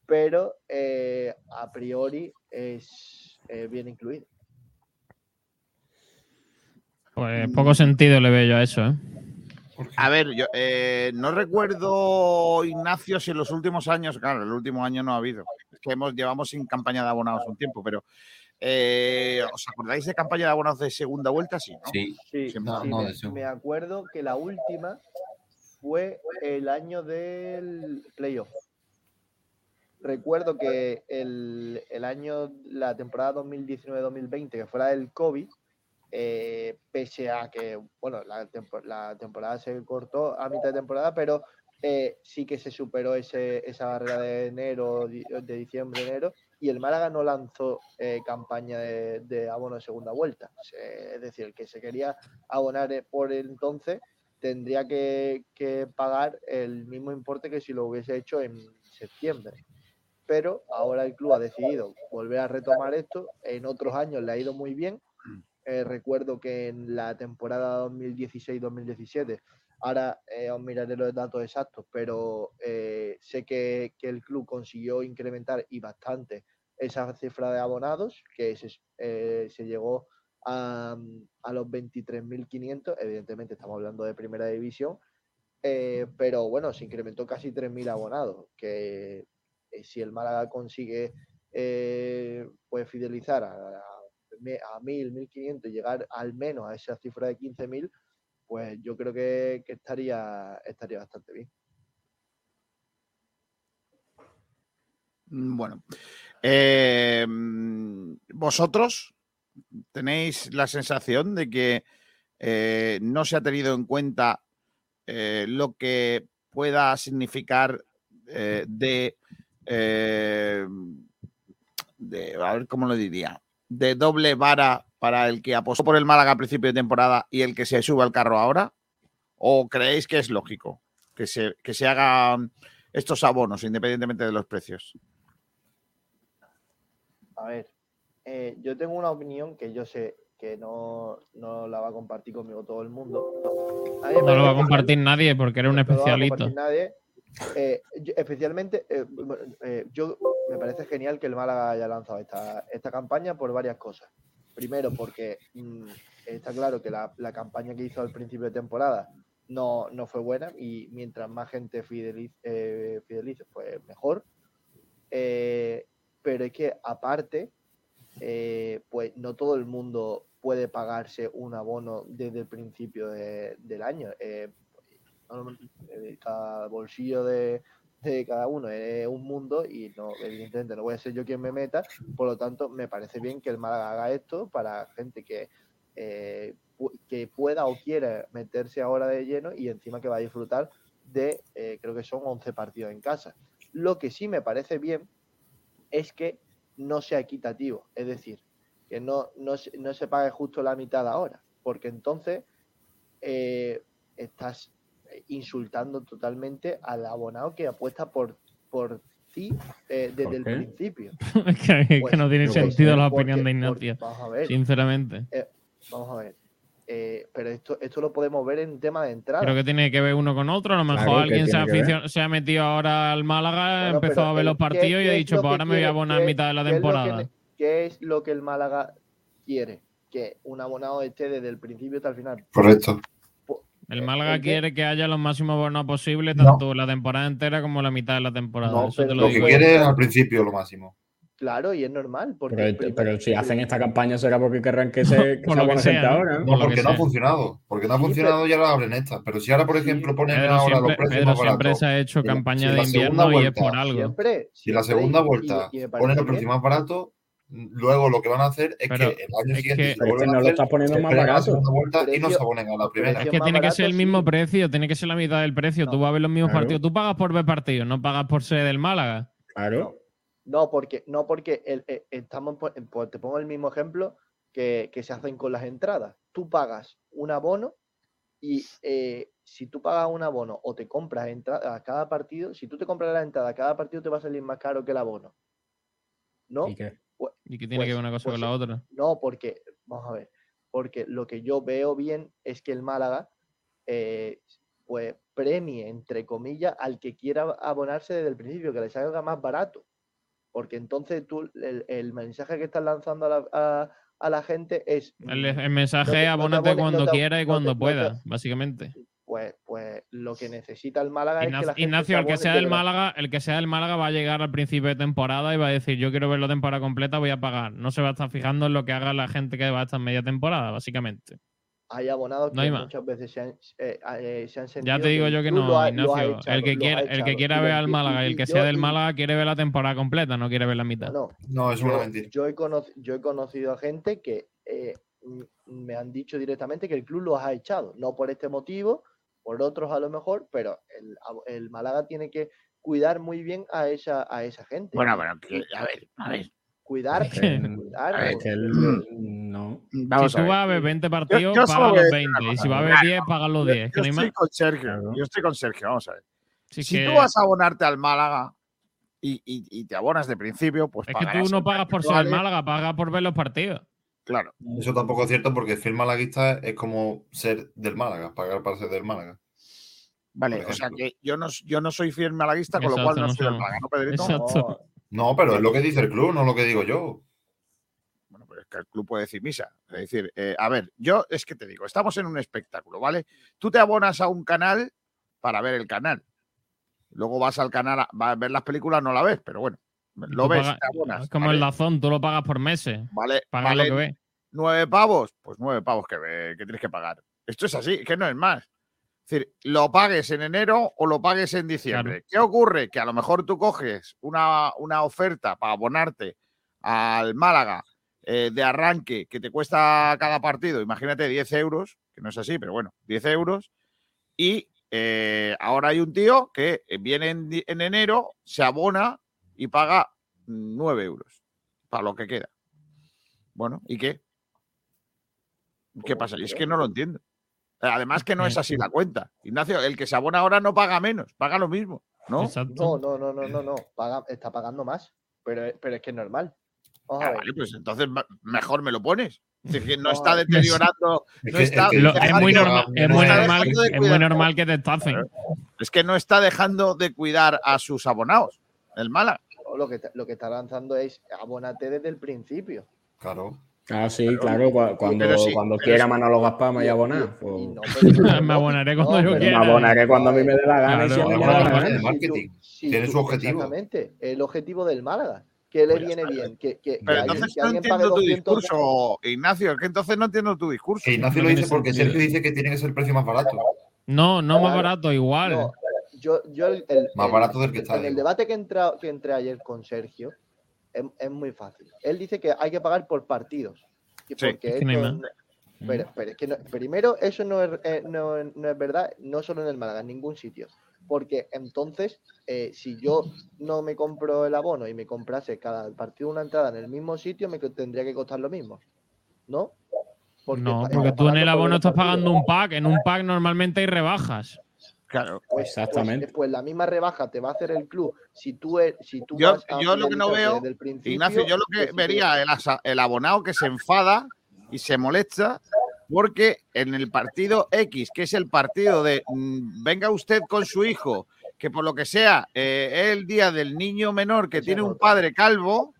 pero eh, a priori es eh, bien incluido. Pues poco sentido le veo yo a eso, ¿eh? A ver, yo eh, no recuerdo, Ignacio, si en los últimos años, claro, el último año no ha habido, es que hemos, llevamos sin campaña de abonados un tiempo, pero eh, ¿os acordáis de campaña de abonados de segunda vuelta? Sí, ¿no? Sí. Sí, sí, no, me, acuerdo que la última fue el año del playoff. Recuerdo que el, el año, la temporada 2019-2020, que fuera del COVID, eh, pese a que, bueno, la, tempo- la temporada se cortó a mitad de temporada, pero eh, sí que se superó esa barrera de enero, de diciembre, enero, y el Málaga no lanzó eh, campaña de, de abono de segunda vuelta. Es decir, el que se quería abonar por entonces tendría que, que pagar el mismo importe que si lo hubiese hecho en septiembre. Pero ahora el club ha decidido volver a retomar esto. En otros años le ha ido muy bien. Eh, recuerdo que en la temporada 2016-2017, ahora eh, os miraré los datos exactos, pero eh, sé que, que el club consiguió incrementar y bastante esa cifra de abonados, que se, se llegó a, a los 23.500, evidentemente estamos hablando de primera división, pero bueno, se incrementó casi 3.000 abonados, que si el Málaga consigue pues fidelizar a, a 1.000, 1.500 y llegar al menos a esa cifra de 15.000, pues yo creo que, que estaría, estaría bastante bien. Bueno, eh, vosotros tenéis la sensación de que eh, no se ha tenido en cuenta eh, lo que pueda significar de, de, a ver cómo lo diría, de doble vara para el que apostó por el Málaga a principio de temporada y el que se sube al carro ahora? ¿O creéis que es lógico que se, que se hagan estos abonos independientemente de los precios? A ver, eh, yo tengo una opinión que yo sé que no, no la va a compartir conmigo todo el mundo. No lo va a compartir nadie porque era un no lo va a especialito. compartir nadie. Eh, especialmente, eh, eh, yo me parece genial que el Málaga haya lanzado esta, esta campaña por varias cosas. Primero, porque mm, está claro que la, la campaña que hizo al principio de temporada no, no fue buena y mientras más gente fidelice, fidelice pues mejor. Pero es que aparte, pues no todo el mundo puede pagarse un abono desde el principio de- del año. Cada bolsillo de, de cada uno es un mundo y no, evidentemente no voy a ser yo quien me meta, por lo tanto me parece bien que el Málaga haga esto para gente que, eh, que pueda o quiera meterse ahora de lleno y encima que va a disfrutar de, eh, creo que son 11 partidos en casa. Lo que sí me parece bien es que no sea equitativo, es decir, que no, no, no se pague justo la mitad ahora, porque entonces eh, estás insultando totalmente al abonado que apuesta por, por ti eh, desde el principio. *laughs* Es que, que Pues, no tiene qué sentido la porque- opinión de porque- Ignacio. vamos a ver, Sinceramente. eh, vamos a ver. eh, pero esto, esto lo podemos ver en tema de entrada. Creo que tiene que ver uno con otro. A lo mejor Claro, ¿qué alguien se ha, tiene que ver? aficio- se ha metido ahora al Málaga, Bueno, empezó a ver los ¿qué- partidos y ha dicho, pues que ahora me voy a abonar qué- mitad de la es que temporada. ne- ¿Qué es lo que el Málaga quiere? Que un abonado esté desde el principio hasta el final. Correcto. El Málaga ¿el qué? quiere que haya los máximos bonos posibles, tanto la temporada entera como la mitad de la temporada. No, Eso te pero lo que quiere es al principio lo máximo. Claro, y es normal. Porque Pero, si hacen esta campaña será porque querrán que se, *laughs* que Por se lo que abone sea, gente ¿no? ahora. ¿no? No, porque no ha funcionado. Porque no ha Sí, funcionado ya lo abren esta. Pero si ahora, por ejemplo, ponen Pedro ahora siempre, los precios Pedro más siempre se ha hecho la- campaña si de la invierno y es por algo. Siempre, Si la segunda y- y- vuelta y parece ponen los precios más baratos, luego lo que van a hacer es Pero que el año es siguiente que- se Pero es vuelven que a no lo hacer, estás poniendo se más barato. segunda vuelta y no se abonen a la primera. Es que tiene que ser el sí. mismo precio, tiene que ser la mitad del precio. Tú vas a ver los mismos Claro. partidos. Tú pagas por ver partidos, no pagas por ser del Málaga. Claro. No, porque, no porque el- eh, estamos, pues te pongo el mismo ejemplo que, que se hacen con las entradas. Tú pagas un abono y eh, si tú pagas un abono o te compras entrada a cada partido, si tú te compras la entrada a cada partido te va a salir más caro que el abono. ¿No? ¿Y qué? ¿Y que tiene pues- que ver una cosa pues con la otra? No, porque, vamos a ver, porque lo que yo veo bien es que el Málaga, eh, pues premie, entre comillas, al que quiera abonarse desde el principio, que le salga más barato. porque entonces tú, el, el mensaje que estás lanzando a la, a- a la gente es... El, mm, el mensaje no te abónate abones, cuando no te- quiera y cuando te- pueda, básicamente. Pues, pues lo que necesita el Málaga es que la Ignacio, gente Ignacio, el que sea de del. Málaga, el que sea del Málaga va a llegar al principio de temporada y va a decir yo quiero ver la temporada completa, voy a pagar. No se va a estar fijando en lo que haga la gente que va a estar en media temporada, básicamente. Hay abonados No que más. muchas veces se han, eh, eh, se han sentido Ya te digo yo que no, ha- Ignacio. echado, el que quiera, el que quiera ver al Málaga y el que yo- sea del y- Málaga quiere ver la temporada completa, no quiere ver la mitad. No, No, eso es una mentira. Yo he, yo he conocido a gente que eh, me han dicho directamente que el club los ha echado. No por este motivo, por otros a lo mejor, pero el, el Málaga tiene que cuidar muy bien a esa, a esa gente. Bueno, bueno, que- a ver, a ver. Cuidar, *laughs* a ver, no. Vamos si a tú ver. vas a ver 20 partidos, yo paga los decir una 20. Y si va a haber Mira, 10, paga los Yo, 10. yo hay estoy con Sergio. Yo estoy con Sergio, vamos a ver. Sí, si que- tú vas a abonarte al Málaga y, y- y te abonas de principio, pues Es que tú no pagas por ser el. Málaga, pagas por ver los partidos. Claro. Eso tampoco es cierto porque ser malaguista es como ser del Málaga, pagar para ser del Málaga. Vale, o sea que yo no, yo no soy fiel malaguista, con lo cual no no soy del. Málaga, ¿no, Pedrito? Exacto. No, pero es lo que dice el club, no lo que digo yo. Bueno, pero es que el club puede decir misa. Es decir, eh, a ver, yo es que te digo, estamos en un espectáculo, ¿vale? Tú te abonas a un canal para ver el canal. Luego vas al canal a, vas a ver las películas, no la ves, pero bueno, lo ves, pagas- te abonas. Es como ¿vale? el Dazón, tú lo pagas por meses. Vale, Pagas vale, lo que ves. Nueve pavos, pues nueve pavos que, que tienes que pagar. Esto es así, que no es más. Es decir, lo pagues en enero o lo pagues en diciembre. ¿Qué ocurre? Que a lo mejor tú coges una, una oferta para abonarte al Málaga eh, de arranque que te cuesta cada partido, imagínate 10 euros, que no es así, pero bueno, 10 euros, y eh, ahora hay un tío que viene en, en enero, se abona y paga 9 euros para lo que queda. Bueno, ¿y qué? ¿Qué pasa? Y es que no lo entiendo. Además que no es así la cuenta. Ignacio, el que se abona ahora no paga menos, paga lo mismo, ¿no? No, no, no, no, no, no. Paga, está pagando más. Pero, pero es que es normal. Vamos Ah, vale, pues entonces mejor me lo pones. Es decir, que no está *laughs* es- deteriorando. *laughs* Es No que- está es que- Lo- es muy normal, es muy normal, es muy que te estafen. Es que no está dejando de cuidar a sus abonados, el Málaga. No, Lo que, lo que está lanzando es abónate desde el principio. Claro. Ah, sí, claro, cua- cuando, pero sí, cuando pero quiera sí. Manolo Gaspar me voy a abonar. pues, *laughs* me abonaré cuando yo me quiera. abonaré cuando a mí me dé la gana y si me la Claro, gana. de marketing. Sí, Tiene su objetivo. Exactamente. El objetivo del Málaga. Que le viene está. bien. Que, que, Pero alguien- entonces que no alguien pague entiendo tu 200 discurso, Ignacio. Es que entonces no entiendo tu discurso. Que Ignacio No lo dice porque sentido. Sergio dice que tiene que ser el precio más barato. No, no más Claro. barato, igual. No, yo, yo el, el- Más el- barato del que está, En el debate que entré, que entré ayer con Sergio, es, es muy fácil. Él dice que hay que pagar por partidos. Sí, porque es que no hay esto más. no- pero, pero es que no- primero, eso no es, eh, no, no es verdad, no solo en el Málaga, en ningún sitio. Porque entonces, eh, si yo no me compro el abono y me comprase cada partido una entrada en el mismo sitio, me tendría que costar lo mismo. ¿No? Porque no, está- porque tú en el abono estás pagando un pack. En un pack normalmente hay rebajas. Claro. Pues, Exactamente. Pues, pues la misma rebaja te va a hacer el club si tú, e- si tú Yo, vas a yo lo que no veo, Ignacio, yo lo que tú- vería el, asa- el abonado que se enfada y se molesta porque en el partido X, que es el partido de mm, venga usted con su hijo, que por lo que sea eh, es el día del niño menor que tiene un padre calvo,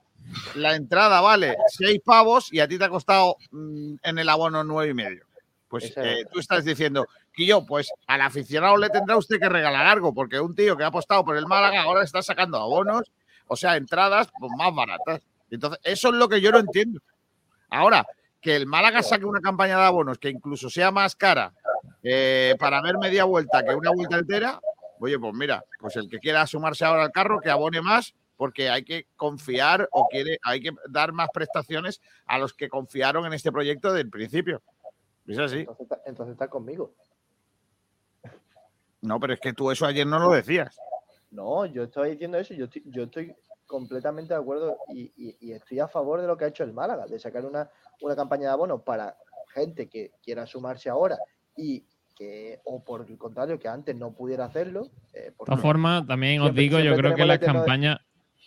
la entrada vale seis pavos y a ti te ha costado mm, en el abono nueve y medio. Pues eh, tú estás diciendo que yo, pues al aficionado le tendrá usted que regalar algo, porque un tío que ha apostado por el Málaga ahora está sacando abonos, o sea, entradas pues, más baratas. Entonces, eso es lo que yo no entiendo. Ahora, que el Málaga saque una campaña de abonos que incluso sea más cara eh, para ver media vuelta que una vuelta entera, oye, pues mira, pues el que quiera sumarse ahora al carro, que abone más, porque hay que confiar o quiere, hay que dar más prestaciones a los que confiaron en este proyecto del principio. Es así. Entonces, entonces está conmigo. No, pero es que tú eso ayer no lo decías. No, yo estoy diciendo eso, yo estoy, yo estoy completamente de acuerdo y, y- y estoy a favor de lo que ha hecho el Málaga, de sacar una, una campaña de abonos para gente que quiera sumarse ahora y que, o por el contrario, que antes no pudiera hacerlo. eh, De todas formas, también os digo, yo creo que las tema de- campañas,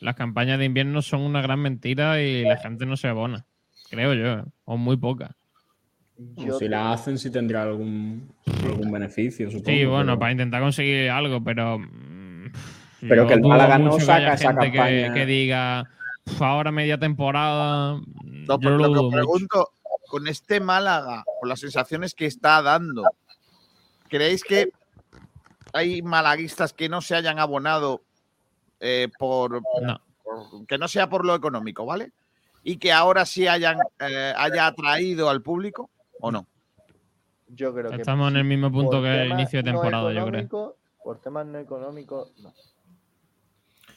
las campañas de invierno son una gran mentira y la gente no se abona. Creo yo, o muy poca. Yo- si la hacen, sí tendrá algún, algún beneficio, supongo. Sí, bueno, pero- para intentar conseguir algo, pero. mm, Pero que el Málaga no que saca haya esa gente que- campaña. Que, diga, ahora media temporada. No, yo pero lo lo pregunto, con este Málaga, con las sensaciones que está dando, ¿creéis que hay malaguistas que no se hayan abonado eh, por, por- que no sea por lo económico, ¿vale? Y que ahora sí hayan eh, haya atraído al público o no? Yo creo que Estamos en el mismo punto que el inicio de no temporada, yo creo. Por temas no económicos, no.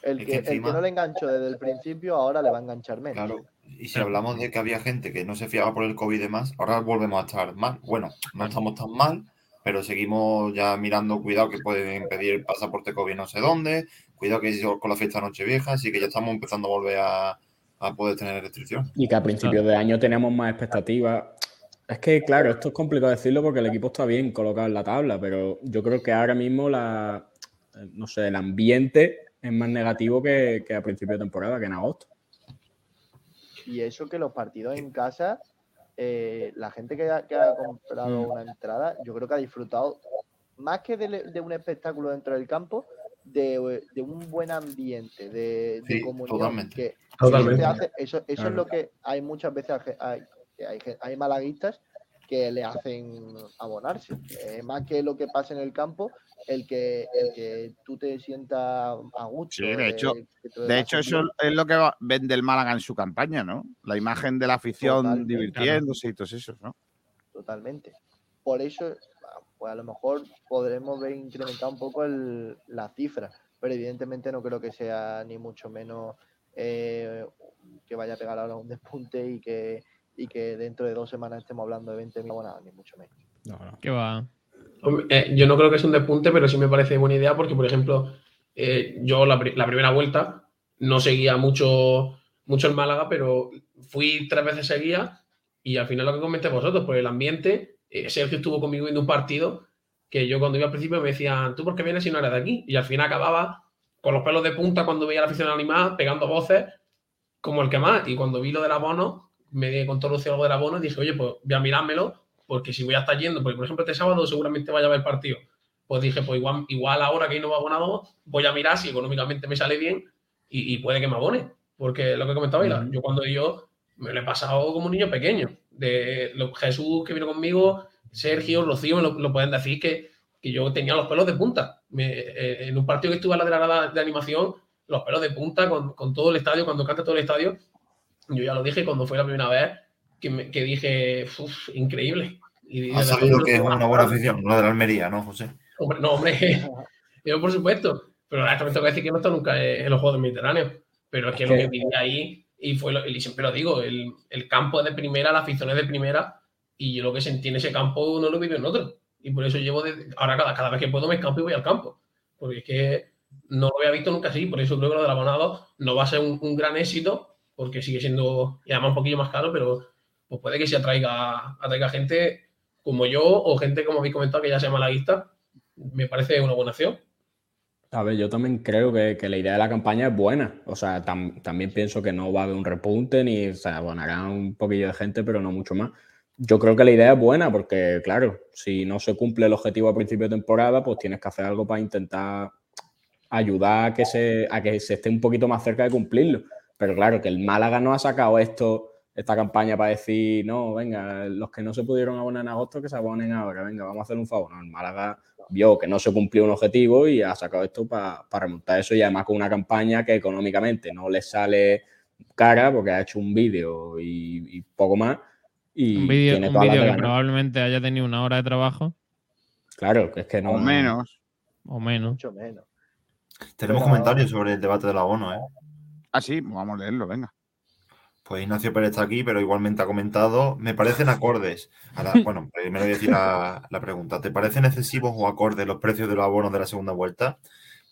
El que, el que no le enganchó desde el principio, ahora le va a enganchar menos. Claro. Y si hablamos de que había gente que no se fiaba por el COVID y demás, ahora volvemos a estar mal. Bueno, no estamos tan mal, pero seguimos ya mirando, cuidado que pueden pedir el pasaporte COVID no sé dónde, cuidado que es con la fiesta Nochevieja, así que ya estamos empezando a volver a, a poder tener restricciones. Y que a principios de año teníamos más expectativas. Es que, claro, esto es complicado decirlo porque el equipo está bien colocado en la tabla, pero yo creo que ahora mismo la, no sé, el ambiente es más negativo que, que a principio de temporada, que en agosto. Y eso que los partidos en casa, eh, la gente que ha, que ha comprado Mm. una entrada, yo creo que ha disfrutado más que de, de un espectáculo dentro del campo, de, de un buen ambiente, de, comunión. totalmente. Que Totalmente. eso, te hace- eso, eso es lo que hay muchas veces, hay, hay, hay malaguistas que le hacen abonarse. Eh, más que lo que pasa en el campo, el que, el que tú te sientas a gusto. Sí, de hecho, que te de hecho eso bien. es lo que vende el Málaga en su campaña, ¿no? La imagen de la afición Totalmente. divirtiéndose y todo eso, ¿no? Totalmente. Por eso, pues a lo mejor podremos ver incrementado un poco el- la cifra, pero evidentemente no creo que sea ni mucho menos eh, que vaya a pegar ahora un despunte y que, y que dentro de dos semanas estemos hablando de 20.000 abonados, ni mucho menos. ¿Qué va? Eh, yo no creo que es un despunte, pero sí me parece buena idea porque, por ejemplo, eh, yo la, pri- la primera vuelta no seguía mucho, mucho el Málaga, pero fui tres veces seguía y al final lo que comenté vosotros, por el ambiente, eh, Sergio estuvo conmigo viendo un partido que yo cuando iba al principio me decían, ¿tú por qué vienes si no eres de aquí? Y al final acababa con los pelos de punta cuando veía a la afición animada, pegando voces como el que más. Y cuando vi lo del abono, me di con todo el algo del abono y dije, oye, pues voy a mirármelo, porque si voy a estar yendo, porque por ejemplo este sábado seguramente vaya a haber partido. Pues dije, pues igual, igual ahora que no he abonado, voy a mirar si económicamente me sale bien y, y puede que me abone. Porque lo que comentaba Ila, yo cuando yo me lo he pasado como un niño pequeño. De lo- Jesús que vino conmigo, Sergio, Rocío, me lo, lo pueden decir que, que yo tenía los pelos de punta. Me- eh, en un partido que estuve a la de la de animación, los pelos de punta con, con todo el estadio, cuando canta todo el estadio, yo ya lo dije cuando fue la primera vez, que, me- que dije, "Uf, increíble. Y Has desde sabido que es una buena afición, no de la Almería, ¿no, José? Hombre, no, hombre, *laughs* yo por supuesto. Pero ahora también tengo que decir que no está nunca en los Juegos del Mediterráneo. Pero es que lo que viví ahí, y fue lo, y siempre lo digo, el, el campo es de primera, la afición es de primera, y yo lo que sentí en ese campo no lo viví en otro. Y por eso llevo, de- ahora cada, cada vez que puedo me escampo y voy al campo. Porque es que no lo había visto nunca así, por eso creo que lo del abonado no va a ser un, un gran éxito, porque sigue siendo, y además un poquillo más caro, pero pues puede que se atraiga, atraiga gente como yo o gente, como habéis comentado, que ya sea malaguista. Me parece una buena acción. A ver, yo también creo que, que la idea de la campaña es buena. O sea, tam- también pienso que no va a haber un repunte, ni, o sea, un poquillo de gente, pero no mucho más. Yo creo que la idea es buena porque, claro, si no se cumple el objetivo a principio de temporada, pues tienes que hacer algo para intentar ayudar a que se, a que se esté un poquito más cerca de cumplirlo. Pero claro, que el Málaga no ha sacado esto, esta campaña para decir, no, venga, los que no se pudieron abonar en agosto, que se abonen ahora, venga, vamos a hacer un favor. No, el Málaga vio que no se cumplió un objetivo y ha sacado esto para remontar eso y además con una campaña que económicamente no le sale cara porque ha hecho un vídeo y, y poco más. Y Un vídeo que probablemente haya tenido una hora de trabajo. Claro, que es que no. O menos. O menos. Mucho menos. Tenemos Pero- comentarios sobre el debate del abono, ¿eh? Ah, sí, vamos a leerlo, venga. Pues Ignacio Pérez está aquí, pero igualmente ha comentado, me parecen acordes. Ahora, *laughs* bueno, primero voy a decir la, la pregunta. ¿Te parecen excesivos o acordes los precios de los abonos de la segunda vuelta?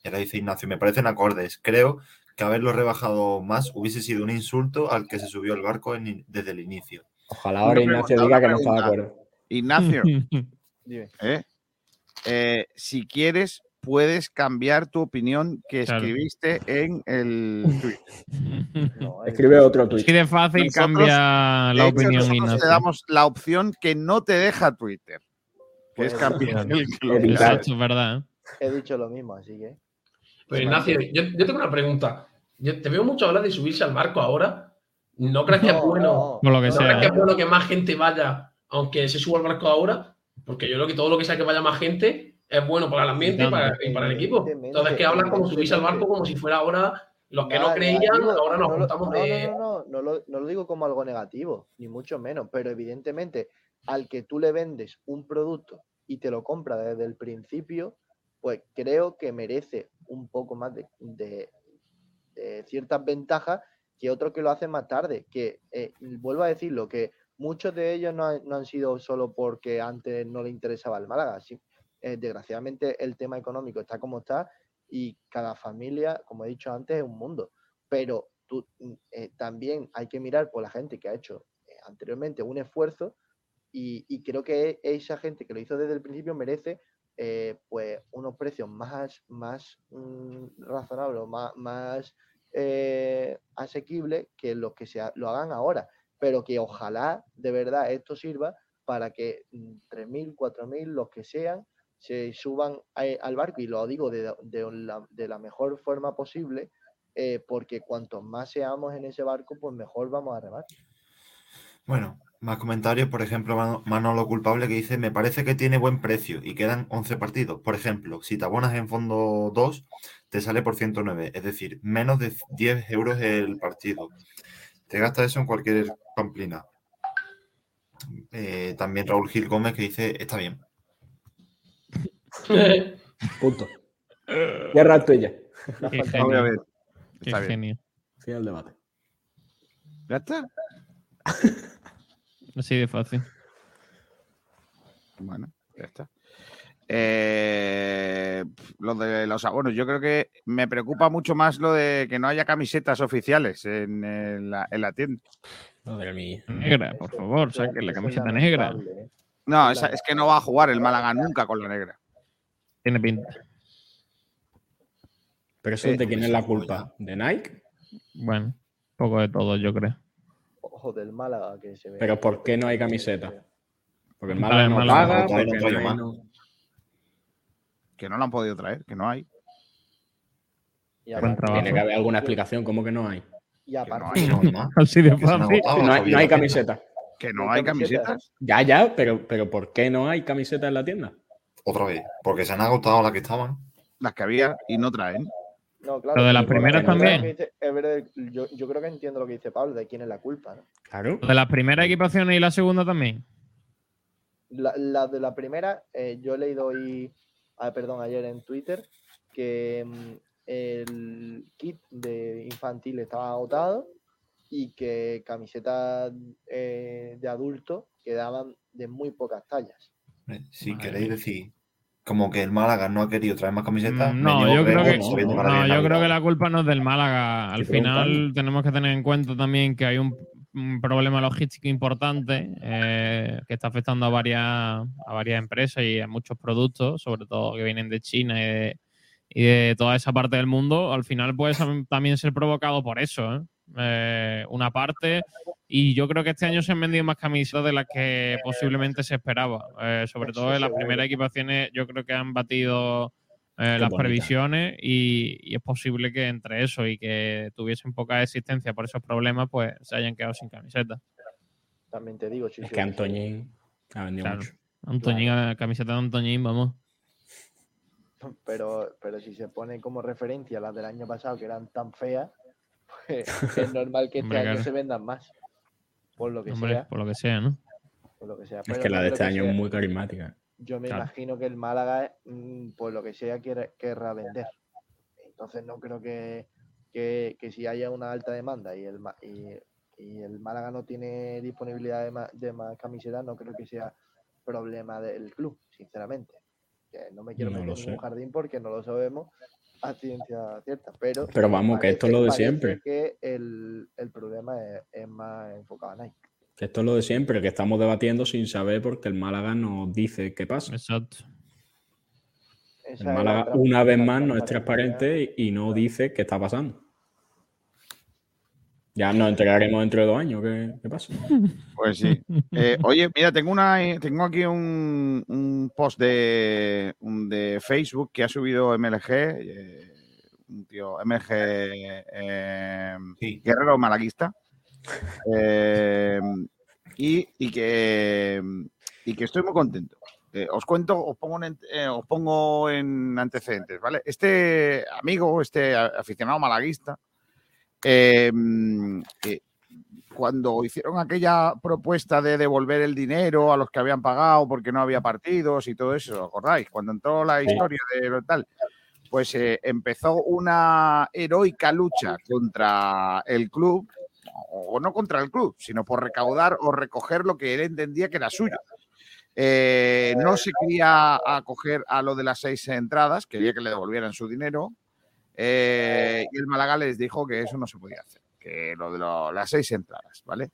Y ahora dice Ignacio, me parecen acordes. Creo que haberlo rebajado más hubiese sido un insulto al que se subió al barco en- desde el inicio. Ojalá ahora Una Ignacio pregunta, diga que no está de acuerdo. Ignacio. *laughs* ¿eh? Eh, si quieres, puedes cambiar tu opinión que Claro. escribiste en el tweet. *laughs* *laughs* Escribe otro tweet. Así de fácil Nosotros, cambia la hecho, opinión, nosotros Ignacio. te damos la opción que no te deja Twitter, que es Pues, cambiar *laughs* el Evitar. club. Exacto, es verdad. ¿eh? He dicho lo mismo, así que. Pero Ignacio, yo, yo tengo una pregunta. Yo te veo mucho hablar de subirse al barco ahora. ¿No crees que es bueno? no. Lo que ¿No sea. crees que es bueno que más gente vaya, aunque se suba al barco ahora? Porque yo creo que todo lo que sea que vaya más gente es bueno para el ambiente y para, y para el equipo. Entonces, que hablan como subirse al barco como si fuera ahora los que no creían, ahora nos no lo- juntamos no, de. No, no, lo, no lo digo como algo negativo, ni mucho menos, pero evidentemente al que tú le vendes un producto y te lo compra desde el principio, pues creo que merece un poco más de, de- de ciertas ventajas que otro que lo hace más tarde. Que eh, vuelvo a decirlo, que muchos de ellos no han, no han sido solo porque antes no le interesaba el Málaga. sí, eh, desgraciadamente el tema económico está como está y cada familia, como he dicho antes, es un mundo. Pero mm, eh, también hay que mirar por la gente que ha hecho eh, anteriormente un esfuerzo y, creo que esa gente que lo hizo desde el principio merece pues unos precios más, más mm, razonables, más, más asequibles que los que se lo hagan ahora. Pero que ojalá de verdad esto sirva para que mm, 3.000, 4.000, los que sean, se suban al barco. Y lo digo de, la, mejor forma posible, eh, porque cuanto más seamos en ese barco, pues mejor vamos a remar. Bueno, más comentarios. Por ejemplo, Mano- Manolo Culpable que dice: Me parece que tiene buen precio y quedan 11 partidos. Por ejemplo, si te abonas en fondo 2, te sale por 109, es decir, menos de 10 euros el partido. Te gastas eso en cualquier pamplina. Eh, también Raúl Gil Gómez que dice: Está bien. *laughs* Punto. Cierra el tuya. Qué Vamos a genio. ver. Qué Está genio. El debate. ¿Ya está? *laughs* Así de fácil. Bueno, ya está. Eh, lo de los abonos, yo creo que me preocupa mucho más lo de que no haya camisetas oficiales en, en la, en la tienda. Madre mía. Negra, por favor, saquen la camiseta negra. No, esa- es que no va a jugar el Málaga nunca con la negra. Tiene pinta. Pero eso Eh, de quién es la culpa. ¿De Nike? Bueno, poco de todo, yo creo. Ojo del Málaga que se ve. Pero ¿por qué no hay camiseta? Porque el Málaga no Málaga. paga, Todavía no porque traigo no hay- más. no- Que no lo han podido traer, que no hay. Y. Tiene que haber alguna explicación, ¿cómo que no hay? Y aparte, No hay. *laughs* Así de fácil. No hay, no hay jodida camiseta. Que No hay camisetas. Ya, ya, pero, pero ¿por qué no hay camiseta en la tienda? Otra vez. Porque se han agotado las que estaban. Las que había y no traen. No, claro. Lo de las primeras es verdad también. que dice- es verdad, yo, yo creo que entiendo lo que dice Pablo, de quién es la culpa. ¿no? Claro. Lo de las primeras equipaciones y la segunda también. La, la de la primera, eh, yo he leído hoy, ah, perdón, ayer en Twitter, que mm, el kit de infantil estaba agotado y que camisetas eh, de adulto quedaban de muy pocas tallas. Si Madre queréis mía. decir como que el Málaga no ha querido traer más camisetas, Mm, No, yo creo que, no, yo creo que la culpa no es del Málaga. Al final tenemos que tener en cuenta también que hay un, un problema logístico importante eh, que está afectando a varias, a varias empresas y a muchos productos, sobre todo que vienen de China y de, y de toda esa parte del mundo. Al final puede también ser provocado por eso. ¿eh? Eh, una parte y yo creo que este año se han vendido más camisetas de las que posiblemente se esperaba. Eh, sobre todo en las seguro. primeras equipaciones yo creo que han batido eh, las bonita. previsiones y, y es posible que entre eso y que tuviesen poca existencia por esos problemas pues se hayan quedado sin camiseta. También te digo, Es que Antoñín ha vendido Claro. mucho. Antoñín, camiseta de Antoñín, vamos. pero, pero si se pone como referencia las del año pasado que eran tan feas, pues *laughs* es normal que este Hombre, año claro. se vendan más. Por lo que Hombre, sea. por lo que sea, ¿no? Por lo que sea. Es que la de este año sea- es muy carismática. Yo me Claro. imagino que el Málaga, mm, por lo que sea, quiere, querrá vender. Entonces no creo que, que, que si haya una alta demanda y el, y, y el Málaga no tiene disponibilidad de más, de más camisetas, no creo que sea problema del club, sinceramente. Que no me quiero No meter en un jardín porque no lo sabemos a ciencia cierta. Pero, Pero vamos, que esto es lo de siempre. que el, el problema es, es más enfocado a Nike. Que esto es lo de siempre, que estamos debatiendo sin saber porque el Málaga nos dice qué pasa. Exacto. El Málaga una vez más no es transparente y y no dice qué está pasando. Ya nos enteraremos dentro de dos años qué, qué pasa. Pues sí. Eh, oye, mira, tengo una, tengo aquí un, un post de, un de Facebook que ha subido MLG, eh, un tío MG eh, Guerrero Malaguista. Eh, y, y que, y que estoy muy contento. Eh, os cuento, os pongo, en, eh, os pongo en antecedentes, ¿vale? Este amigo, este aficionado malaguista, eh, eh, cuando hicieron aquella propuesta de devolver el dinero a los que habían pagado porque no había partidos y todo eso, ¿os acordáis? Cuando entró la historia de lo tal, pues eh, empezó una heroica lucha contra el club, o no contra el club, sino por recaudar o recoger lo que él entendía que era suyo. Eh, no se quería acoger a lo de las seis entradas, quería que le devolvieran su dinero. Eh, y el Málaga les dijo que eso no se podía hacer, que lo de las seis entradas, ¿vale?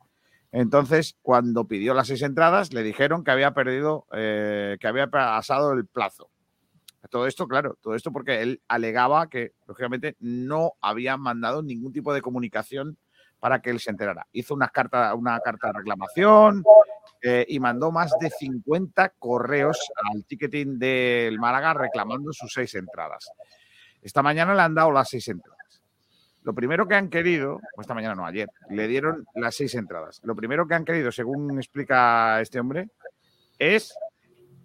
Entonces, cuando pidió las seis entradas, le dijeron que había perdido, eh, que había pasado el plazo. Todo esto, claro, todo esto porque él alegaba que, lógicamente, no habían mandado ningún tipo de comunicación para que él se enterara. Hizo una carta, una carta de reclamación eh, y mandó más de 50 correos al ticketing del Málaga reclamando sus seis entradas. Esta mañana le han dado las seis entradas. Lo primero que han querido, o esta mañana no, ayer, le dieron las seis entradas. Lo primero que han querido, según explica este hombre, es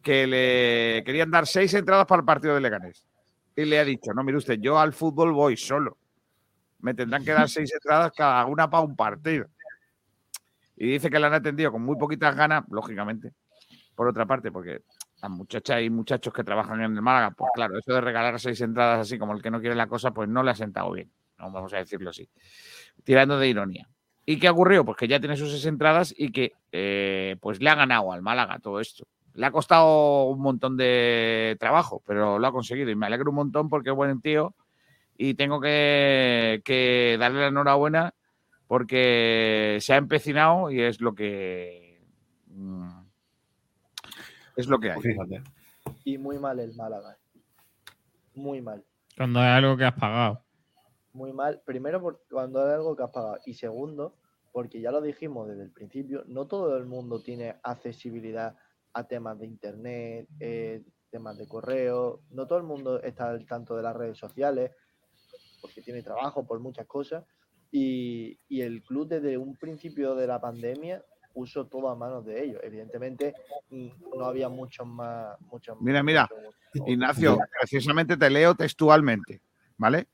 que le querían dar seis entradas para el partido de Leganés. Y le ha dicho, no, mire usted, yo al fútbol voy solo. Me tendrán que dar seis entradas cada una para un partido. Y dice que le han atendido con muy poquitas ganas, lógicamente. Por otra parte, porque a muchachas y muchachos que trabajan en el Málaga, pues claro, eso de regalar seis entradas así como el que no quiere la cosa, pues no le ha sentado bien. No vamos a decirlo así. Tirando de ironía. ¿Y qué ha ocurrido? Pues que ya tiene sus seis entradas y que eh, pues le ha ganado al Málaga todo esto. Le ha costado un montón de trabajo, pero lo ha conseguido y me alegro un montón porque es buen tío y tengo que, que darle la enhorabuena porque se ha empecinado y es lo que mm, es lo que hay. Y muy mal el Málaga. Muy mal. Cuando hay algo que has pagado. Muy mal. Primero, por, cuando hay algo que has pagado. Y segundo, porque ya lo dijimos desde el principio, no todo el mundo tiene accesibilidad a temas de internet, eh, temas de correo. No todo el mundo está al tanto de las redes sociales, porque tiene trabajo, por muchas cosas. Y, y el club desde un principio de la pandemia puso todo a manos de ellos. Evidentemente, no había muchos más. Muchos Mira, mira, muchos- Ignacio, precisamente te leo textualmente, ¿vale?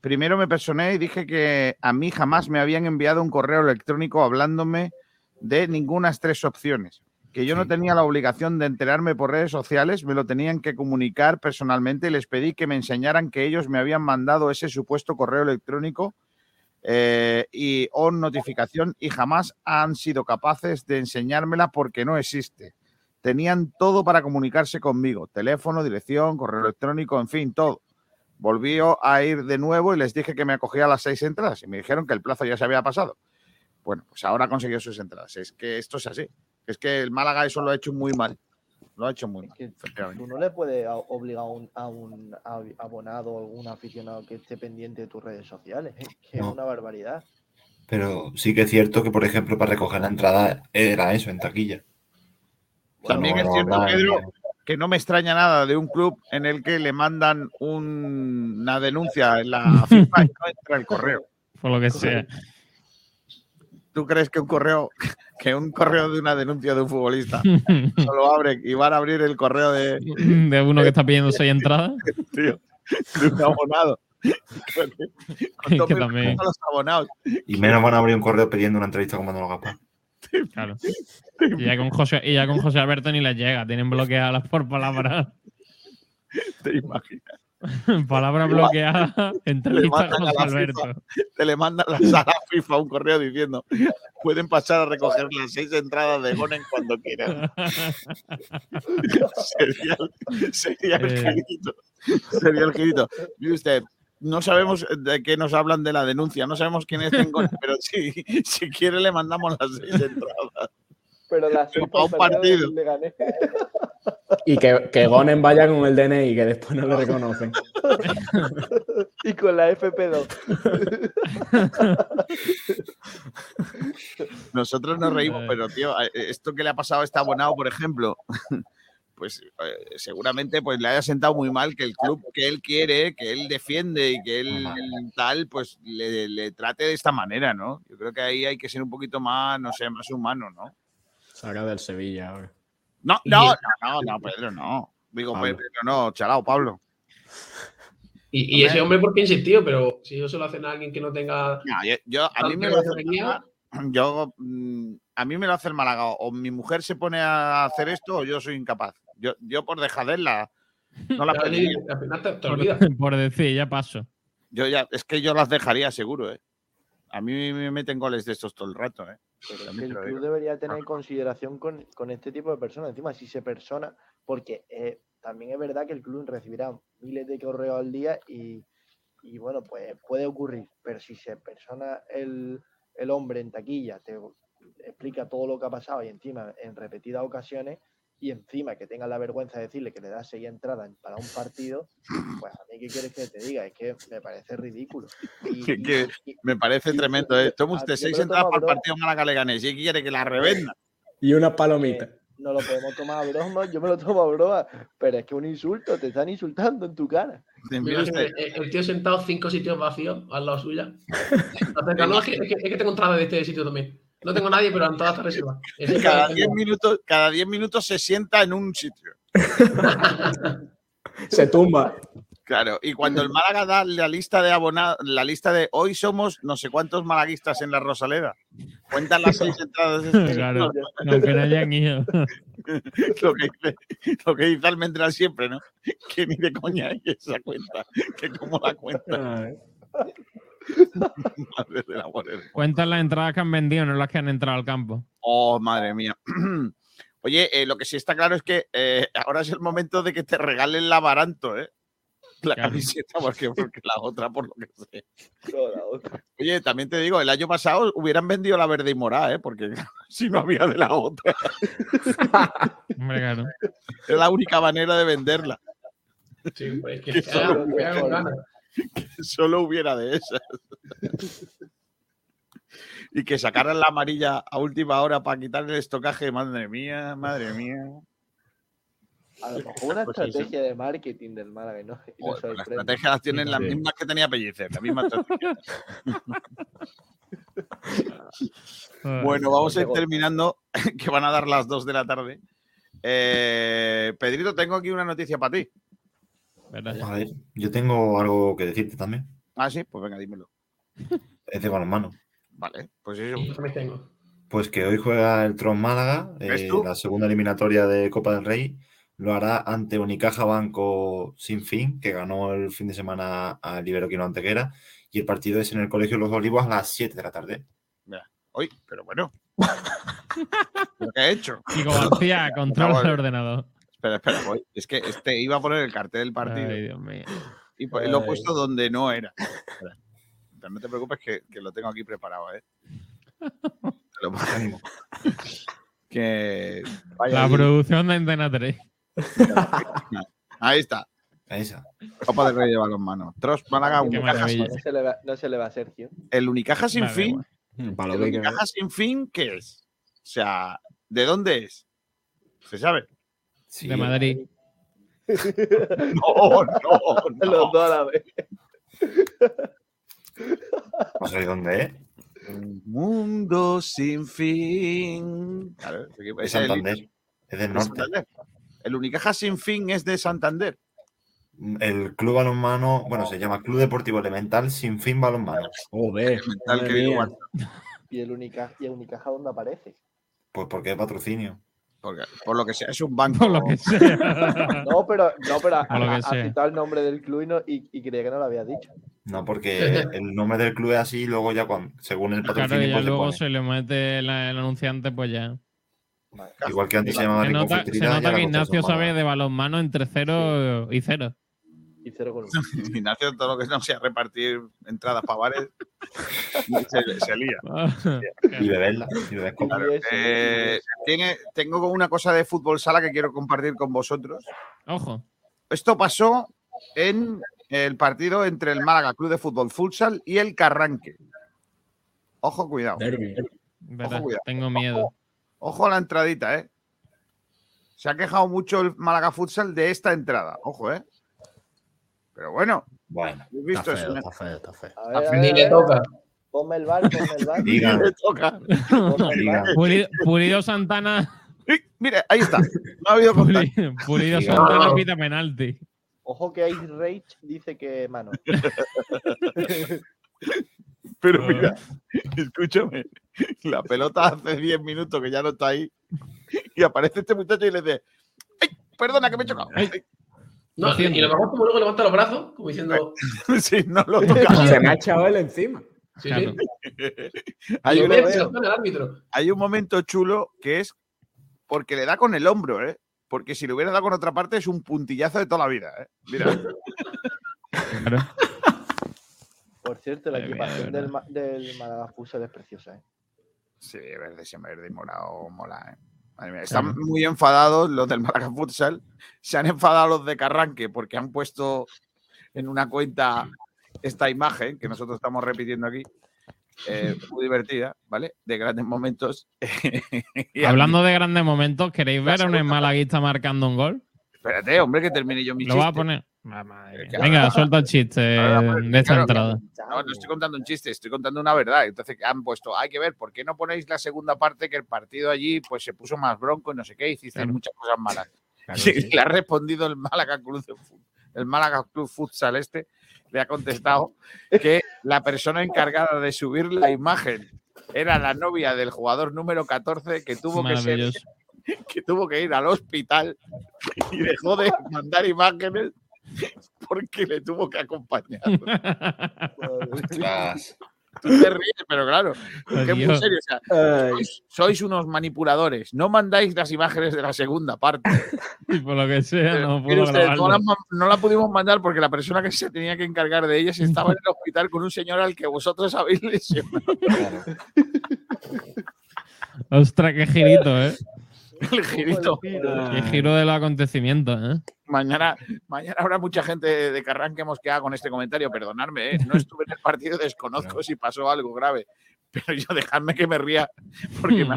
Primero me personé y dije que a mí jamás me habían enviado un correo electrónico hablándome de ninguna de tres opciones. Que yo no tenía la obligación de enterarme por redes sociales, me lo tenían que comunicar personalmente y les pedí que me enseñaran que ellos me habían mandado ese supuesto correo electrónico eh, y o notificación y jamás han sido capaces de enseñármela porque no existe. Tenían todo para comunicarse conmigo, teléfono, dirección, correo electrónico, en fin, todo. Volvió a ir de nuevo y les dije que me acogía a las seis entradas y me dijeron que el plazo ya se había pasado. Bueno, pues ahora consiguió sus entradas. Es que esto es así. Es que el Málaga eso lo ha hecho muy mal. Lo ha hecho muy mal. Tú no le puedes obligar a un, a un ab- abonado o un aficionado que esté pendiente de tus redes sociales. Es que No. es una barbaridad. Pero sí que es cierto que, por ejemplo, para recoger la entrada era eso, en taquilla. También es cierto, Pedro, no. que no me extraña nada de un club en el que le mandan un- una denuncia en la FIFA y no entra el correo. *laughs* Por lo que sea. ¿Tú crees que un correo, que un correo de una denuncia de un futbolista *laughs* solo abre y van a abrir el correo de, De uno que está pidiendo seis *laughs* entradas. tío, de un abonado? Con *laughs* todo Que mi también. respeto a los abonados. Y menos van a abrir un correo pidiendo una entrevista con Manolo Gaspar. Claro. Y ya con José, y ya con José Alberto ni les llega, tienen bloqueadas por palabras. ¿Te imaginas? *laughs* Palabra bloqueada, *laughs* Te le entrevista con a José la Alberto. FIFA, te le mandan a la sala *laughs* FIFA un correo diciendo pueden pasar a recoger las seis entradas de Gonen cuando quieran. sería, el- sería el Eh. girito. Sería el girito. Mire usted, no sabemos de qué nos hablan de la denuncia, no sabemos quién es Gonen, pero sí, si quiere le mandamos las seis entradas. Pero la Pero para un partido. le gané. Y que, que Gonen vaya con el DNI, que después no le reconocen. *laughs* y con la FP2. Nosotros nos reímos, pero tío, eh, esto que le ha pasado a este abonado, por ejemplo, *laughs* pues eh, seguramente pues le haya sentado muy mal que el club que él quiere, que él defiende y que él tal, pues le, le trate de esta manera, ¿no? Yo creo que ahí hay que ser un poquito más, no sé, más humano, ¿no? Saca del Sevilla ahora. No, no, no, no, no, Pedro, no. Digo, Pablo. Pedro, no, chalao, Pablo. Y, y ese hombre, porque ha insistido, pero si yo se lo hacen a alguien que no tenga. No, yo, yo- a mí me lo hace el Málaga, yo, mm, a mí me lo hace el Málaga. O mi mujer se pone a hacer esto o yo soy incapaz. Yo, yo por dejaderla, no la pediría. Al final te, te Por, por decir, ya paso. Yo ya, es que yo las dejaría seguro, ¿eh? A mí me meten goles de estos todo el rato, ¿eh? Pero es que el club debería tener consideración con, con este tipo de personas. Encima, si se persona, porque eh, también es verdad que el club recibirá miles de correos al día y, y, bueno, pues puede ocurrir. Pero si se persona el, el hombre en taquilla, te explica todo lo que ha pasado y encima en repetidas ocasiones y encima que tenga la vergüenza de decirle que le da seis entradas para un partido, pues a mí qué quieres que te diga, es que me parece ridículo. Y- *laughs* Que, y- que y- me parece tremendo, ¿eh? Toma usted seis entradas para el partido Málaga Leganés y quiere que la revenda. Y una palomita. no lo podemos tomar a broma, yo me lo tomo a broma, pero es que un insulto, te están insultando en tu cara. Este- el, el tío sentado cinco sitios vacíos al lado suya. Acerca, no, es que, es, que, es que tengo entrada de este sitio también. No tengo nadie, pero en todas reservada. *laughs* Ese Cada tengo- 10 minutos, cada 10 minutos se sienta en un sitio. *laughs* Se tumba. Claro, y cuando el Málaga da la lista de abonados, la lista de hoy somos no sé cuántos malaguistas en la Rosaleda, cuentan las seis entradas. de este Claro, señor. aunque no hayan ido. *laughs* lo, que dice, lo que dice Almendral siempre, ¿no? Que ni de coña hay esa cuenta, que como la cuenta. Madre amor hermoso. Cuentan las entradas que han vendido, no las que han entrado al campo. Oh, madre mía. *clears throat* Oye, eh, lo que sí está claro es que eh, ahora es el momento de que te regalen la Baranto, ¿eh? La Claro. camiseta, porque, porque la otra, por lo que sé. Oye, también te digo, el año pasado hubieran vendido la verde y morada, ¿eh? Porque *laughs* si no había de la otra. *laughs* Hombre, claro. Es la única manera de venderla. Sí, pues, que, Que que solo, haga- *laughs* que solo hubiera de esas. Y que sacaran la amarilla a última hora para quitar el estocaje, madre mía, madre mía. A lo mejor una Pues sí, sí. estrategia de marketing del Málaga no, Joder, las estrategias las tienen las Sí. mismas que tenía Pellicer, la misma estrategia. Bueno, vamos a ir terminando, *laughs* que van a dar las 2 de la tarde. Eh, Pedrito, tengo aquí una noticia para ti. A ver, yo tengo algo que decirte también. Ah, sí, pues venga, dímelo. Es de balonmano. Vale, pues eso. Yo también tengo. Pues que hoy juega el Tron Málaga, ¿Ves eh, la segunda eliminatoria de Copa del Rey. Lo hará ante Unicaja Banco Sin Fin, que ganó el fin de semana al Iberoquino Antequera. Y el partido es en el Colegio Los Olivos a las 7 de la tarde. Mira, hoy, pero bueno. *laughs* ¿Lo que he hecho? Kiko García, controla el ordenador. Espera, espera, voy. Es que este iba a poner el cartel del partido. Ay, Dios mío. Y pues, lo he puesto donde no era. Espera. No te preocupes que, que lo tengo aquí preparado, ¿eh? Te lo pongo ánimo. Que vaya La producción de Antena 3. *laughs* Ahí está. Esa. Copa del Rey de balonmano. Tros Málaga, Qué Unicaja maravilla. No se le va, no se le va a Sergio. El Unicaja sin Vale, fin. Para ¿El Unicaja sin fin qué es? O sea, ¿de dónde es? ¿Se sabe? De Madrid. *laughs* No, no, no. Los dos a la vez. No sé dónde es. Un mundo sin fin. Claro, es De el- Santander. Es del de norte. Santander. El Unicaja sin fin es de Santander. El club balonmano, bueno, se llama Club Deportivo Elemental Sin Fin Balonmano. Joder, Elemental. Walter. Y el Unicaja, y el Unicaja ¿dónde aparece? Pues porque es patrocinio. Porque, por lo que sea, es un banco. Por lo que sea. *laughs* No, pero, no, pero sea. citado el nombre del club y, no- y, y creía que no lo había dicho. No, porque *laughs* el nombre del club es así y luego ya cuando, según el Claro, patrocinio y ya pues, se luego pone. se le mete la- el anunciante, pues ya. Igual que antes se llamaba Se nota, se nota que Ignacio sabe de balonmano entre cero y cero. Y cero con *laughs* Ignacio, todo lo que no sea repartir entradas para bares, *laughs* se, se lía. Y beberla, *laughs* y beber copa. Claro, eh, tiene, tengo una cosa de fútbol sala que quiero compartir con vosotros. Ojo. Esto pasó en el partido entre el Málaga Club de Fútbol Futsal y el Carranque. Ojo, cuidado. Verdad, cuidado. tengo miedo. Ojo a la entradita, ¿eh? Se ha quejado mucho el Málaga Futsal de esta entrada. Ojo, ¿eh? Pero bueno. Bueno. ¿habéis visto Está eso? feo, está feo, está feo. A ver, a Ni ver, le a ver. toca. Ponme el bar, ponme el bar. *laughs* Diga. Le toca. *laughs* Ponme el bar. Pulido, Pulido Santana. Mira, ahí está. No ha habido contacto. Pulido, Pulido Diga. Santana pita penalti. Ojo que Ice Rage dice que mano. *laughs* Pero mira, escúchame. La pelota hace 10 minutos que ya no está ahí. Y aparece este muchacho y le dice: ¡Ay! Perdona que me he chocado. Ay. No, y lo mejor como luego levanta los brazos, como diciendo. *laughs* Sí, no lo toca. Se me ha echado él encima. Sí, Claro. sí. *laughs* Hay un, hay momento chulo que es porque le da con el hombro, ¿eh? Porque si le hubiera dado con otra parte es un puntillazo de toda la vida, ¿eh? Mira. *laughs* Claro. Por cierto, la equipación del, del Málaga Futsal es preciosa. ¿eh? Sí, verde, sí, verde y morado mola, ¿eh? Están muy enfadados los del Málaga Futsal. Se han enfadado los de Carranque porque han puesto en una cuenta esta imagen que nosotros estamos repitiendo aquí. eh, *laughs* muy divertida, ¿vale? De grandes momentos. *laughs* Y Hablando de grandes momentos, ¿queréis ver a un malaguista marcando un gol? Espérate, hombre, que termine yo mi Lo voy a chiste. poner. Ah, madre mía. Venga, suelta el *laughs* chiste de esta claro, entrada. No, no estoy contando un chiste, estoy contando una verdad. Entonces han puesto, hay que ver, ¿por qué no ponéis la segunda parte que el partido allí pues se puso más bronco y no sé qué, hiciste Claro. muchas cosas malas? Claro, *laughs* Sí, sí. Le ha respondido el Málaga Club de el Málaga Club Futsal este, le ha contestado que la persona encargada de subir la imagen era la novia del jugador número 14 que tuvo que ser *laughs* que tuvo que ir al hospital y dejó de mandar imágenes *laughs* porque le tuvo que acompañar. Tú te ríes, pero claro, que es muy Adiós. serio. o sea, sois, sois unos manipuladores. No mandáis las imágenes de la segunda parte. Y por lo que sea, no puedo usted, no, la, ma- no la pudimos mandar porque la persona que se tenía que encargar de ellas estaba en el hospital con un señor al que vosotros habéis lesionado. Ostras, qué girito, ¿eh? El girito. Qué giro de los acontecimientos, ¿eh? Mañana, mañana habrá mucha gente de Carrán que hemos quedado con este comentario. Perdonadme, ¿eh? no estuve en el partido, desconozco si pasó algo grave. Pero yo dejadme que me ría porque me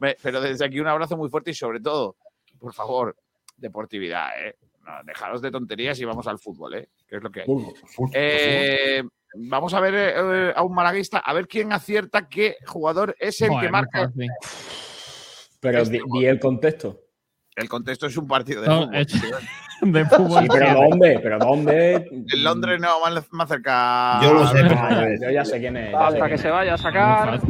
Me- Pero desde aquí un abrazo muy fuerte y sobre todo, por favor, deportividad, ¿eh? No, dejaros de tonterías y vamos al fútbol, ¿eh? Que es lo que hay. Fútbol, fútbol, Eh, vamos a ver eh, a un malaguista, a ver quién acierta qué jugador es el Joder, que marca. Pero Este di, di el contexto. El contexto es un partido de No, fútbol. es- *laughs* De fútbol. Sí, pero ¿dónde? ¿Pero dónde? En Londres no, más, más cerca. Yo lo sé, Ah, yo ya sé quién es. Hasta quién que es. se vaya a sacar.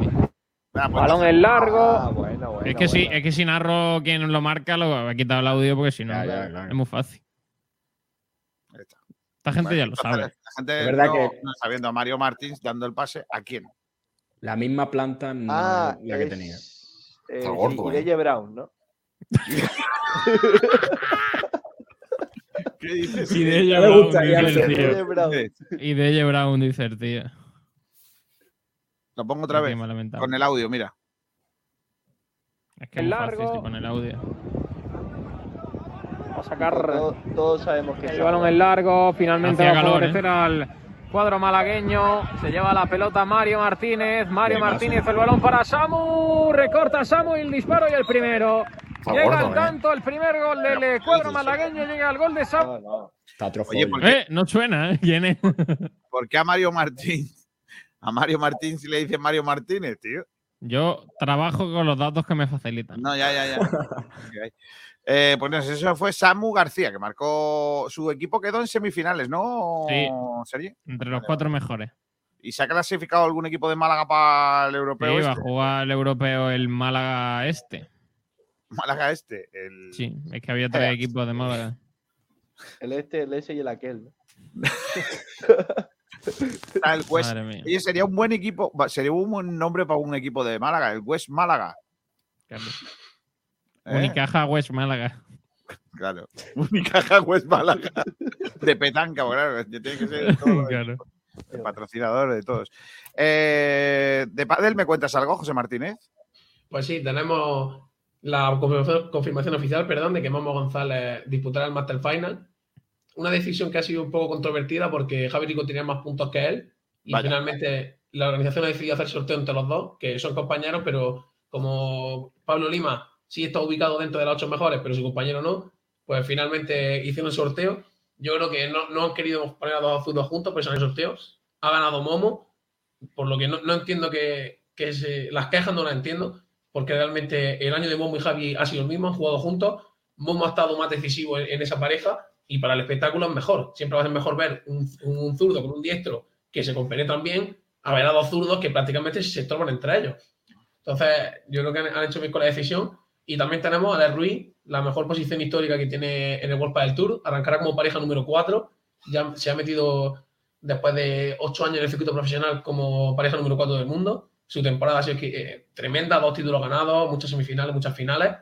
Ah, pues Balón en largo. Ah, bueno, bueno. Es que, si, bueno. es que si narro quien lo marca, lo he quitado el audio porque si no, Ya, ya, claro. es muy fácil. Ahí está. Esta gente ya lo La sabe. gente Es verdad no, que- no está viendo a Mario Martins dando el pase. ¿A quién? La misma planta no Ah, la que es, tenía. Eh, gordo, sí, eh. Ireye Brown, ¿no? ¿Qué dices? Y de ella Me Brown, dice el Brown. Y dice el tío. Lo pongo otra vez. Con el audio, mira. Es que es El largo. si pone el audio. Va a sacar Todos, todos sabemos que el va. en largo. Finalmente va a favorecer ¿eh? al cuadro malagueño. Se lleva la pelota Mario Martínez. Mario. Martínez, el balón para Samu. Recorta Samu el disparo y el primero. Está llega gordo, el ¿eh? tanto, el primer gol del eh, cuadro malagueño. Llega el gol de Samu. No, no. Está Oye, trofolio. ¿por qué, Eh, no suena, ¿eh? *laughs* ¿Quién es? por qué a Mario Martins? A Mario Martins le dice Mario Martínez, tío. Yo trabajo con los datos que me facilitan. No, ya, ya, ya. *laughs* Eh, pues no sé, eso fue Samu García, que marcó. Su equipo quedó en semifinales, ¿no, Sí. Sergi? Entre los cuatro mejores. ¿Y se ha clasificado algún equipo de Málaga para el Sí, europeo? va a este? jugar el europeo el Málaga este. Málaga este. El... Sí, es que había tres equipos de Málaga. El este, el ese y el aquel. *laughs* *laughs* el West. Madre mía. Oye, sería un buen equipo, sería un buen nombre para un equipo de Málaga, el West Málaga. Claro. ¿eh? Unicaja West Málaga. Claro. *laughs* Unicaja West Málaga. De petanca, pues, claro. Tiene que ser todo Claro. el patrocinador de todos. Eh, de Padel, ¿me cuentas algo, José Martínez? Pues sí, tenemos la confirmación, confirmación oficial, perdón, de que Momo González disputará el Master Final. Una decisión que ha sido un poco controvertida porque Javi Rico tenía más puntos que él y Vaya. finalmente la organización ha decidido hacer sorteo entre los dos, que son compañeros, pero como Pablo Lima sí está ubicado dentro de las ocho mejores, pero su compañero no, pues finalmente hicieron el sorteo. Yo creo que no, no han querido poner a dos zurdos juntos, pero son el sorteo. Ha ganado Momo, por lo que no, no entiendo que, que se- las quejas no las entiendo, porque realmente el año de Momo y Javi ha sido el mismo, han jugado juntos. Momo ha estado más decisivo en, en esa pareja y para el espectáculo es mejor. Siempre va a ser mejor ver un, un zurdo con un diestro que se compenetran bien a ver a dos zurdos que prácticamente se estorban entre ellos. Entonces, yo creo que han, han hecho bien con la decisión. Y también tenemos a Ale Ruiz, la mejor posición histórica que tiene en el World del Tour. Arrancará como pareja número 4. Ya se ha metido después de 8 años en el circuito profesional como pareja número 4 del mundo. Su temporada ha sido eh, tremenda, dos títulos ganados, muchas semifinales, muchas finales.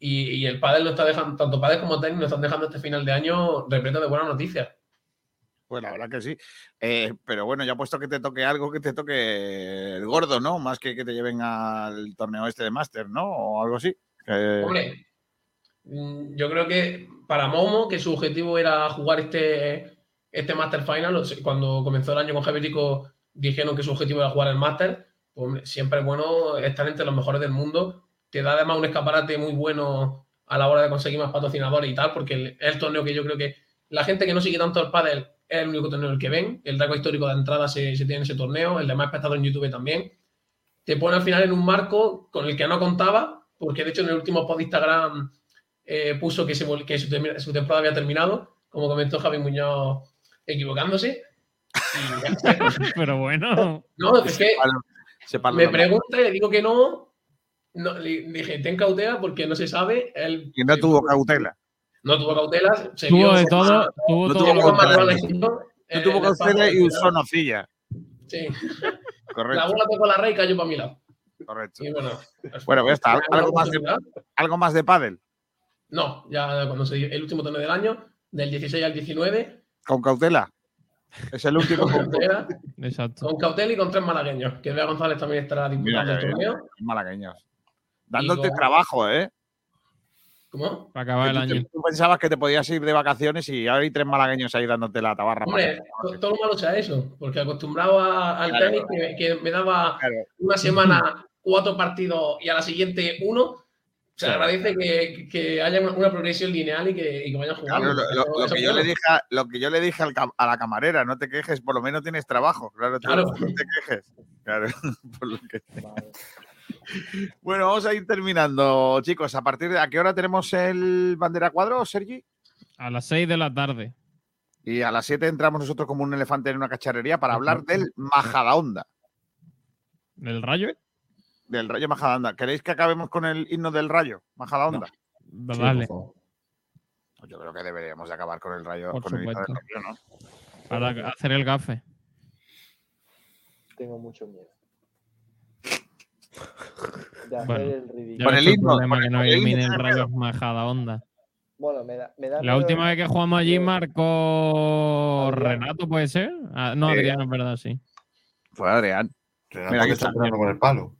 Y, y el pádel no está dejando, tanto pádel como tenis nos están dejando este final de año repleto de buenas noticias. Pues la verdad que sí. Eh, pero bueno, ya puesto que te toque algo, que te toque el gordo, ¿no? Más que que te lleven al torneo este de Master, ¿no? O algo así. Hombre, mm, yo creo que para Momo, que su objetivo era jugar este, este Master Final, cuando comenzó el año con Javier Rico, dijeron que su objetivo era jugar el Master. Pues hombre, siempre es bueno estar entre los mejores del mundo. Te da además un escaparate muy bueno a la hora de conseguir más patrocinadores y tal, porque el- es el torneo que yo creo que la gente que no sigue tanto el pádel es el único torneo el que ven. El récord histórico de entrada se, se tiene en ese torneo, el de más espectadores en YouTube también. Te pone al final en un marco con el que no contaba, porque de hecho en el último post de Instagram eh, puso que, se, que su, su temporada había terminado, como comentó Javi Muñoz equivocándose. *laughs* Pero bueno. No, es que lo me pregunta y le digo que no. No le dije, ten cautela porque no se sabe. Él Y no tuvo cautela. no tuvo cautela. Se Tuvo vio de todo, tuvo No todo tuvo cautela. No eh, tuvo en el cautela paso, y usó nocilla. Sí. *laughs* La Correcto. bola tocó la red y cayó para mi lado. correcto. Y bueno, Bueno, ya está. Algo más de, algo más de pádel. No, ya cuando se dio el último torneo del año, del 16 al 19, Con cautela. Es el último. con cautela, Exacto. con cautela y con tres malagueños, que Bea González también estará disputando el bien. torneo. Malagueños. Dándote trabajo, ¿eh? ¿Cómo? Para acabar el año. tú pensabas que te podías ir de vacaciones y ahora hay tres malagueños ahí dándote la tabarra. Hombre, to- todo lo malo sea eso, porque acostumbrado a- al Claro. tenis, que, que me daba Claro. una semana *laughs* cuatro partidos y a la siguiente uno, se Claro. agradece que, que haya una, una progresión lineal y que, y que vayan jugando. Claro, lo, lo- que yo le dije a, lo que yo le dije al a la camarera, no te quejes, por lo menos tienes trabajo. Claro, no te quejes. Claro, *laughs* por lo que- Bueno, vamos a ir terminando, chicos. ¿A partir de a qué hora tenemos el bandera cuadro, Sergi? A las 6 de la tarde. Y a las 7 entramos nosotros como un elefante en una cacharrería para hablar del Majadahonda. ¿Del rayo? Del Rayo Majadahonda. ¿Queréis que acabemos con el himno del Rayo Majadahonda? Vale. Yo creo que deberíamos de acabar con el Rayo. Por con el himno del supuesto. Rayo, ¿no? Para hacer el gafe. Tengo mucho miedo. De hacer Bueno, el ridículo. el problema con que el- no eliminen rayos majada onda. Bueno, me da, me da La última vez que jugamos allí marcó Adrián. Renato, ¿puede ser? Ah, no. Adrián, es verdad, sí. Fue Adrián. Renato Mira, que está tirando con el palo.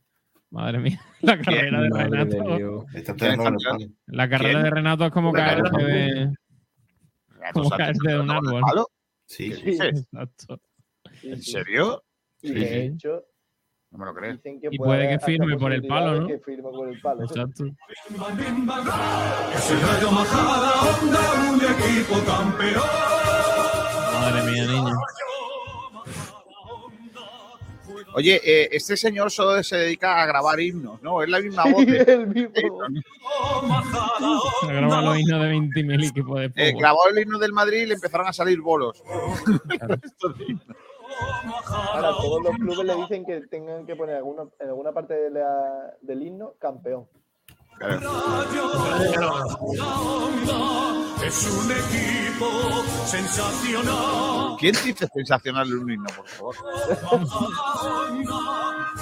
Madre mía, *laughs* la carrera de Renato. Dios. Está ¿Quién tirando con el está palo. La carrera ¿Quién? de Renato es como carrera de, *laughs* como caerse de un árbol. palo. Sí, ¿Qué *laughs* sí. Exacto. Sí, ¿En serio? Sí, de hecho, No me lo crees. dicen que Y puede que hasta firme por el palo, ¿no? Que firme por el palo. Exacto. Madre mía, niño. Oye, eh, este señor solo se dedica a grabar himnos, ¿no? Es la misma voz. de- el mismo. Se graban los himnos de 20.000 equipos de Eh, grabó el himno del Madrid y le empezaron a salir bolos. *laughs* Himno. Ahora, todos los clubes le dicen que tengan que poner alguna, en alguna parte de la- del himno campeón. Es un equipo sensacional. ¿Quién dice sensacional en un himno, por favor?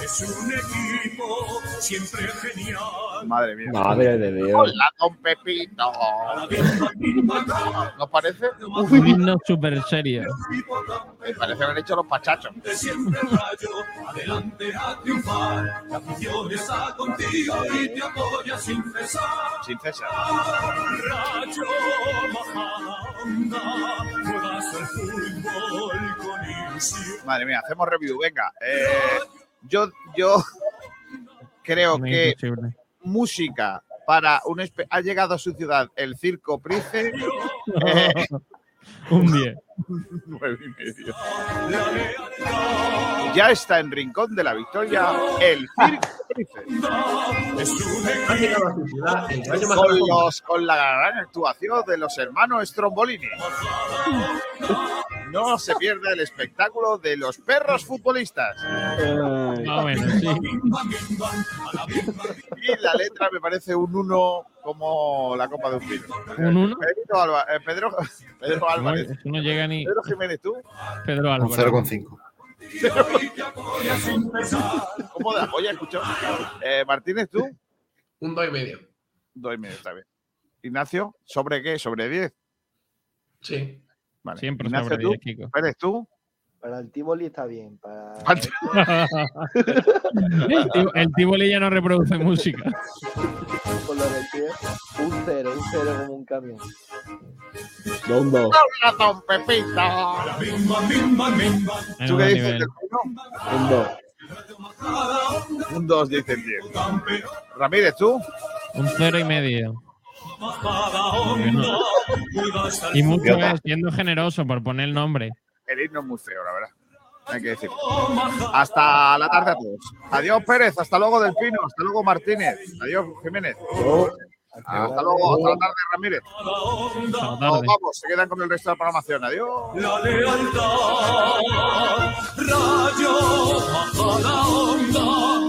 Es un equipo siempre genial. Madre mía. Madre de Dios. Hola, don Pepito. ¿Nos parece? Un himno súper serio. Me parece haber hecho los pachachos. De siempre el rayo, adelante a triunfar. La afición está contigo y te apoya sin cesar. Sin. Rayo fútbol ilusión. Madre mía, hacemos review. Venga. eh, yo, yo *laughs* creo Muy que imposible. música para un espe- ha llegado a su ciudad el circo Price. eh, *laughs* Un 10. Nueve y medio. Ya está en Rincón de la Victoria el circo Con, los, con la gran actuación de los hermanos Strombolini. No se pierda el espectáculo de los perros futbolistas. Ah, bueno, sí. Y la letra me parece un 1 como la copa de un pino. ¿Un uno? Pedro, Alba- eh, Pedro, Pedro No, Álvarez. eso no llega ni Pedro Jiménez, tú. Pedro Un Álvarez. 0,5. ¿Cómo de la polla, escucho? Eh, Martínez, tú. Un 2 y medio. Dos y medio, está bien. Ignacio, ¿sobre qué? ¿Sobre 10? Sí. Vale. Siempre Ignacio, sobre tú. 10, Kiko. Pérez, tú. Para el Tivoli está bien. Para... el, el Tivoli ya no reproduce música. *laughs* Por lo del pie, un cero, un cero como un camión. Dos, dos. Don Pepito. ¿Tú qué dices? Un dos. Un 2, dicen 10. Ramírez, tú. Un cero y medio. Y mucho es, siendo generoso por poner el nombre. El himno es muy feo, la verdad. Hay que decir. Hasta la tarde a todos. Adiós, Pérez. Hasta luego, Del Pino. Hasta luego, Martínez. Adiós, Jiménez. Hasta luego. Hasta la tarde, Ramírez. Nos vamos. Se quedan con el resto de la programación. Adiós. La lealtad, rayo bajo la onda.